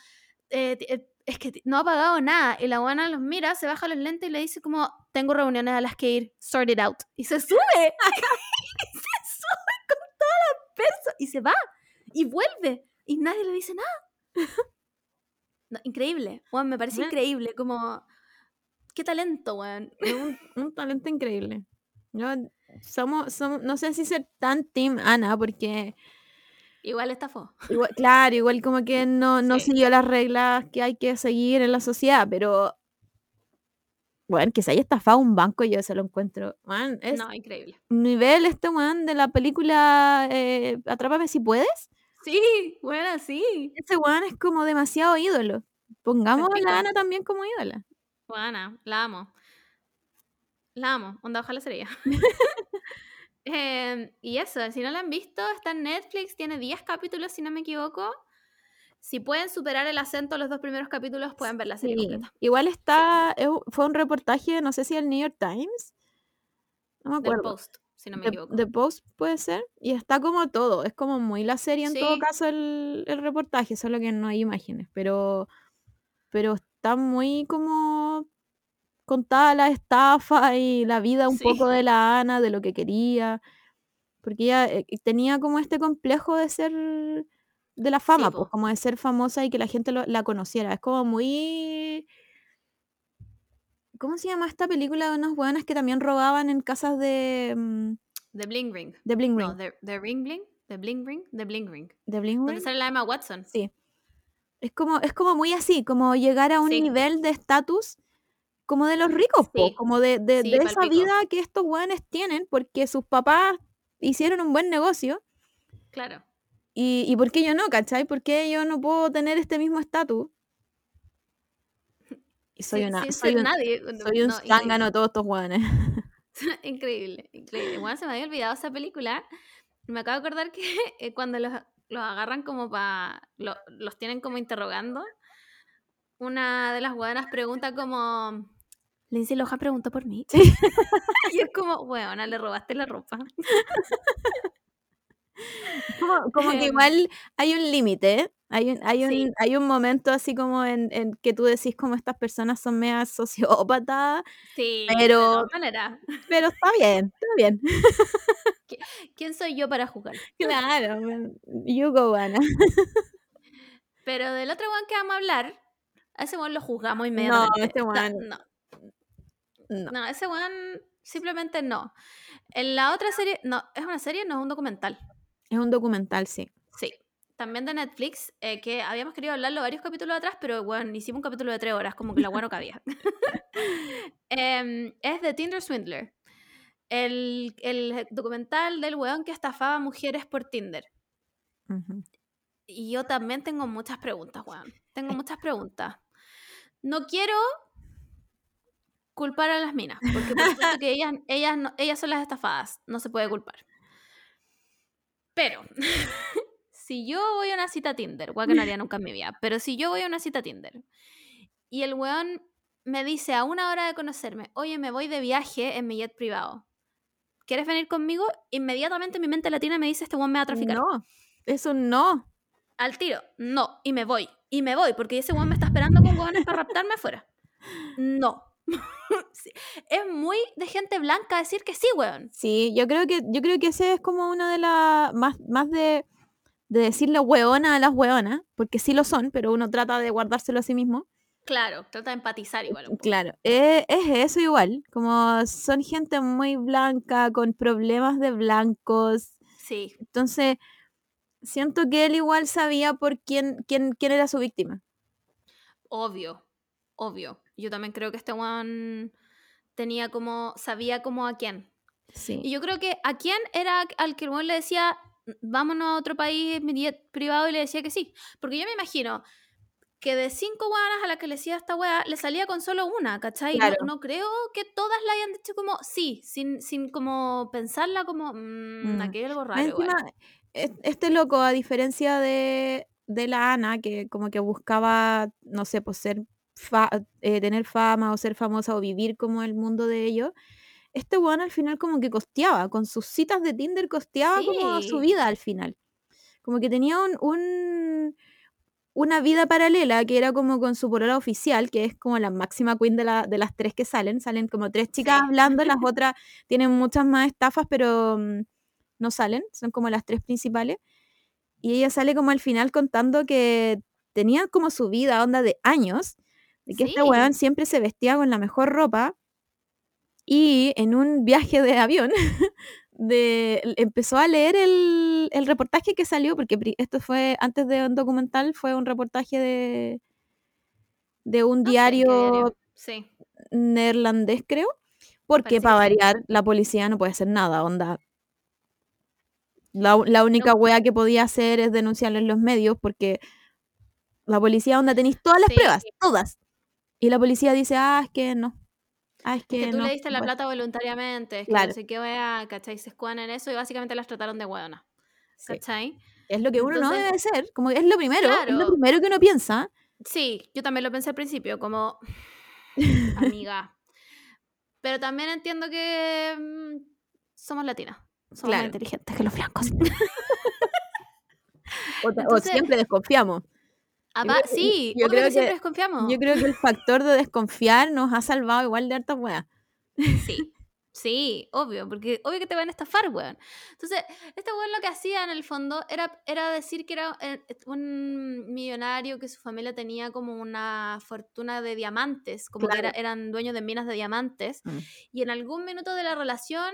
eh, eh, es que no ha pagado nada. Y la buena los mira, se baja los lentes y le dice como, tengo reuniones a las que ir, sort it out. Y se sube. y se sube con todas las personas. Y se va. Y vuelve. Y nadie le dice nada. No, increíble. Weón, me parece Bueno. increíble. Como, qué talento, weón. un, un talento increíble. Yo somos, somos, no sé si ser tan team Ana, porque Igual estafó. igual, claro, igual como que no, no Sí. siguió las reglas que hay que seguir en la sociedad, pero bueno, que se haya estafado un banco, yo se lo encuentro. Man, es No, increíble. nivel este weón de la película eh, Atrápame si puedes. Sí, bueno, sí. Ese weón es como demasiado ídolo. Pongamos a la Ana también como ídola. Juana, la amo. La amo. Onda, ojalá sería. Em, y eso, si no la han visto, está en Netflix, tiene 10 capítulos, si no me equivoco. Si pueden superar el acento los dos primeros capítulos, pueden ver la serie Sí, completa. Igual está, es un- fue un reportaje, no sé si del New York Times. No me Del acuerdo. Post, si no me The, equivoco. The Post puede ser. Y está como todo. Es como muy la serie en todo caso el, el reportaje, solo que no hay imágenes. Pero, pero está muy como contada la estafa y la vida un Sí. poco de la Ana, de lo que quería. Porque ella eh, tenía como este complejo de ser de la fama, pues, como de ser famosa y que la gente lo- la conociera. Es como muy ¿Cómo se llama esta película de unas buenas que también robaban en casas de, mm, The Bling Ring. de Bling Ring? No, The, The Ring Bling. The Bling Ring. The Bling Ring. ¿De Bling Ring? sale la Emma Watson. Sí. Es como, es como muy así, como llegar a un Sí. nivel de estatus como de los ricos, po, Sí, como de, de, sí, de esa palpico. vida que estos weones tienen porque sus papás hicieron un buen negocio. Claro. Y, y por qué yo no, ¿cachai? ¿Por qué yo no puedo tener este mismo estatus? Y soy una, sin soy ser un, nadie. soy un No, todos estos weones. increíble, increíble. Bueno, se me había olvidado esa película. Me acabo de acordar que eh, cuando los, los agarran como para. los tienen como interrogando. Una de las buenas pregunta como. Lindsay Lohan preguntó por mí. Sí. y es como, weona, le robaste la ropa. Como, como que Em, igual hay un límite, ¿eh? Hay un, hay, un, Sí. hay un momento así como en, en que tú decís como estas personas son medias sociópatas, Sí, de pero, todas maneras. pero está bien, está bien. ¿Quién soy yo para jugar? Claro, man, you go, Ana. Pero del otro one que vamos a hablar, a ese one lo juzgamos No, inmediatamente. este Da- weón, no, no. no, ese one simplemente no. En la otra serie, no, es una serie, no es un documental. Es un documental, sí. Sí. También de Netflix, eh, que habíamos querido hablarlo varios capítulos atrás, pero bueno, hicimos un capítulo de tres horas, como que la bueno cabía. Em, es de Tinder Swindler. El, el documental del weón que estafaba mujeres por Tinder. Y yo también tengo muchas preguntas, weón. Tengo muchas preguntas. No quiero culpar a las minas, porque por supuesto que ellas, ellas, no- ellas son las estafadas, no se puede culpar. Pero, si yo voy a una cita Tinder, weón que no haría nunca en mi vida, pero si yo voy a una cita Tinder y el weón me dice a una hora de conocerme, oye, me voy de viaje en mi jet privado, ¿quieres venir conmigo? Inmediatamente mi mente latina me dice, este weón me va a traficar. No, eso no. Al tiro, no, y me voy, y me voy, porque ese weón me está esperando con hueones para raptarme afuera. No. Sí, Es muy de gente blanca decir que sí, weón. Sí, yo creo que, yo creo que ese es como una de las, más, más de, de decirle hueona a las hueonas, porque sí lo son, pero uno trata de guardárselo a sí mismo. Claro, trata de empatizar igual un poco. Claro, eh, es eso igual, como son gente muy blanca, con problemas de blancos, Sí, entonces siento que él igual sabía por quién, quién, quién era su víctima. obvio, obvio. Yo también creo que este weón tenía como, sabía como a quién. Y Sí, yo creo que a quién era al que el le decía, vámonos a otro país, privado, y le decía que sí. Porque yo me imagino que de cinco weonas a las que le decía esta wea, le salía con solo una, ¿cachai? No- Claro. No, creo que todas la hayan dicho como sí, sin, sin como pensarla como, mmm, Mm. aquí hay algo raro encima, este loco, a diferencia de, de la Ana, que como que buscaba, no sé, pues ser fa- eh, tener fama o ser famosa o vivir como el mundo de ellos, este weón al final como que costeaba, con sus citas de Tinder costeaba como su vida al final. Como que tenía un, un- una vida paralela que era como con su polola oficial, que es como la máxima queen de, la, de las tres que salen. Salen como tres chicas Sí. hablando, las otras tienen muchas más estafas, pero mm, no salen, son como las tres principales. Y ella sale como al final contando que tenía como su vida, onda de años, de que este weón siempre se vestía con la mejor ropa y en un viaje de avión de, empezó a leer el, el reportaje que salió, porque esto fue antes de un documental, fue un reportaje de, de un No ¿qué diario Sí. neerlandés, creo, porque Parece para sí. variar la policía no puede hacer nada, onda. La, la única No. wea que podía hacer es denunciarlo en los medios porque la policía, onda, tenéis todas las Sí. pruebas, todas. Y la policía dice, ah, es que no. Ah, es que, que tú no. le diste la bueno". plata voluntariamente, es que Claro. no sé qué wea, ¿cachai? Se escudan en eso y básicamente las trataron de hueona, Sí. ¿cachai? Es lo que uno no Entonces- debe ser, como es lo primero, es lo Claro. primero que uno piensa. Sí, yo también lo pensé al principio, como amiga. Pero también entiendo que mm, somos latinas. Somos Claro. más inteligentes que los blancos. O, ta- o Entonces- siempre desconfiamos. Que- sí, yo creo que, siempre desconfiamos. Yo creo que el factor de desconfiar nos ha salvado igual de hartas weas. Sí, sí, obvio, porque obvio que te van a estafar, weón. Entonces, este weón lo que hacía en el fondo era, era decir que era eh, un millonario, que su familia tenía como una fortuna de diamantes, como que era- eran dueños de minas de diamantes, Mm. y en algún minuto de la relación,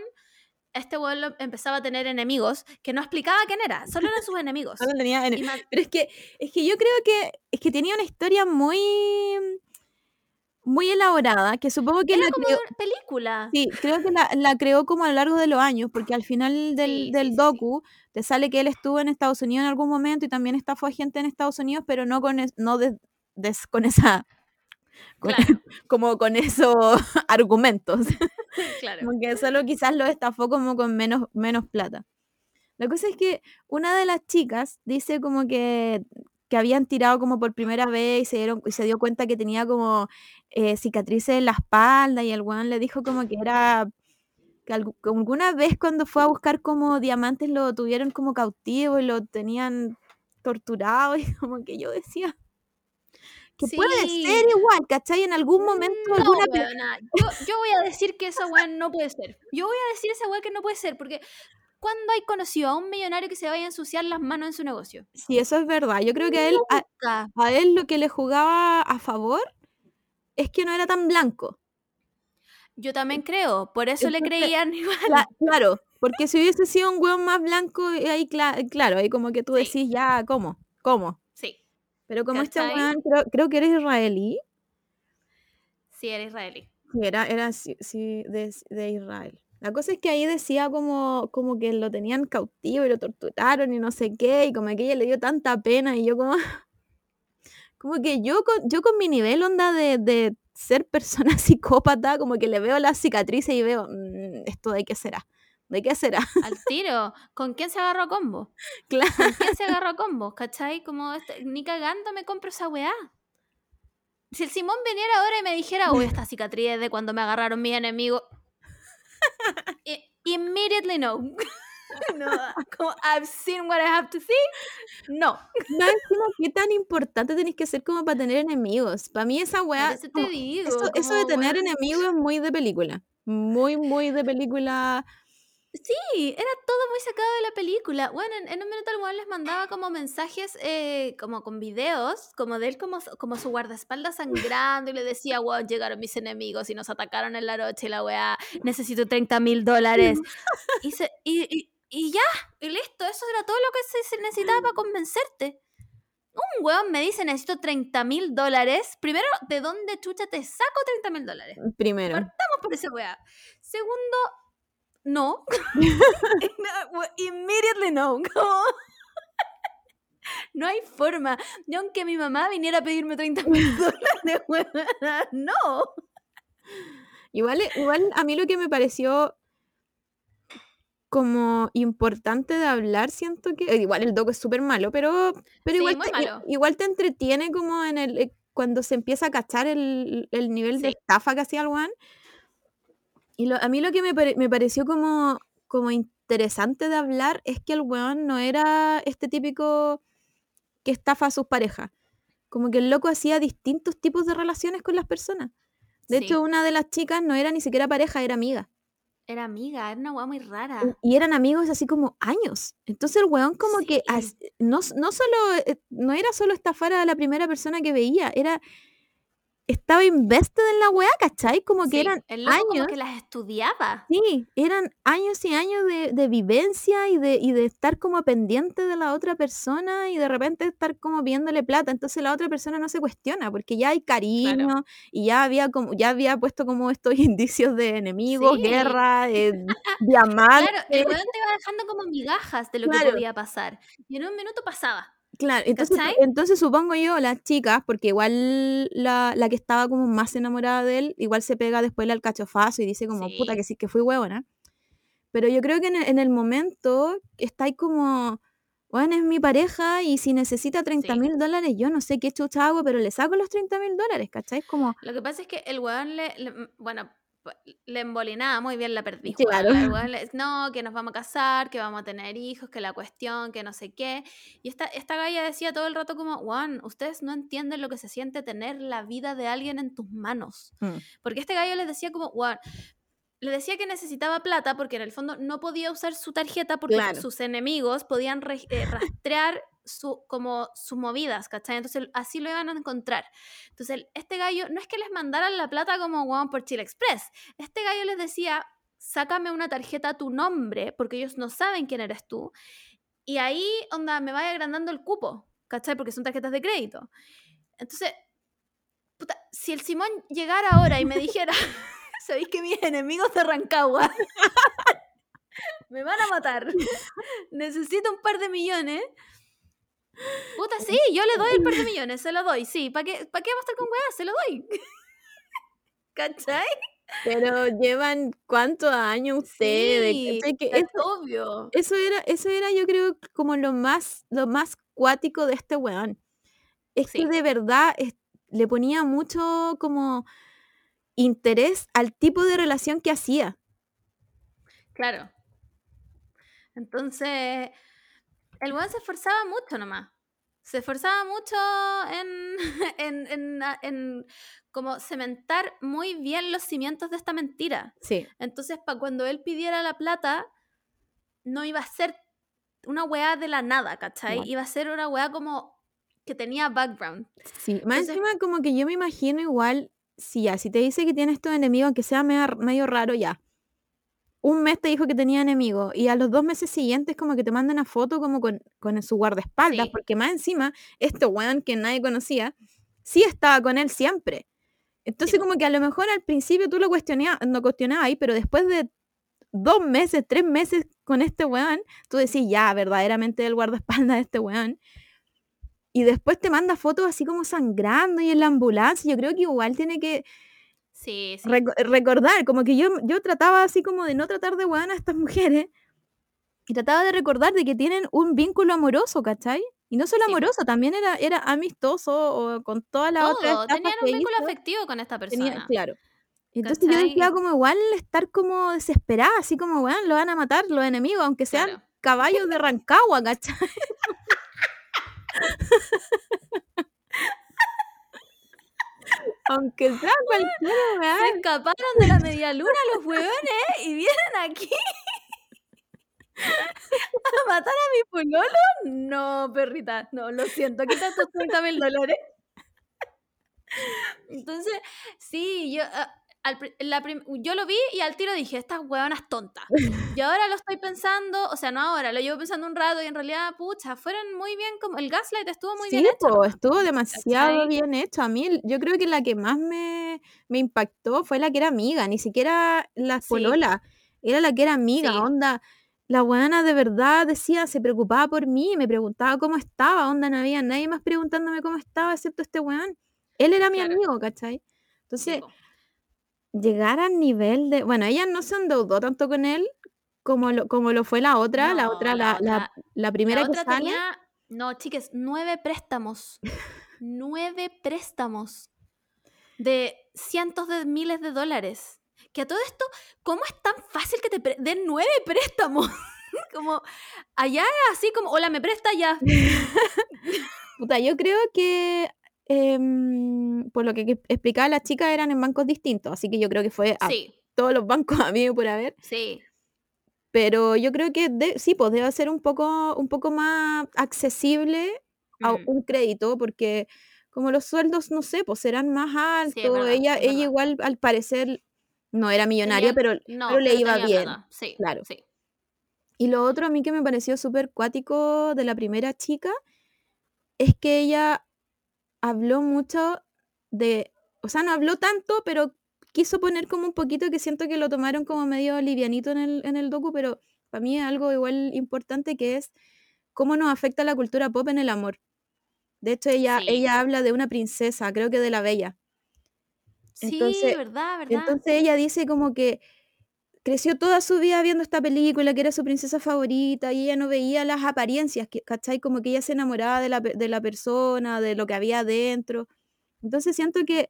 este weón lo- empezaba a tener enemigos que no explicaba quién era, solo eran sus enemigos. Solo tenía en- Y ma- Pero es que, es que yo creo que es que tenía una historia muy muy elaborada, que supongo que Era la como creó, una película. sí, creo que la, la creó como a lo largo de los años, porque al final del, Sí, del sí, sí, sí. docu te sale que él estuvo en Estados Unidos en algún momento y también estafó a gente en Estados Unidos, pero no con, es- no des- con esa, con- Claro, como con esos argumentos. claro. Como que solo quizás lo estafó como con menos, menos plata. La cosa es que una de las chicas dice como que, que habían tirado como por primera vez y se, dieron, y se dio cuenta que tenía como eh, cicatrices en la espalda y el weón le dijo como que era que algu- que alguna vez cuando fue a buscar como diamantes lo tuvieron como cautivo y lo tenían torturado y como que yo decía que puede ser Sí. igual, ¿cachai? En algún momento No, alguna weona, Yo, yo voy a decir que esa weá no puede ser. Yo voy a decir esa weá que no puede ser, porque ¿cuándo hay conocido a un millonario que se vaya a ensuciar las manos en su negocio? Sí, eso es verdad. Yo creo que a él, a, él lo que le jugaba a favor es que no era tan blanco. Yo también creo, por eso le creían igual. Cla- claro, porque si hubiese sido un hueón más blanco, eh, ahí cla- claro, ahí como que tú Sí. decís, ya, ¿cómo? ¿Cómo? Pero como este creo, creo que era israelí, sí, era israelí. sí, era, era sí, sí, de, de Israel. La cosa es que ahí decía como, como que lo tenían cautivo y lo torturaron y no sé qué, y como que ella le dio tanta pena y yo como, como que yo con, yo con mi nivel onda de, de ser persona psicópata, como que le veo las cicatrices y veo, "Mm, esto de qué será, de qué será. Al tiro. ¿Con quién se agarró a combo? Claro. ¿Con quién se agarró a combo? ¿Cachai? Como este- ni cagando me compro esa weá. Si el Simón viniera ahora y me dijera, uy, esta cicatriz es de cuando me agarraron mis enemigos. I- immediately no. no. Como, I've seen what I have to see. No. Encima, ¿qué tan importante tenés que ser como para tener enemigos? Para mí esa weá, eso te como- digo. eso, eso de como, tener weón, enemigos es muy de película. Muy, muy de película. Sí, era todo muy sacado de la película. Bueno, en, en un minuto el weón les mandaba como mensajes, eh, como con videos, como de él como, como su guardaespaldas sangrando y le decía, weón, llegaron mis enemigos y nos atacaron en la noche y la weá, necesito 30 mil dólares. Y, se- y, y- y ya, y listo, eso era todo lo que se, necesitaba para convencerte. Un weón me dice, necesito 30 mil dólares. Primero, ¿de dónde chucha te saco 30 mil dólares? Primero. Partamos por esa weá. Segundo, no. Immediately no. Como- No hay forma. Ni aunque mi mamá viniera a pedirme 30 mil dólares, no. Igual, igual a mí lo que me pareció como importante de hablar, siento que. eh, Igual el doco es súper malo, pero, pero Sí, igual, te, malo. igual te entretiene como en el. eh, cuando se empieza a cachar el, el nivel de estafa que hacía el weón. Y lo- a mí lo que me, pare- me pareció como, como interesante de hablar es que el weón no era este típico que estafa a sus parejas. Como que el loco hacía distintos tipos de relaciones con las personas. De Sí. hecho, una de las chicas no era ni siquiera pareja, era amiga. Era amiga, era una weá muy rara. Y- eran amigos así como años. Entonces el weón como que Sí. no, no solo, eh, no era solo estafar a la primera persona que veía, era estaba invested en la weá, ¿cachai? Como que Sí, eran el loco como años. que las estudiaba. Sí, eran años y años de, de vivencia y de, y de estar como pendiente de la otra persona y de repente estar como viéndole plata. Entonces la otra persona no se cuestiona porque ya hay cariño y ya había como, ya había puesto como estos indicios de enemigos, Sí. guerra, eh, diamantes. Claro, el weón te iba dejando como migajas de lo que Claro. podía pasar. Y en un minuto pasaba. Claro, entonces, ¿Cachai? entonces supongo yo, las chicas, porque igual la, la que estaba como más enamorada de él, igual se pega después al cachofazo y dice como, puta, Sí. que sí, que fui huevona. Pero yo creo que en el, en el momento está ahí como, bueno, es mi pareja y si necesita 30 Sí. mil dólares, yo no sé qué chucha hago, pero le saco los 30 mil dólares, ¿cachai? Como, Lo que pasa es que el weón le, le- mm, bueno, le embolinaba muy bien la perdiz. Claro. No, que nos vamos a casar, que vamos a tener hijos, que la cuestión, que no sé qué. Y esta, esta galla decía todo el rato como, Juan, ustedes no entienden lo que se siente tener la vida de alguien en tus manos. mm, Porque este gallo les decía como, Juan, le decía que necesitaba plata porque en el fondo no podía usar su tarjeta porque Claro. sus enemigos podían eh, rastrear su, como sus movidas, ¿cachai? Entonces así lo iban a encontrar. Entonces este gallo, no es que les mandaran la plata como Juan por Chile Express, este gallo les decía, sácame una tarjeta a tu nombre porque ellos no saben quién eres tú y ahí, onda, me vaya agrandando el cupo, ¿cachai? Porque son tarjetas de crédito. Entonces, Puta, si el Simón llegara ahora y me dijera, ¿sabéis que mis enemigos de Rancagua me van a matar? Necesito un par de millones. Puta, sí, yo le doy el par de millones, se lo doy, sí. ¿Para qué, ¿pa qué vamos a estar con weá? Se lo doy. ¿Cachai? Pero llevan cuántos años ustedes. Sí. Que es eso, obvio. eso era, eso era, yo creo, como lo más, lo más cuático de este weón. Es que Sí. de verdad es- le ponía mucho como interés al tipo de relación que hacía. Claro. Entonces, el weón se esforzaba mucho nomás. Se esforzaba mucho en, en, en, a- en como cementar muy bien los cimientos de esta mentira. Sí. Entonces, para cuando él pidiera la plata, no iba a ser una weá de la nada, ¿cachai? No. Iba a ser una weá como que tenía background. Sí, más Entonces- encima como que yo me imagino igual, si ya, si te dice que tienes tu enemigo, aunque sea medio, medio raro ya. Un mes te dijo que tenía enemigo y a los dos meses siguientes como que te manda una foto como con, con su guardaespaldas, Sí. porque más encima, este weón que nadie conocía, sí estaba con él siempre. Entonces como que a lo mejor al principio tú lo cuestionabas, no cuestionabas ahí, pero después de dos meses, tres meses con este weón, tú decís, ya, verdaderamente el guardaespaldas de este weón. Y después te manda fotos así como sangrando y en la ambulancia. Yo creo que igual tiene que Sí, sí. reco- recordar, como que yo, yo trataba así como de no tratar de weón a estas mujeres. Y trataba de recordar de que tienen un vínculo amoroso, ¿cachai? Y no solo Sí, amoroso, también era, era amistoso o con las otras Todo. estafas Tenían un vínculo hizo. afectivo con esta Tenía- persona. claro. Entonces yo decía ¿Cachai? como igual estar como desesperada, así como, weón, lo van a matar los enemigos, aunque sean Claro. caballos de Rancagua, ¿cachai? aunque sea cualquiera, Se escaparon de la media luna los huevones y vienen aquí a matar a mi pololo. No, perrita, no, lo siento, quítate tus 30 mil dólares. Entonces, sí, yo, ah, al la yo lo vi y al tiro dije, estas huevonas tontas. Y ahora lo estoy pensando, o sea, no ahora, lo llevo pensando un rato y en realidad, pucha, fueron muy bien, como el gaslight estuvo muy Sí, bien hecho. po, nomás. estuvo demasiado ¿Cachai? bien hecho. A mí, yo creo que la que más me, me impactó fue la que era amiga, ni siquiera la Sí. polola, era la que era amiga, Sí. onda. La buena de verdad decía, se preocupaba por mí, me preguntaba cómo estaba, onda, no había nadie más preguntándome cómo estaba excepto este weón. Él era mi Claro. amigo, ¿cachai? Sí, Entonces. Llegar al nivel de, bueno, ella no se endeudó tanto con él como lo, como lo fue la otra, la otra, la la, la- primera La que otra sale. tenía, no, chiques, nueve préstamos. nueve préstamos de cientos de miles de dólares. Que a todo esto, ¿cómo es tan fácil que te den nueve préstamos? como, allá es así como, hola, me presta ya. Puta, yo creo que em, por lo que explicaba la chica eran en bancos distintos, así que yo creo que fue a Sí, todos los bancos habido y por haber, sí, pero yo creo que de- sí, pues debe ser un poco, un poco más accesible a mm, un crédito, porque como los sueldos, no sé, pues serán más sí, altos, verdad, ella, ella igual al parecer no era millonaria, Tenía- pero, no, pero le pero iba bien. Sí, claro. sí. Y lo otro a mí que me pareció súper cuático de la primera chica es que ella habló mucho de, o sea, no habló tanto, pero quiso poner como un poquito que siento que lo tomaron como medio livianito en el, en el docu, pero para mí es algo igual importante que es cómo nos afecta la cultura pop en el amor. De hecho, ella, Sí. ella habla de una princesa, creo que de la Bella. Sí, Entonces- verdad, verdad. Entonces ella dice como que creció toda su vida viendo esta película, que era su princesa favorita, y ella no veía las apariencias, que- ¿cachai? Como que ella se enamoraba de la, de la persona, de lo que había adentro. Entonces siento que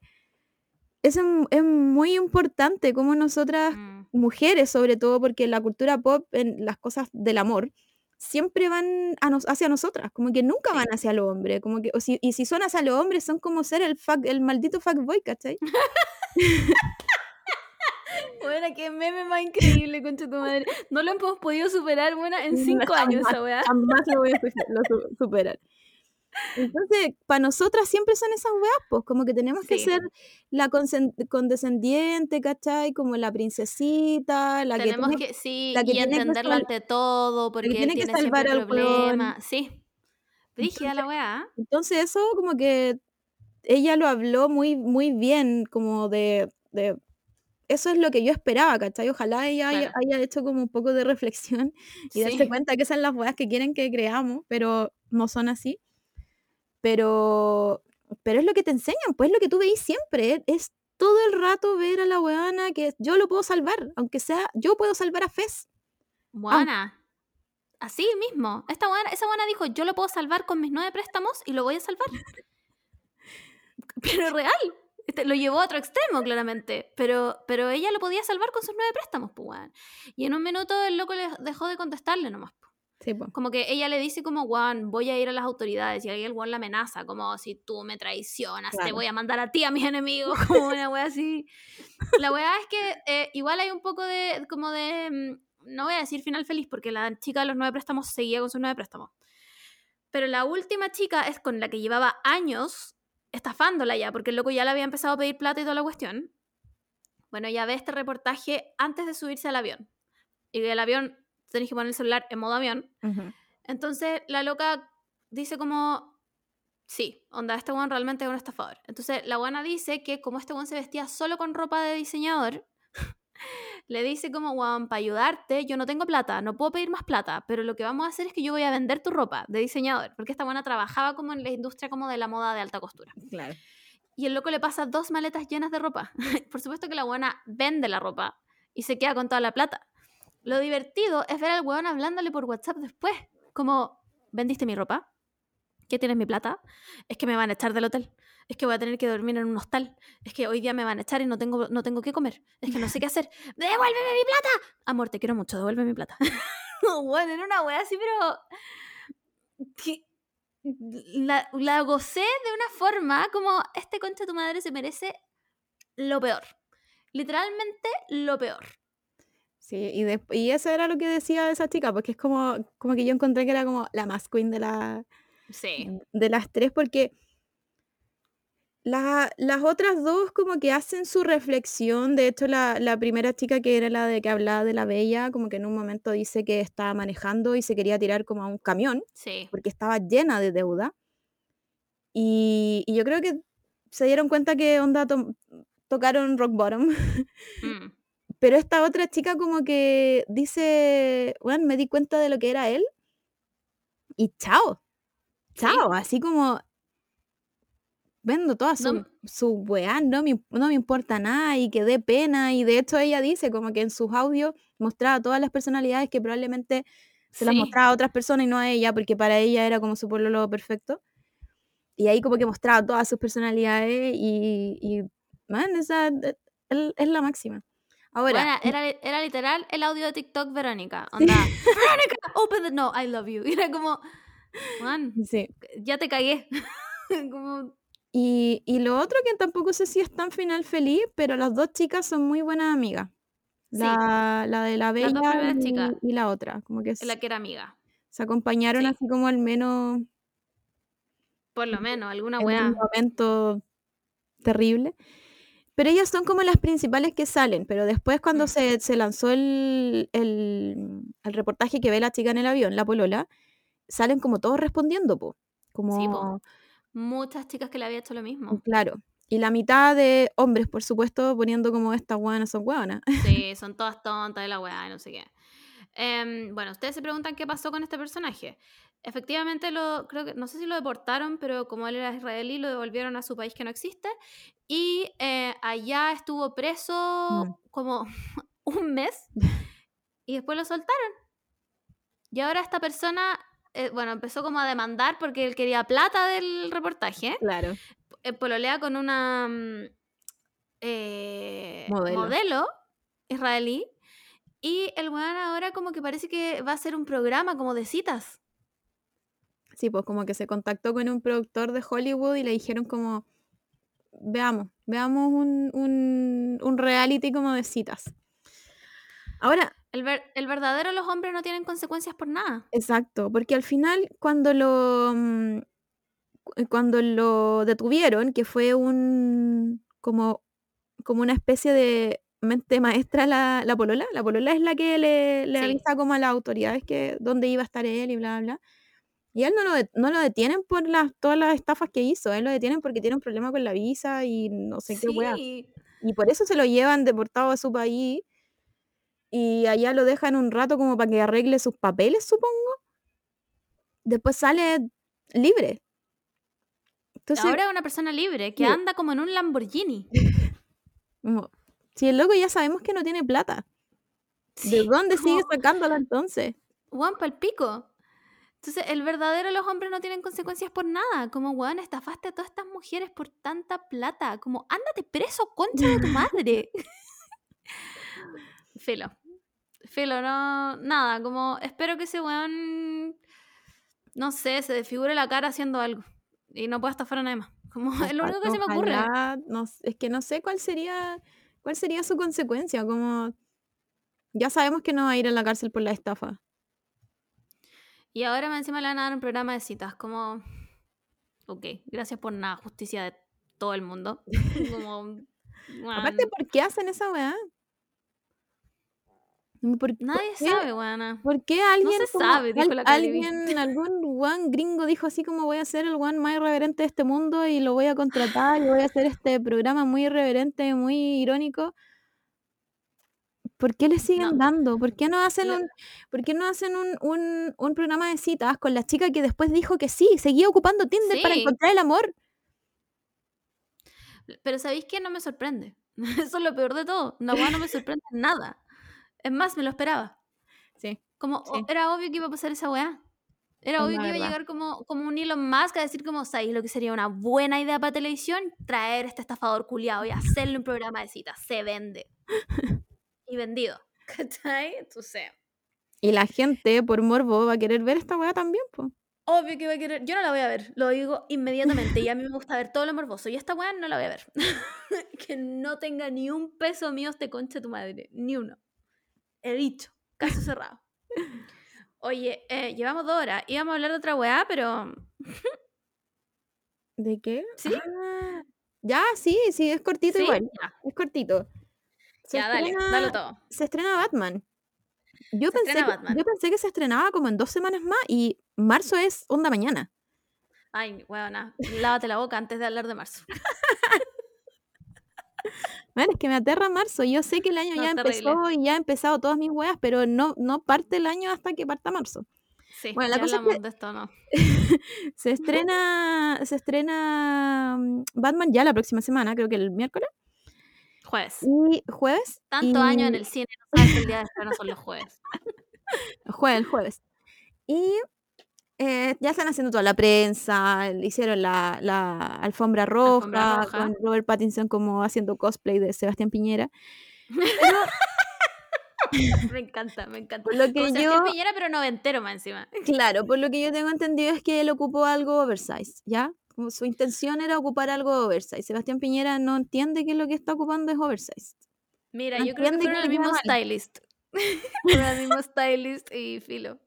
es, es muy importante, como nosotras, Mm, mujeres sobre todo, porque la cultura pop, en las cosas del amor, siempre van a nos- hacia nosotras, como que nunca van hacia el hombre, como que, o si, y si son hacia los hombres, son como ser el, fuck- el maldito fuckboy, ¿cachai? Bueno, qué meme más increíble, concha tu madre. No lo hemos podido superar, buena, en cinco años esa weá. Jamás lo voy a lo su- superar. Entonces, para nosotras siempre son esas weas, pues, como que tenemos que Sí. ser la condescendiente, ¿cachai? Como la princesita, la Tenemos que tiene que, sí, la que y que entenderlo sal- ante todo, porque tiene que tiene salvar al weón. problemas. Sí. Brígida la. ¿eh? Entonces eso como que ella lo habló muy, muy bien, como de, de- Eso es lo que yo esperaba, ¿cachai? Ojalá ella haya, Claro. haya hecho como un poco de reflexión y darse cuenta que esas son las weas que quieren que creamos, pero no son así. Pero, pero es lo que te enseñan, pues es lo que tú veis siempre. Es, es todo el rato ver a la weana que yo lo puedo salvar, aunque sea, yo puedo salvar a Fez. Buena. Así mismo. Esta buena, esa buena dijo, yo lo puedo salvar con mis nueve préstamos y lo voy a salvar. Pero real. Este, lo llevó a otro extremo, claramente. Pero, pero ella lo podía salvar con sus nueve préstamos, pues, weón. Y en un minuto el loco le dejó de contestarle nomás. po. Sí, po. Como que ella le dice como, Juan, voy a ir a las autoridades. Y ahí el Juan la amenaza, como, si tú me traicionas, te voy a mandar a ti a mis enemigos. Como una wea así. La wea es que eh, igual hay un poco de, como de, mm, no voy a decir final feliz, porque la chica de los nueve préstamos seguía con sus nueve préstamos. Pero la última chica es con la que llevaba años estafándola ya, porque el loco ya le había empezado a pedir plata y toda la cuestión. Bueno, ya ve este reportaje antes de subirse al avión. Y el avión, tenés que poner el celular en modo avión. Entonces la loca dice como, sí, onda, este weón realmente es un estafador. Entonces la buena dice que como este weón se vestía solo con ropa de diseñador, le dice como, weón, para ayudarte, yo no tengo plata, no puedo pedir más plata, pero lo que vamos a hacer es que yo voy a vender tu ropa de diseñador, porque esta buena trabajaba como en la industria como de la moda de alta costura. Claro. Y el loco le pasa dos maletas llenas de ropa. Por supuesto que la buena vende la ropa y se queda con toda la plata. Lo divertido es ver al weón hablándole por WhatsApp después. Como, ¿vendiste mi ropa? ¿Qué tienes mi plata? Es que me van a echar del hotel. Es que voy a tener que dormir en un hostal. Es que hoy día me van a echar y no tengo, no tengo qué comer. Es que no sé qué hacer. ¡Devuélveme mi plata! Amor, te quiero mucho, devuelve mi plata. bueno, era una wea así, pero... que- La, la gocé de una forma como este concha de tu madre se merece lo peor. Literalmente lo peor. Sí, y, de- y eso era lo que decía esa chica, porque es como, como que yo encontré que era como la más queen de, la, Sí. de las tres, porque la- las otras dos como que hacen su reflexión, de hecho la, la primera chica que era la de que hablaba de la bella, como que en un momento dice que estaba manejando y se quería tirar como a un camión, Sí. porque estaba llena de deuda, y, y yo creo que se dieron cuenta que onda to- tocaron rock bottom, Mm. pero esta otra chica como que dice, bueno, me di cuenta de lo que era él, y chao, Sí. chao, así como vendo toda su, No- su weá, no me, no me importa nada y que dé pena. Y de hecho ella dice como que en sus audios mostraba todas las personalidades que probablemente se las Sí. mostraba a otras personas y no a ella, porque para ella era como su pololo perfecto. Y ahí como que mostraba todas sus personalidades y, y man, esa es, es la máxima. Ahora, Bueno, era, era literal el audio de TikTok Verónica. Onda, Verónica, open the no, I love you. Y era como, man, sí. ya te cagué. como, Y, y lo otro que tampoco sé si es tan final feliz, pero las dos chicas son muy buenas amigas. Sí. La, la de la bella y, y la otra, como que la que era amiga. se acompañaron Sí. así como al menos Por lo menos, alguna en weá. un momento terrible. Pero ellas son como las principales que salen, pero después cuando Mm. se, se lanzó el, el, el reportaje que ve la chica en el avión, la polola, salen como todos respondiendo, po. Como, Sí, po. Muchas chicas que le había hecho lo mismo. claro. Y la mitad de hombres, por supuesto, poniendo como estas hueonas son hueonas. Sí, son todas tontas de la y no sé qué. Em, bueno, ustedes se preguntan qué pasó con este personaje. Efectivamente, lo, creo que, no sé si lo deportaron, pero como él era israelí, lo devolvieron a su país que no existe. Y eh, allá estuvo preso Mm. como un mes y después lo soltaron. Y ahora esta persona, eh, bueno, empezó como a demandar porque él quería plata del reportaje. Claro. Eh, pololea con una mm, eh, Modelo. modelo israelí. Y el weón ahora como que parece que va a hacer un programa como de citas. Sí, pues como que se contactó con un productor de Hollywood y le dijeron como, veamos, veamos un, un, un reality como de citas. Ahora, El, ver- el verdadero los hombres no tienen consecuencias por nada. exacto, porque al final cuando lo, mm, cu- cuando lo detuvieron, que fue un, como, como una especie de mente maestra la, la polola, la polola es la que le, le Sí. avisa como a las autoridades que dónde iba a estar él y bla, bla. Y él no lo, de- no lo detienen por las, todas las estafas que hizo, él lo detienen porque tiene un problema con la visa y no sé qué. Sí. Y por eso se lo llevan deportado a su país y allá lo dejan un rato como para que arregle sus papeles, supongo. Después sale libre. Entonces, Ahora es una persona libre que Sí. anda como en un Lamborghini. si el loco ya sabemos que no tiene plata, ¿de dónde sigue sacándola entonces? Juan pico. Entonces, el verdadero los hombres no tienen consecuencias por nada. Como, weón, estafaste a todas estas mujeres por tanta plata. Como, ándate preso, concha de tu madre. Filo. Filo, no. Nada, como, espero que ese weón. No sé, se desfigure la cara haciendo algo. Y no pueda estafar a nadie más. Como, es lo único que se me ocurre. No es que no sé cuál sería, cuál sería su consecuencia, como ya sabemos que no va a ir a la cárcel por la estafa. Y ahora más encima le van a dar un programa de citas. Como, ok, gracias por nada, justicia de todo el mundo. Como, Aparte, weón, ¿por qué hacen esa weá? ¿Por, por nadie sabe, weona. ¿Por qué alguien, se como sabe, dijo al- la Cardi B. alguien, algún one gringo dijo así como voy a ser el one más irreverente de este mundo y lo voy a contratar y voy a hacer este programa muy irreverente, muy irónico? ¿Por qué le siguen No. dando? ¿Por qué no hacen, un, ¿por qué no hacen un, un, un programa de citas con la chica que después dijo que sí, seguía ocupando Tinder para encontrar el amor? Pero ¿sabéis qué? No me sorprende. Eso es lo peor de todo. La weá no me sorprende en nada. Es más, me lo esperaba. Sí. Como Sí. era obvio que iba a pasar esa weá. Era Es obvio la que iba a llegar como, como un Elon Musk a decir como, ¿sabéis lo que sería una buena idea para televisión? Traer este estafador culiado y hacerle un programa de citas. Se vende. Y vendido. ¿Cachai? Entonces, Y la gente, por morbo, va a querer ver esta weá también, pues. obvio que va a querer. Yo no la voy a ver, lo digo inmediatamente. Y a mí me gusta ver todo lo morboso. Y esta weá no la voy a ver. que no tenga ni un peso mío este concha de tu madre. Ni uno. He dicho. Caso cerrado. Oye, eh, llevamos dos horas. Íbamos a hablar de otra weá, pero. ¿De qué? ¿Sí? Ah, ya, sí, sí, es cortito ¿Sí? igual. Ya, Es cortito. Se ya dale, estrena- dalo todo. Se estrena Batman. Yo Se pensé, que, Batman. yo pensé que se estrenaba como en dos semanas más y marzo es onda mañana. Ay, weona, lávate la boca antes de hablar de marzo. Es que me aterra marzo. Yo sé que el año No, ya empezó y ya he empezado todas mis weas, pero no, no parte el año hasta que parta marzo. Sí, Bueno, la cosa es que- de esto, ¿no? Se estrena, se estrena mm, Batman ya la próxima semana, creo que el miércoles Jueves. y jueves. Tanto y- año en el cine, no sabes que el día de estreno son los jueves. Jueves, jueves. Y eh, ya están haciendo toda la prensa, hicieron la, la alfombra roja, Alfombra roja. con Robert Pattinson como haciendo cosplay de Sebastián Piñera. Me encanta, me encanta. Por lo Como que Sebastián yo, Piñera, pero noventero más encima. claro, por lo que yo tengo entendido es que él ocupó algo oversize, ¿ya? Como su intención era ocupar algo oversize. Sebastián Piñera no entiende que lo que está ocupando es oversize. Mira, No yo creo que fueron que el mismo stylist. fueron el mismo stylist y filo.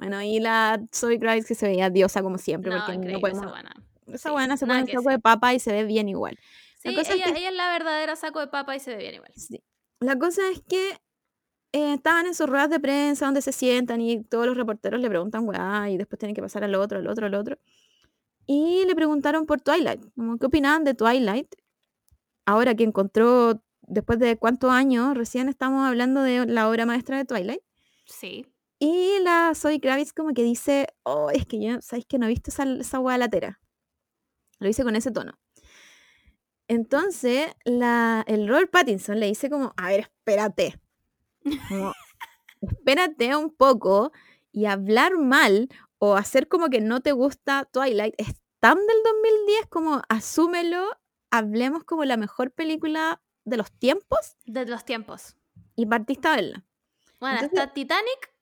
Bueno, y la Zoe Kravitz que se veía diosa como siempre, No, porque no podemos... esa buena. Esa sí, buena se pone un saco de papa y se ve bien igual. Sí, cosa es ella, que- ella es la verdadera saco de papa y se ve bien igual. Sí. La cosa es que eh, estaban en sus ruedas de prensa donde se sientan y todos los reporteros le preguntan, weá, y después tienen que pasar al otro, al otro, al otro. Y le preguntaron por Twilight, como, ¿qué opinaban de Twilight? Ahora que encontró, después de cuántos años, recién estamos hablando de la obra maestra de Twilight. Sí. Y la Zoe Kravitz como que dice, oh, es que yo, ¿sabéis que no he visto esa, esa weá latera? Lo dice con ese tono. Entonces, la, el Robert Pattinson le dice como, a ver, espérate. Como, espérate un poco y hablar mal o hacer como que no te gusta Twilight es tan del 2010 como asúmelo, hablemos como la mejor película de los tiempos De los tiempos. y partiste a verla. Bueno, Entonces- está Titanic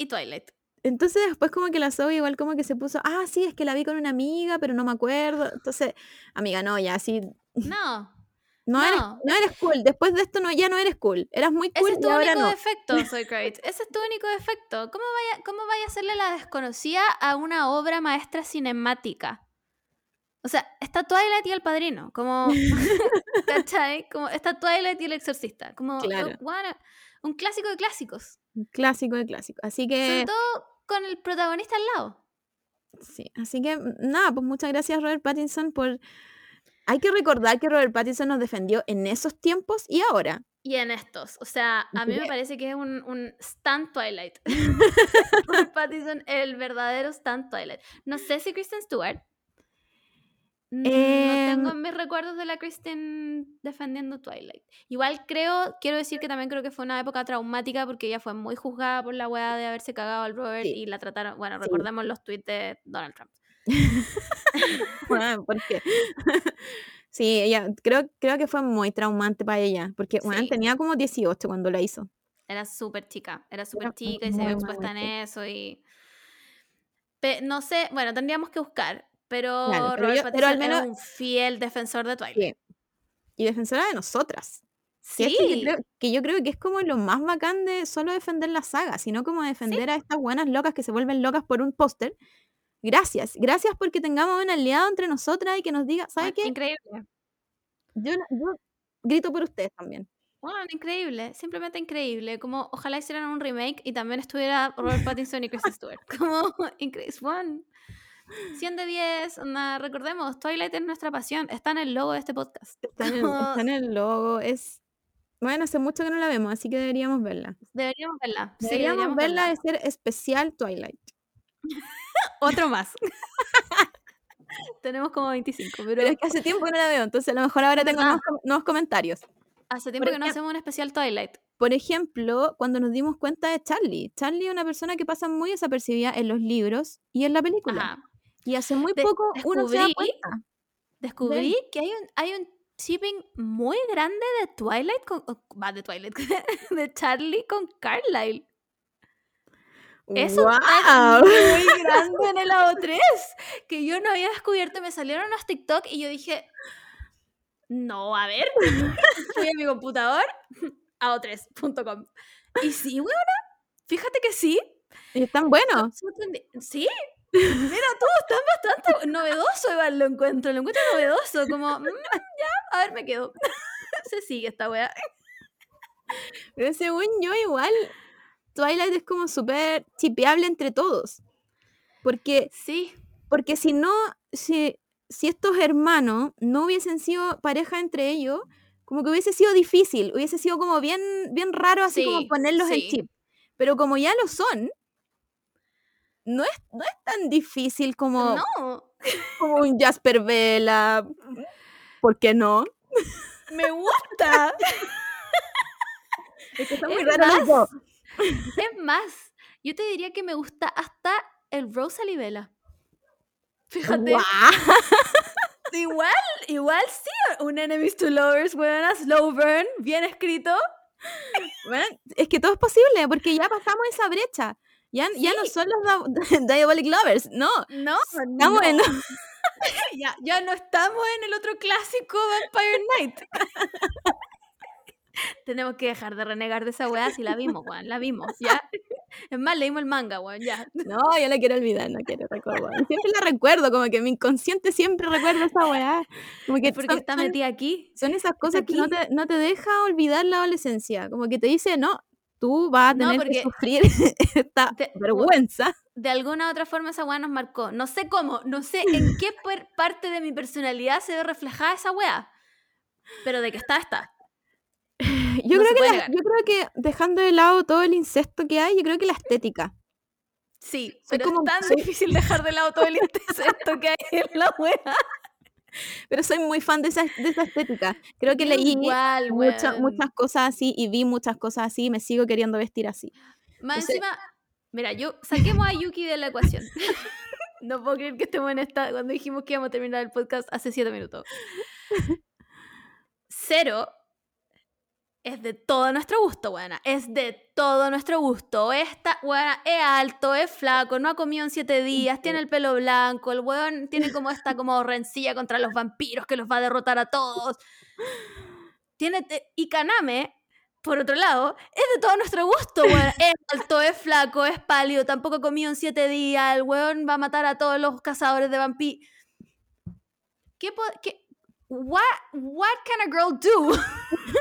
y Twilight. Entonces después como que la Zoe igual como que se puso, ah, sí, es que la vi con una amiga, pero no me acuerdo. Entonces, amiga, no, ya así, No. no, Eres, No. eres cool. Después de esto no, ya no eres cool. Eras muy cool Ese es y tu ahora único no. defecto, soy great. Ese es tu único defecto. ¿Cómo vaya, ¿Cómo vaya a hacerle la desconocida a una obra maestra cinemática? O sea, está Twilight y El Padrino, como, ¿cachai? Como está Twilight y El Exorcista, como Claro. Un clásico de clásicos. Un clásico de clásico. Así Sobre que todo con el protagonista al lado. Sí, así que mm, nada, pues muchas gracias Robert Pattinson por... Hay que recordar que Robert Pattinson nos defendió en esos tiempos y ahora. Y en estos. O sea, a mí me parece que es un, un stand Twilight. Robert Pattinson, el verdadero stand Twilight. No sé si Kristen Stewart. Mm, Em, no tengo mis recuerdos de la Kristen defendiendo Twilight. Igual creo, quiero decir que también creo que fue una época traumática porque ella fue muy juzgada por la weá de haberse cagado al Robert Sí. y la trataron. Bueno, Sí. recordemos los tweets de Donald Trump. Bueno, ¿por qué? Sí, ella, creo, creo que fue muy traumante para ella, porque bueno, Sí. tenía como 18 cuando la hizo. Era súper chica, era súper chica y se vio expuesta en eso y... Pe- no sé, bueno, tendríamos que buscar, pero, Claro, pero Robert yo- pero al Pattinson menos- un fiel defensor de Twilight. Sí. Y defensora de nosotras. Que Sí, yo creo- que yo creo que es como lo más bacán de solo defender la saga, sino como defender a estas buenas locas que se vuelven locas por un póster. Gracias, gracias porque tengamos un aliado entre nosotras y que nos diga, ¿sabe bueno, qué? increíble. Yo, yo grito por ustedes también. Bueno, increíble, simplemente increíble. Como ojalá hicieran un remake y también estuviera Robert Pattinson y Kristen Stewart. Como increíble. 100 de 10. onda, recordemos, Twilight es nuestra pasión. Está en el logo de este podcast. Está en, el, Como- está en el logo, es... Bueno, hace mucho que no la vemos, así que deberíamos verla. Deberíamos verla. Sí, Deberíamos, deberíamos verla verla. de ser especial Twilight. Otro más. Tenemos como 25, pero, Pero es que hace tiempo que no la veo, entonces a lo mejor ahora tengo verdad. nuevos, com- nuevos comentarios. hace tiempo que no hacemos un especial Twilight. Por ejemplo, cuando nos dimos cuenta de Charlie. Charlie es una persona que pasa muy desapercibida en los libros y en la película. Ajá. Y hace muy De- poco uno se da descubrí- cuenta. Descubrí que hay un, hay un shipping muy grande de Twilight con. Va, de Twilight. de Charlie con Carlyle. Eso ¡Guau! está muy grande en el AO3 que yo no había descubierto. Me salieron unos TikTok y yo dije, no, a ver. Fui a mi computador, AO3.com. Y sí, weona, fíjate que sí. Y están buenos. Sí, mira tú, estás bastante novedoso, igual lo encuentro, lo encuentro novedoso, como, mm, ya, a ver, me quedo. Se sigue esta wea. Pero según yo, igual, Twilight es como súper chipeable entre todos. Porque, Sí, porque si no, si, si estos hermanos no hubiesen sido pareja entre ellos, como que hubiese sido difícil, hubiese sido como bien, bien raro así como Sí, ponerlos en chip. Pero como ya lo son, no es, no es tan difícil como, no, como un Jasper Vela. ¿Por qué no? me gusta. Es que son Es muy los dos. Es más, yo te diría que me gusta hasta el Rosalie Vela. Fíjate, ¡Guau! igual, igual sí, un Enemies to Lovers, buena, slow burn, bien escrito. Bueno, es que todo es posible porque ya pasamos esa brecha. Ya, ya no son los Dia- Diabolic Lovers, no. No, Estamos en- ya, ya no estamos en el otro clásico Vampire Night. Tenemos que dejar de renegar de esa weá si la vimos, weón. La vimos, ya. Es más, leímos el manga, weón, ya. No, yo la quiero olvidar, no quiero recordar. Siempre la recuerdo, como que mi inconsciente siempre recuerda esa weá. Como que Porque son, está metida aquí. son esas cosas que no te, no te deja olvidar la adolescencia. Como que te dice, no, tú vas a No, tener que porque sufrir esta vergüenza. De alguna u otra forma esa weá nos marcó. No sé cómo, no sé en qué parte de mi personalidad se ve reflejada esa weá. Pero de que está, está. Yo, No creo que la- yo creo que dejando de lado todo el incesto que hay, yo creo que la estética. Sí, Soy pero como- es tan soy- difícil dejar de lado todo el incesto que hay en la weá. Pero soy muy fan de esa, de esa estética. Creo que leí igual, weón. muchas cosas así y vi muchas cosas así y me sigo queriendo vestir así. Más Entonces- encima, mira, yo saquemos a Yuki de la ecuación. no puedo creer que estemos en esta cuando dijimos que íbamos a terminar el podcast hace siete minutos. Cero es de todo nuestro gusto, buena. Es de todo nuestro gusto. Esta, buena, es alto, es flaco, no ha comido en siete días, tiene el pelo blanco, el weón tiene como esta como rencilla contra los vampiros que los va a derrotar a todos. Tiene y Kaname, por otro lado, es de todo nuestro gusto, weón. Es alto, es flaco, es pálido, tampoco ha comido en siete días, el weón va a matar a todos los cazadores de vampiros. ¿Qué, qué what, what can a girl do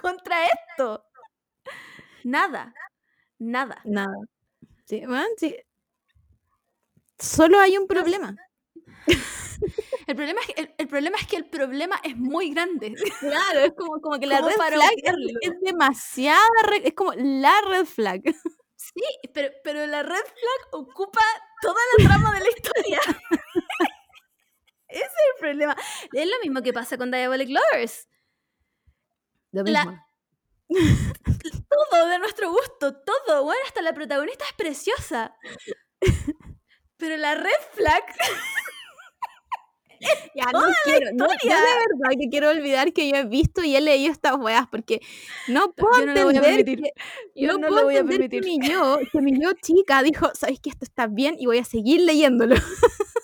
contra esto? Nada. Nada. Nada. Sí, bueno, sí. Solo hay un problema. El problema, es que, el, el problema es que el problema es muy grande. Claro, es como, como que la Como red flag es, demasiada, es como la red flag. Sí, pero, pero la red flag ocupa toda la trama de la historia. Ese es el problema. Es lo mismo que pasa con Diabolic Lovers. Lo La- mismo. Todo de nuestro gusto, todo. Bueno, hasta la protagonista es preciosa. Pero la red flag Ya, no la quiero, no, yo de verdad que quiero olvidar que yo he visto y he leído estas weas porque no puedo Yo no lo voy a entender permitir. que, Yo no, no puedo lo voy a entender que permitir. mi yo, que mi yo chica dijo, sabes que esto está bien y voy a seguir leyéndolo.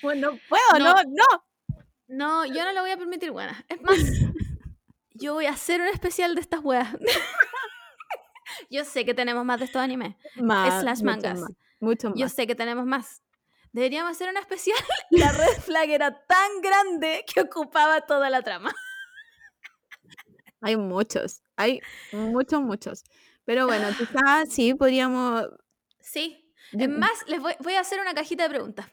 Bueno, no puedo, no, No. no. No, yo no lo voy a permitir, buena. Es más, yo voy a hacer un especial de estas weas. yo sé que tenemos más de estos animes. Más, slash mucho mangas. más, mucho más. Yo sé que tenemos más. Deberíamos hacer un especial. La red flag era tan grande que ocupaba toda la trama. Hay muchos, hay muchos, muchos. Pero bueno, quizás sí podríamos... Sí. Es más, les voy, voy a hacer una cajita de preguntas.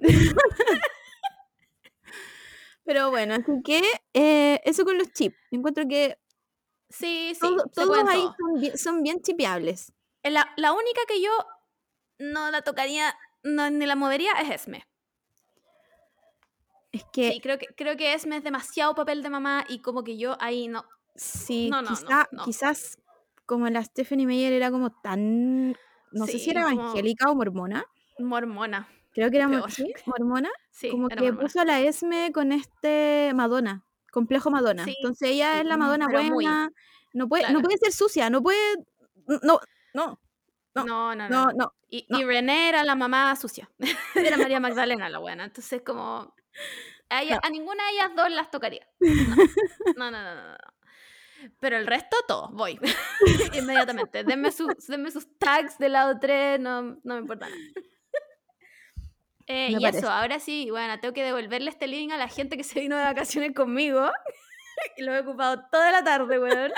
Pero bueno, así que eh, eso con los chips. Encuentro que Sí, sí. todo- todos ahí son bien, son bien chipeables. La, la única que yo no la tocaría no, ni la movería es Esme. Es que Sí, creo que, creo que Esme es demasiado papel de mamá y como que yo ahí no. Sí, No, no, no, quizá- no. quizás como la Stephanie Meyer era como tan, no sé si era como- evangélica o mormona, Mormona. Creo que era mo- peor. ¿sí? mormona, Sí, como que mormona. puso a la Esme con este Madonna, complejo Madonna. Sí, Entonces ella es la Madonna pero muy, buena, no puede, no claro. puede ser sucia, no puede, no, no, no, No, no, no. no, no. no. Y, no. y René era la mamá sucia. era María Magdalena la buena. Entonces, como. A, ella- No. a ninguna de ellas dos las tocaría. No, no, no, no. no, no. Pero el resto, todos, voy. Inmediatamente. Denme, sus denme sus tags del lado 3, no, no me importa nada. Eh, y parece. eso, ahora sí, bueno, tengo que devolverle este living a la gente que se vino de vacaciones conmigo. lo he ocupado toda la tarde, weón.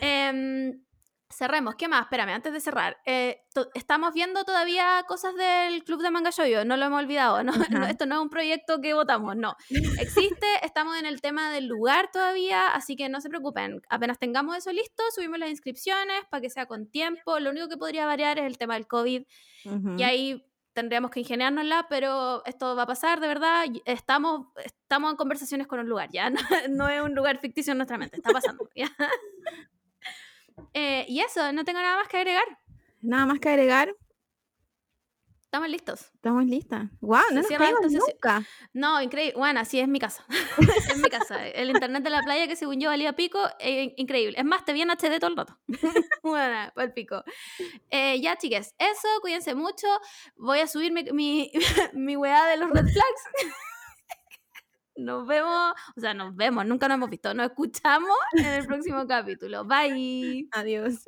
Em, cerremos, ¿qué más? Espérame, antes de cerrar. eh, estamos viendo todavía cosas del Club de Manga Shoyo, no lo hemos olvidado. ¿no? No, esto no es un proyecto que votamos, no. Existe, estamos en el tema del lugar todavía, así que no se preocupen. Apenas tengamos eso listo, subimos las inscripciones para que sea con tiempo. Lo único que podría variar es el tema del COVID Ujú. y ahí tendríamos que ingeniárnosla, pero esto va a pasar de verdad. Estamos, estamos en conversaciones con un lugar, ya no, no es un lugar ficticio en nuestra mente, está pasando. Eh, y eso, no tengo nada más que agregar. Nada más que agregar, Estamos listos. estamos listas. Wow, Se no nos esta sesión. nunca. No, increíble. Bueno, así es mi casa. es mi casa. El internet de la playa que según yo valía pico, eh, increíble. Es más, te vi en HD todo el rato. bueno, el pico. Eh, ya, chiques, eso, cuídense mucho. Voy a subir mi, mi, mi weá de los red flags. Nos vemos, o sea, nos vemos, nunca nos hemos visto, nos escuchamos en el próximo capítulo. Bye. Adiós.